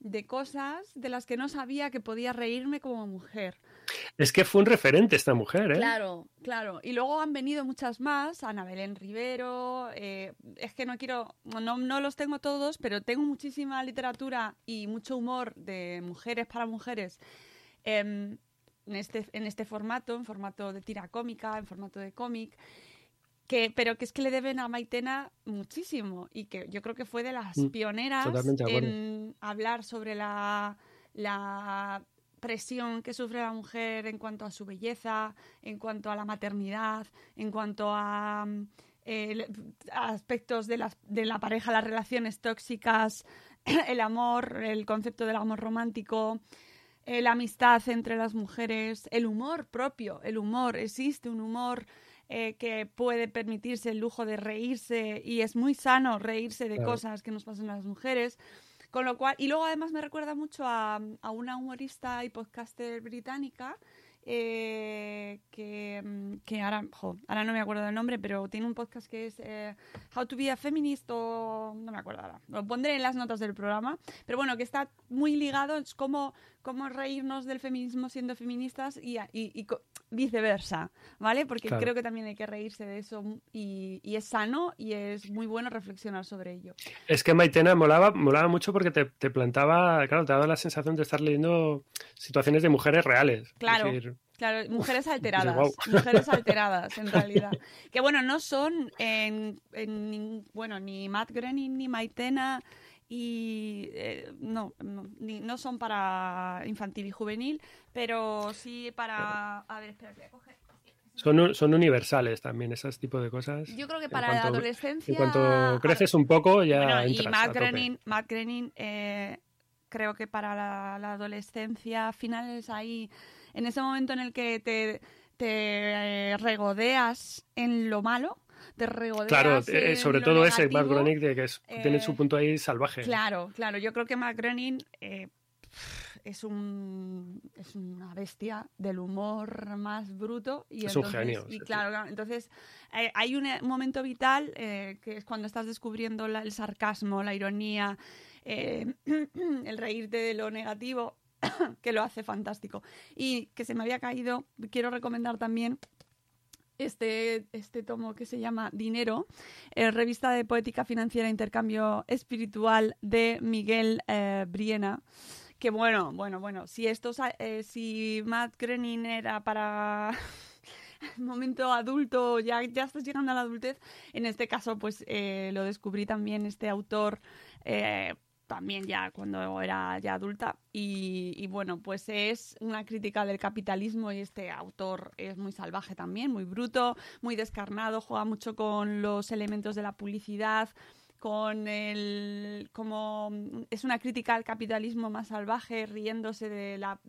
de cosas de las que no sabía que podía reírme como mujer. Es que fue un referente esta mujer, ¿eh? Claro, claro. Y luego han venido muchas más, Ana Belén Rivero, eh, es que no quiero, no, no los tengo todos, pero tengo muchísima literatura y mucho humor de mujeres para mujeres em, en, este, en este formato, en formato de tira cómica, en formato de cómic. Que, pero que es que le deben a Maitena muchísimo y que yo creo que fue de las Mm, pioneras totalmente en hablar sobre la, la presión que sufre la mujer en cuanto a su belleza, en cuanto a la maternidad, en cuanto a mm, eh, a aspectos de, las, de la pareja, las relaciones tóxicas, el amor, el concepto del amor romántico, eh, la amistad entre las mujeres, el humor propio, el humor, existe un humor eh, que puede permitirse el lujo de reírse y es muy sano reírse de Claro. cosas que nos pasan a las mujeres. Con lo cual, y luego además me recuerda mucho a, a una humorista y podcaster británica eh, que, mm, que ahora, jo, ahora no me acuerdo del nombre, pero tiene un podcast que es eh, How to be a Feminist o no me acuerdo ahora. Lo pondré en las notas del programa. Pero bueno, que está muy ligado, es como, como reírnos del feminismo siendo feministas y, y- y viceversa, ¿vale? Porque Claro. creo que también hay que reírse de eso y, y es sano y es muy bueno reflexionar sobre ello. Es que Maitena molaba, molaba mucho porque te, te plantaba, claro, te daba la sensación de estar leyendo situaciones de mujeres reales. Es Claro. decir, Claro, mujeres alteradas, mujeres alteradas en realidad. Que bueno, no son en, en bueno, ni Matt Groening ni Maitena y eh, no, no, ni- no son para infantil y juvenil, pero sí para a ver, espera, que voy a coger. son, son universales también, ese tipo de cosas. Yo creo que para la adolescencia En cuanto creces un poco, ya Bueno, y Matt. Groening, Matt Groening, eh, creo que para la, la adolescencia, finales ahí, en ese momento en el que te, te eh, regodeas en lo malo, te regodeas Claro, eh, sobre todo ese Matt. Groening que es- tiene eh, su punto ahí salvaje. Claro, claro. Yo creo que Matt Groening eh, es un es una bestia del humor más bruto y Es un entonces- genio, Y sí, claro, claro, entonces eh, hay un eh, momento vital eh, que es cuando estás descubriendo la- el sarcasmo, la ironía, eh, el reírte de lo negativo que lo hace fantástico. Y que se me había caído, quiero recomendar también este, este tomo que se llama Dinero, eh, revista de poética financiera e intercambio espiritual de Miguel eh, Briena. Que bueno, bueno, bueno, si esto, eh, si Matt Groening era para momento adulto, ya, ya estás llegando a la adultez, en este caso pues eh, lo descubrí también este autor también ya cuando era ya adulta. Y, bueno pues es una crítica del capitalismo y este autor es muy salvaje también muy bruto muy descarnado juega mucho con los elementos de la publicidad con el como es una crítica al capitalismo más salvaje riéndose de la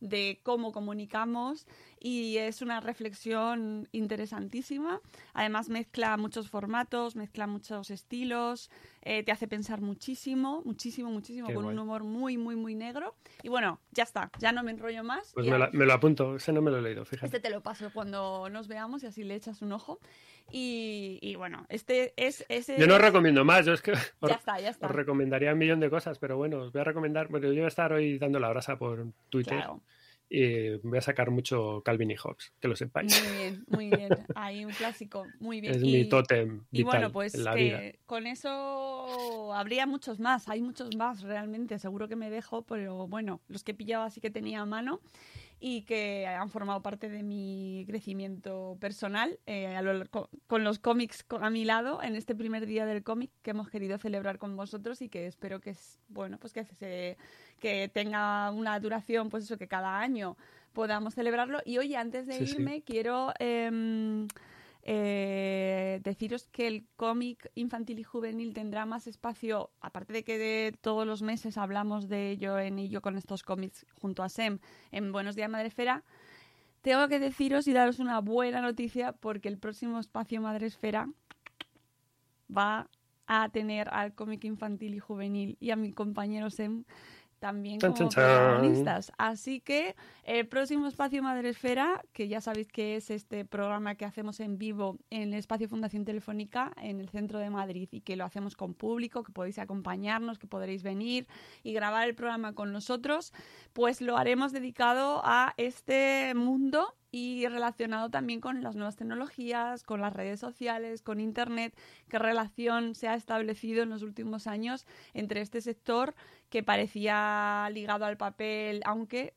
de cómo comunicamos y es una reflexión interesantísima además mezcla muchos formatos mezcla muchos estilos eh, te hace pensar muchísimo, muchísimo, muchísimo, Qué con un guay. humor muy, muy, muy negro. Y bueno, ya está, ya no me enrollo más. Pues me, la- me lo apunto, ese no me lo he leído, fíjate. este te lo paso cuando nos veamos y así le echas un ojo. Y, y bueno, este es... Ese Yo no os recomiendo más, yo es que os, Ya está, ya está. os recomendaría un millón de cosas, pero bueno, os voy a recomendar, bueno, yo voy a estar hoy dando la brasa por Twitter Claro. Y voy a sacar mucho Calvin y Hobbes, que lo sepáis. Muy bien, muy bien. Ahí un clásico, muy bien. Es y, mi tótem y vital bueno, pues en la que vida. con eso habría muchos más, hay muchos más realmente, seguro que me dejo, pero bueno, los que he pillado así que tenía a mano y que han formado parte de mi crecimiento personal eh, a lo- con, con los cómics a mi lado en este primer día del cómic que hemos querido celebrar con vosotros y que espero que bueno pues que se que tenga una duración pues eso que cada año podamos celebrarlo y oye antes de Sí, sí. irme quiero em, eh, deciros que el cómic infantil y juvenil tendrá más espacio, aparte de que de todos los meses hablamos de ello en y yo con estos cómics junto a Sem en Buenos Días Madresfera, tengo que deciros y daros una buena noticia porque el próximo espacio Madresfera va a tener al cómic infantil y juvenil y a mi compañero Sem también como chan, chan. protagonistas. Así que el próximo espacio Madresfera, que ya sabéis que es este programa que hacemos en vivo en el espacio Fundación Telefónica en el centro de Madrid y que lo hacemos con público, que podéis acompañarnos, que podréis venir y grabar el programa con nosotros, pues lo haremos dedicado a este mundo y relacionado también con las nuevas tecnologías, con las redes sociales, con Internet, qué relación se ha establecido en los últimos años entre este sector que parecía ligado al papel, aunque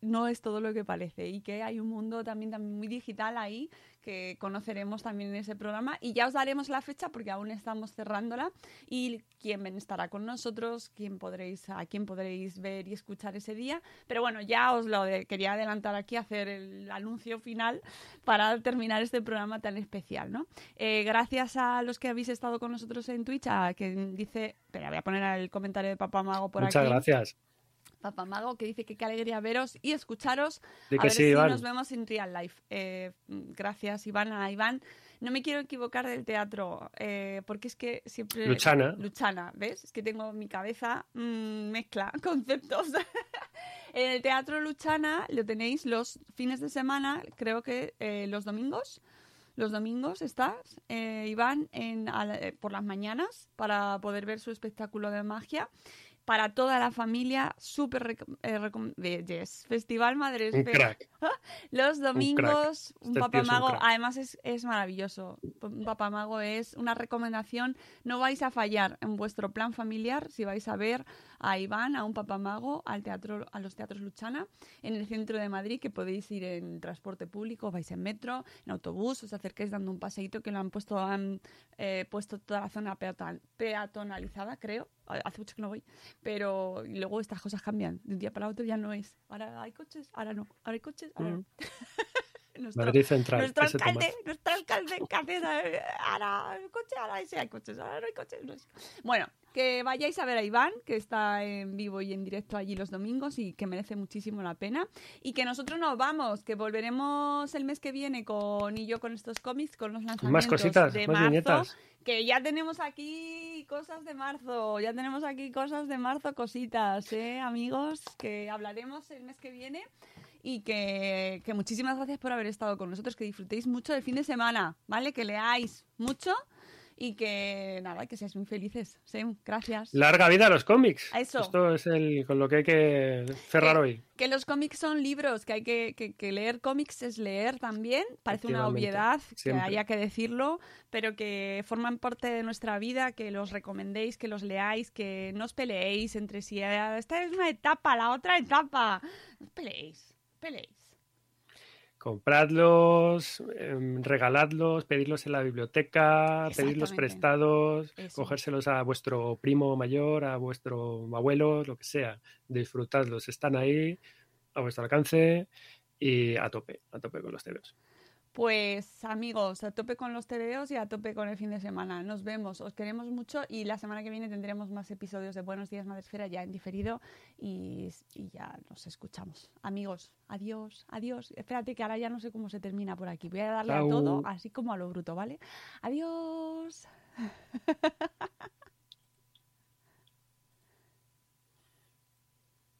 no es todo lo que parece y que hay un mundo también, también muy digital ahí que conoceremos también en ese programa y ya os daremos la fecha porque aún estamos cerrándola y quién estará con nosotros, quién podréis, a quién podréis ver y escuchar ese día. Pero bueno, ya os lo de- quería adelantar aquí, hacer el anuncio final para terminar este programa tan especial, ¿no? Eh, gracias a los que habéis estado con nosotros en Twitch, a quien dice, espera, voy a poner el comentario de Papá Mago por Muchas aquí. gracias. Papá Mago, que dice que qué alegría veros y escucharos. Di a que ver sí, si Iván. nos vemos en real life. Eh, gracias, Iván. A Iván, no me quiero equivocar del teatro, eh, porque es que siempre... Luchana. Luchana, ¿ves? Es que tengo mi cabeza mm, mezcla conceptos. en el teatro Luchana lo tenéis los fines de semana, creo que eh, los domingos. Los domingos estás, eh, Iván, en, a la- por las mañanas para poder ver su espectáculo de magia. Para toda la familia, súper eh, yes. Festival Madre Un crack. los domingos, un, Este un mago, crack. además es, es maravilloso. Un papá mago es una recomendación. No vais a fallar en vuestro plan familiar si vais a ver a Iván, a un papá mago, al teatro, a los teatros Luchana, en el centro de Madrid, que podéis ir en transporte público, vais en metro, en autobús, os acerquéis dando un paseíto que lo han puesto, han eh, puesto toda la zona peaton- peatonalizada, creo. Hace mucho que no voy, pero luego estas cosas cambian. De un día para otro ya no es. Ahora hay coches, ahora no. Ahora hay coches, ahora no. Nuestro- Madrid Central. nuestro ese alcalde, nuestro alcalde eh, ahora hay coche, ahora sí hay coches, ahora no hay coches. no sé. Bueno, que vayáis a ver a Iván, que está en vivo y en directo allí los domingos y que merece muchísimo la pena. Y que nosotros nos vamos, que volveremos el mes que viene con y yo con estos cómics, con los lanzamientos Más cositas, de más marzo. viñetas. Que ya tenemos aquí cosas de marzo, ya tenemos aquí cosas de marzo, cositas, ¿eh, amigos? Que hablaremos el mes que viene y que, que muchísimas gracias por haber estado con nosotros, que disfrutéis mucho del fin de semana, ¿vale? Que leáis mucho y que nada, que seáis muy felices. Sem, gracias. Larga vida a los cómics. Eso. Esto es el, con lo que hay que cerrar que, hoy. que los cómics son libros, que hay que, que, que leer cómics es leer también. Parece una obviedad que siempre. haya que decirlo, pero que forman parte de nuestra vida, que los recomendéis, que los leáis, que no os peleéis entre sí. "Ah, Esta es una etapa, la otra etapa. No os peleéis, peleéis. Compradlos, em, regaladlos, pedirlos en la biblioteca, pedirlos Exactamente. prestados, Eso. cogérselos a vuestro primo mayor, a vuestro abuelo, lo que sea. Disfrutadlos, están ahí a vuestro alcance y a tope, a tope con los tebeos. Pues amigos, a tope con los TVOs y a tope con el fin de semana. Nos vemos, os queremos mucho y la semana que viene tendremos más episodios de Buenos Días Madresfera ya en diferido y, y ya nos escuchamos. Amigos, adiós, adiós. Espérate que ahora ya no sé cómo se termina por aquí. Voy a darle Chao. a todo así como a lo bruto, ¿vale? Adiós.